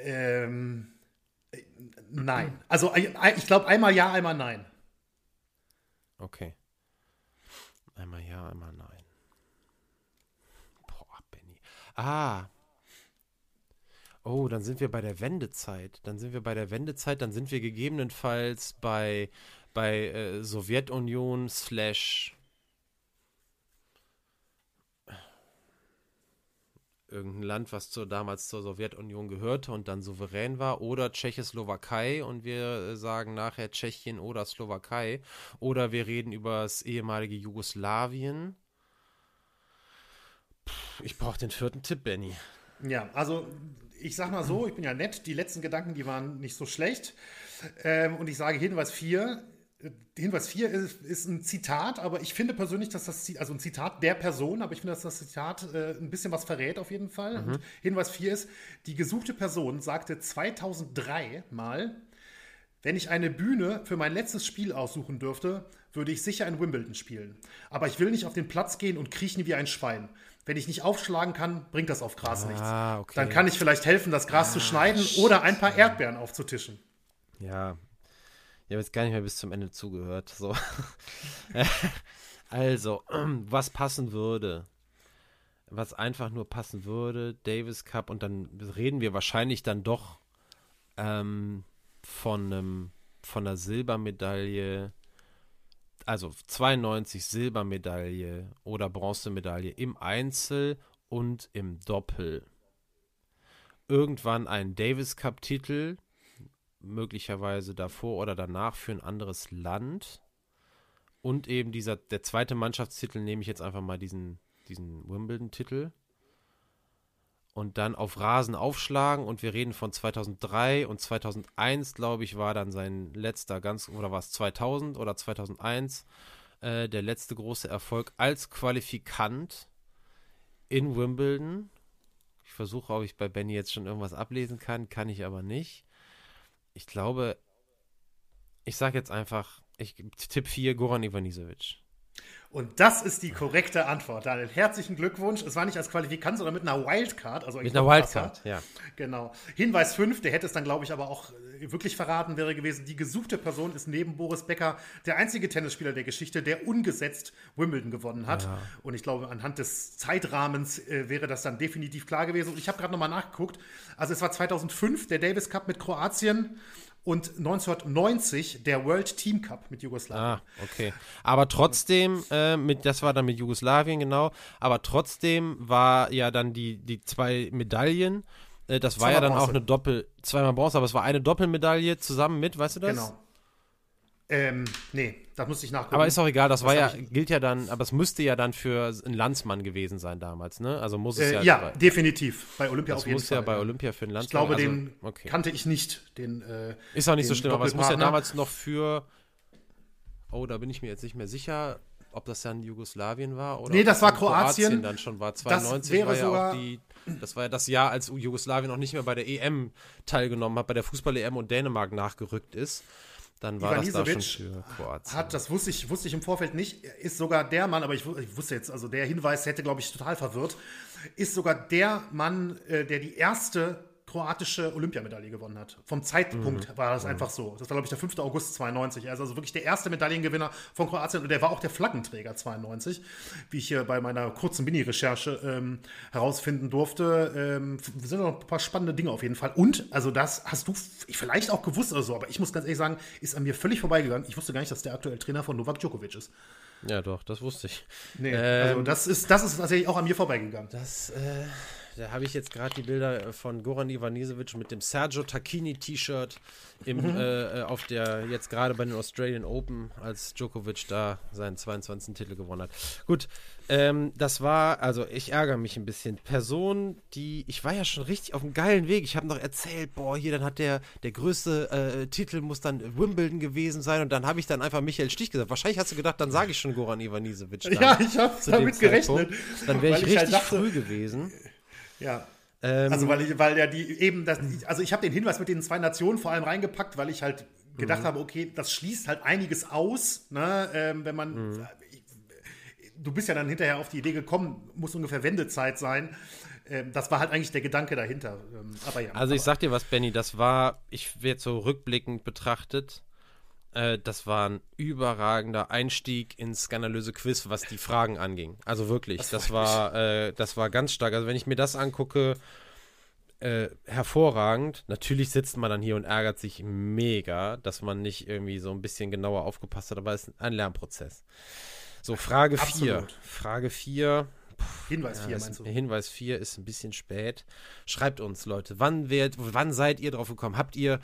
Ähm, äh, nein. Also ich glaube einmal ja, einmal nein. Okay. Einmal ja, einmal nein. Boah, Benny. Ah. Oh, dann sind wir bei der Wendezeit. Dann sind wir bei der Wendezeit, dann sind wir gegebenenfalls bei, bei äh, Sowjetunion slash irgendein Land, was zur, damals zur Sowjetunion gehörte und dann souverän war, oder Tschechoslowakei und wir äh, sagen nachher Tschechien oder Slowakei, oder wir reden über das ehemalige Jugoslawien. Puh, ich brauche den vierten Tipp, Benny. Ja, also ich sag mal so, ich bin ja nett, die letzten Gedanken, die waren nicht so schlecht. Ähm, und ich sage Hinweis 4. Hinweis 4 ist, ist ein Zitat, aber ich finde persönlich, dass das, also ein Zitat der Person, aber ich finde, dass das Zitat äh, ein bisschen was verrät auf jeden Fall. Und Hinweis 4 ist, die gesuchte Person sagte 2003 mal, wenn ich eine Bühne für mein letztes Spiel aussuchen dürfte, würde ich sicher in Wimbledon spielen. Aber ich will nicht auf den Platz gehen und kriechen wie ein Schwein. Wenn ich nicht aufschlagen kann, bringt das auf Gras nichts. Ah, okay. Dann kann ich vielleicht helfen, das Gras zu schneiden oder ein paar Erdbeeren aufzutischen. Ja. Ich habe jetzt gar nicht mehr bis zum Ende zugehört. So. also, was passen würde. Was einfach nur passen würde, Davis Cup, und dann reden wir wahrscheinlich dann doch ähm, von einem, von einer Silbermedaille, also 92 Silbermedaille oder Bronzemedaille im Einzel und im Doppel. Irgendwann ein Davis Cup Titel, möglicherweise davor oder danach für ein anderes Land. Und eben dieser, der zweite Mannschaftstitel nehme ich jetzt einfach mal diesen, diesen Wimbledon-Titel. Und dann auf Rasen aufschlagen und wir reden von 2003 und 2001, glaube ich, war dann sein letzter ganz, oder war es 2000 oder 2001, äh, der letzte große Erfolg als Qualifikant in Wimbledon. Ich versuche, ob ich bei Benny jetzt schon irgendwas ablesen kann, kann ich aber nicht. Ich glaube, ich sage jetzt einfach, ich Tipp 4, Goran Ivanisevic. Und das ist die korrekte Antwort, Daniel. Herzlichen Glückwunsch. Es war nicht als Qualifikant, sondern mit einer Wildcard. Also Mit einer Wildcard, ja. Genau. Hinweis 5, der hätte es dann, glaube ich, aber auch äh, wirklich verraten, wäre gewesen, die gesuchte Person ist neben Boris Becker der einzige Tennisspieler der Geschichte, der ungesetzt Wimbledon gewonnen hat. Und ich glaube, anhand des Zeitrahmens äh, wäre das dann definitiv klar gewesen. Und ich habe gerade nochmal nachgeguckt. Also es war 2005 der Davis Cup mit Kroatien und 1990 der World Team Cup mit Jugoslawien. Ah, okay. Aber trotzdem, äh, mit, das war dann mit Jugoslawien, genau. Aber trotzdem war ja dann die, die zwei Medaillen. Äh, das war Zweimal ja dann auch Bronze. eine Doppel, zweimal Bronze, aber es war eine Doppelmedaille zusammen mit, weißt du das? Genau. Ähm, nee, das musste ich nachgucken. Aber ist auch egal, das, war ja, ich- gilt ja dann, aber es müsste ja dann für einen Landsmann gewesen sein damals, ne? Also muss es äh, ja. ja, definitiv. Bei Olympia das auf jeden muss Fall. ja bei Olympia für einen Ich Landsmann. glaube, also, den okay. kannte ich nicht. Den, äh, Ist auch nicht so schlimm, aber es muss ja damals noch für. Oh, da bin ich mir jetzt nicht mehr sicher. ob das dann Jugoslawien war oder Nee, das ob war in Kroatien. dann schon war. Das 92 wäre war ja sogar- auch die, das war ja das Jahr, als Jugoslawien noch nicht mehr bei der EM teilgenommen hat, bei der Fußball-EM und Dänemark nachgerückt ist. Dann war das da schon für Kroatien. Hat, das wusste ich, wusste ich im Vorfeld nicht, ist sogar der Mann, aber ich, ich wusste jetzt, also der Hinweis hätte, glaube ich, total verwirrt, ist sogar der Mann, äh, der die erste kroatische Olympiamedaille gewonnen hat. Vom Zeitpunkt Mhm. war das einfach so. Das war, glaube ich, der 5. August 92. Er ist also wirklich der erste Medaillengewinner von Kroatien und der war auch der Flaggenträger 92, wie ich hier bei meiner kurzen Mini-Recherche ähm, herausfinden durfte. Ähm, sind noch ein paar spannende Dinge auf jeden Fall. Und, also das hast du vielleicht auch gewusst oder so, aber ich muss ganz ehrlich sagen, ist an mir völlig vorbeigegangen. Ich wusste gar nicht, dass der aktuelle Trainer von Novak Djokovic ist. ja, doch, das wusste ich. Nee, Ähm, also das ist, das ist tatsächlich auch an mir vorbeigegangen. Das, äh, da habe ich jetzt gerade die Bilder von Goran Ivanisevic mit dem Sergio Tacchini T-Shirt Mhm. äh, äh, auf der jetzt gerade bei den Australian Open, als Djokovic da seinen 22. Titel gewonnen hat. Gut, ähm, das war, also ich ärgere mich ein bisschen. Person, die, ich war ja schon richtig auf einem geilen Weg. Ich habe noch erzählt, boah, hier, dann hat der, der größte äh, Titel muss dann Wimbledon gewesen sein und dann habe ich dann einfach Michael Stich gesagt. Wahrscheinlich hast du gedacht, dann sage ich schon Goran Ivanisevic. Ja, ich habe damit gerechnet. Dann wäre ich weil richtig halt dachte- früh gewesen. Ja. Ähm, Also weil ich, weil ja die eben das, also ich habe den Hinweis mit den zwei Nationen vor allem reingepackt, weil ich halt gedacht habe, okay, das schließt halt einiges aus, ne, ähm, wenn man, du bist ja dann hinterher auf die Idee gekommen, muss ungefähr Wendezeit sein. Ähm, das war halt eigentlich der Gedanke dahinter. Ähm, aber ja. also ich sag dir was, Benny, das war, ich werde so rückblickend betrachtet, äh, das war ein überragender Einstieg ins skandalöse Quiz, was die Fragen anging. Also wirklich, das, war, äh, das war ganz stark. Also wenn ich mir das angucke, äh, hervorragend. Natürlich sitzt man dann hier und ärgert sich mega, dass man nicht irgendwie so ein bisschen genauer aufgepasst hat, aber es ist ein Lernprozess. So, Frage 4. Absolut. Frage 4. Hinweis 4 Ja, meinst ist, du? Hinweis 4 ist ein bisschen spät. Schreibt uns, Leute, wann, werdet, wann seid ihr drauf gekommen? Habt ihr,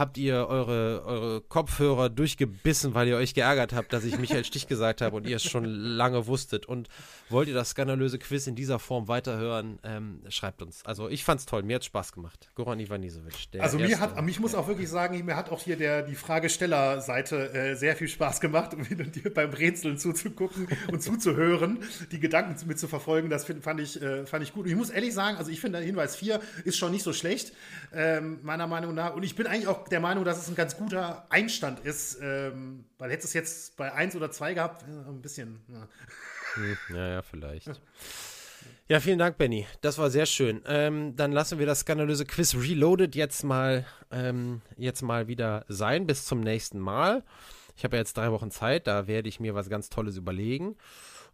habt ihr eure, eure Kopfhörer durchgebissen, weil ihr euch geärgert habt, dass ich Michael Stich gesagt habe und ihr es schon lange wusstet? Und wollt ihr das skandalöse Quiz in dieser Form weiterhören? Ähm, schreibt uns. Also ich fand's toll, mir hat's Spaß gemacht. Goran Ivanisevic. Also mir erste. hat, ich muss auch wirklich sagen, mir hat auch hier der, die Fragestellerseite äh, sehr viel Spaß gemacht, um dir beim Rätseln zuzugucken und zuzuhören, die Gedanken mit zu verfolgen. Das find, fand, ich, äh, fand ich gut. Und ich muss ehrlich sagen, also ich finde, Hinweis 4 ist schon nicht so schlecht, ähm, meiner Meinung nach. Und ich bin eigentlich auch der Meinung, dass es ein ganz guter Einstand ist, ähm, weil hätte es jetzt bei 1 oder 2 gehabt, äh, ein bisschen. Ja. Ja, ja, vielleicht. Ja, vielen Dank, Benny. Das war sehr schön. Ähm, dann lassen wir das skandalöse Quiz Reloaded jetzt mal, ähm, jetzt mal wieder sein. Bis zum nächsten Mal. Ich habe ja jetzt drei Wochen Zeit, da werde ich mir was ganz Tolles überlegen.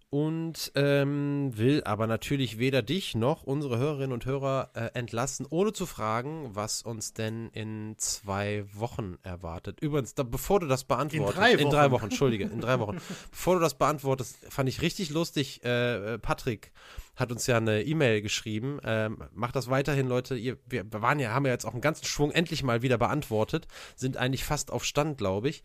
Und ähm, will aber natürlich weder dich noch unsere Hörerinnen und Hörer äh, entlassen, ohne zu fragen, was uns denn in zwei Wochen erwartet. Übrigens, da, bevor du das beantwortest, drei in drei Wochen. Wochen, entschuldige, in drei Wochen. Bevor du das beantwortest, fand ich richtig lustig. Äh, äh, Patrick hat uns ja eine E-Mail geschrieben. Ähm, macht das weiterhin, Leute. Ihr, wir waren ja, haben ja jetzt auch einen ganzen Schwung endlich mal wieder beantwortet. Sind eigentlich fast auf Stand, glaube ich.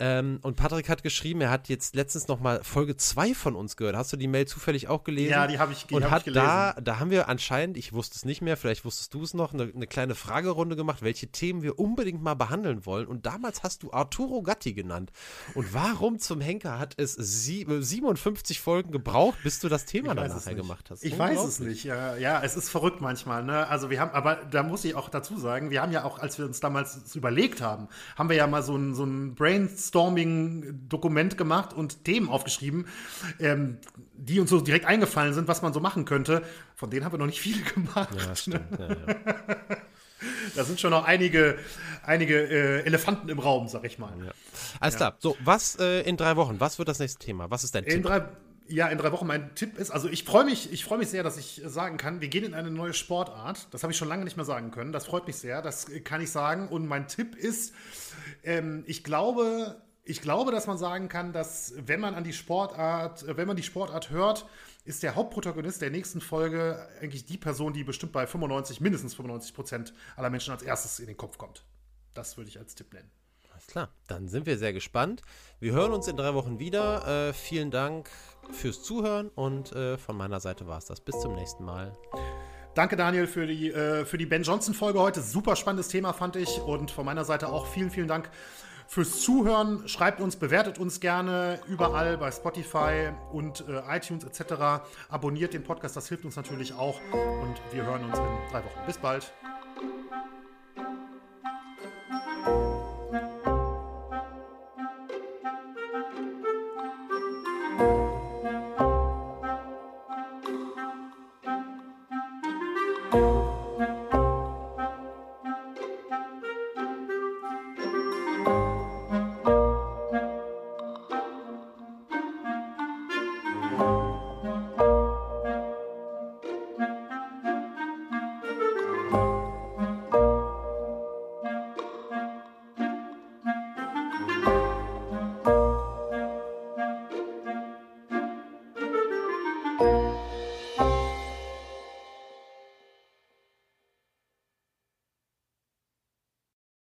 Ähm, und Patrick hat geschrieben, er hat jetzt letztens noch mal Folge 2 von uns gehört. Hast du die Mail zufällig auch gelesen? Ja, die habe ich, die und hab hat ich gelesen. da, da haben wir anscheinend, ich wusste es nicht mehr, vielleicht wusstest du es noch, eine, eine kleine Fragerunde gemacht, welche Themen wir unbedingt mal behandeln wollen. Und damals hast du Arturo Gatti genannt. Und warum zum Henker hat es sie, äh, 57 Folgen gebraucht, bis du das Thema dann nachher gemacht hast? Ich weiß es nicht. Ja, ja, es ist verrückt manchmal. Ne? Also wir haben, aber da muss ich auch dazu sagen, wir haben ja auch, als wir uns damals überlegt haben, haben wir ja mal so ein, so ein Brainstorming-Dokument gemacht und Themen aufgeschrieben, ähm, die uns so direkt eingefallen sind, was man so machen könnte. Von denen haben wir noch nicht viele gemacht. Ja, das stimmt. Ja, ja. Da sind schon noch einige, einige äh, Elefanten im Raum, sag ich mal. Alles klar. So, was äh, in drei Wochen? Was wird das nächste Thema? Was ist dein In Tipp? drei, ja, in drei Wochen mein Tipp ist, also ich freue mich, ich freue mich sehr, dass ich sagen kann, wir gehen in eine neue Sportart. Das habe ich schon lange nicht mehr sagen können. Das freut mich sehr, das kann ich sagen. Und mein Tipp ist, ähm, ich glaube, ich glaube, dass man sagen kann, dass wenn man an die Sportart, wenn man die Sportart hört, ist der Hauptprotagonist der nächsten Folge eigentlich die Person, die bestimmt bei 95, mindestens 95 Prozent aller Menschen als erstes in den Kopf kommt. Das würde ich als Tipp nennen. Alles klar. Dann sind wir sehr gespannt. Wir hören uns in drei Wochen wieder. Äh, vielen Dank fürs Zuhören und äh, von meiner Seite war es das. Bis zum nächsten Mal. Danke, Daniel, für die, äh, für die Ben Johnson-Folge heute. Super spannendes Thema, fand ich. Und von meiner Seite auch vielen, vielen Dank fürs Zuhören. Schreibt uns, bewertet uns gerne überall bei Spotify und äh, iTunes etc. Abonniert den Podcast, das hilft uns natürlich auch. Und wir hören uns in drei Wochen. Bis bald.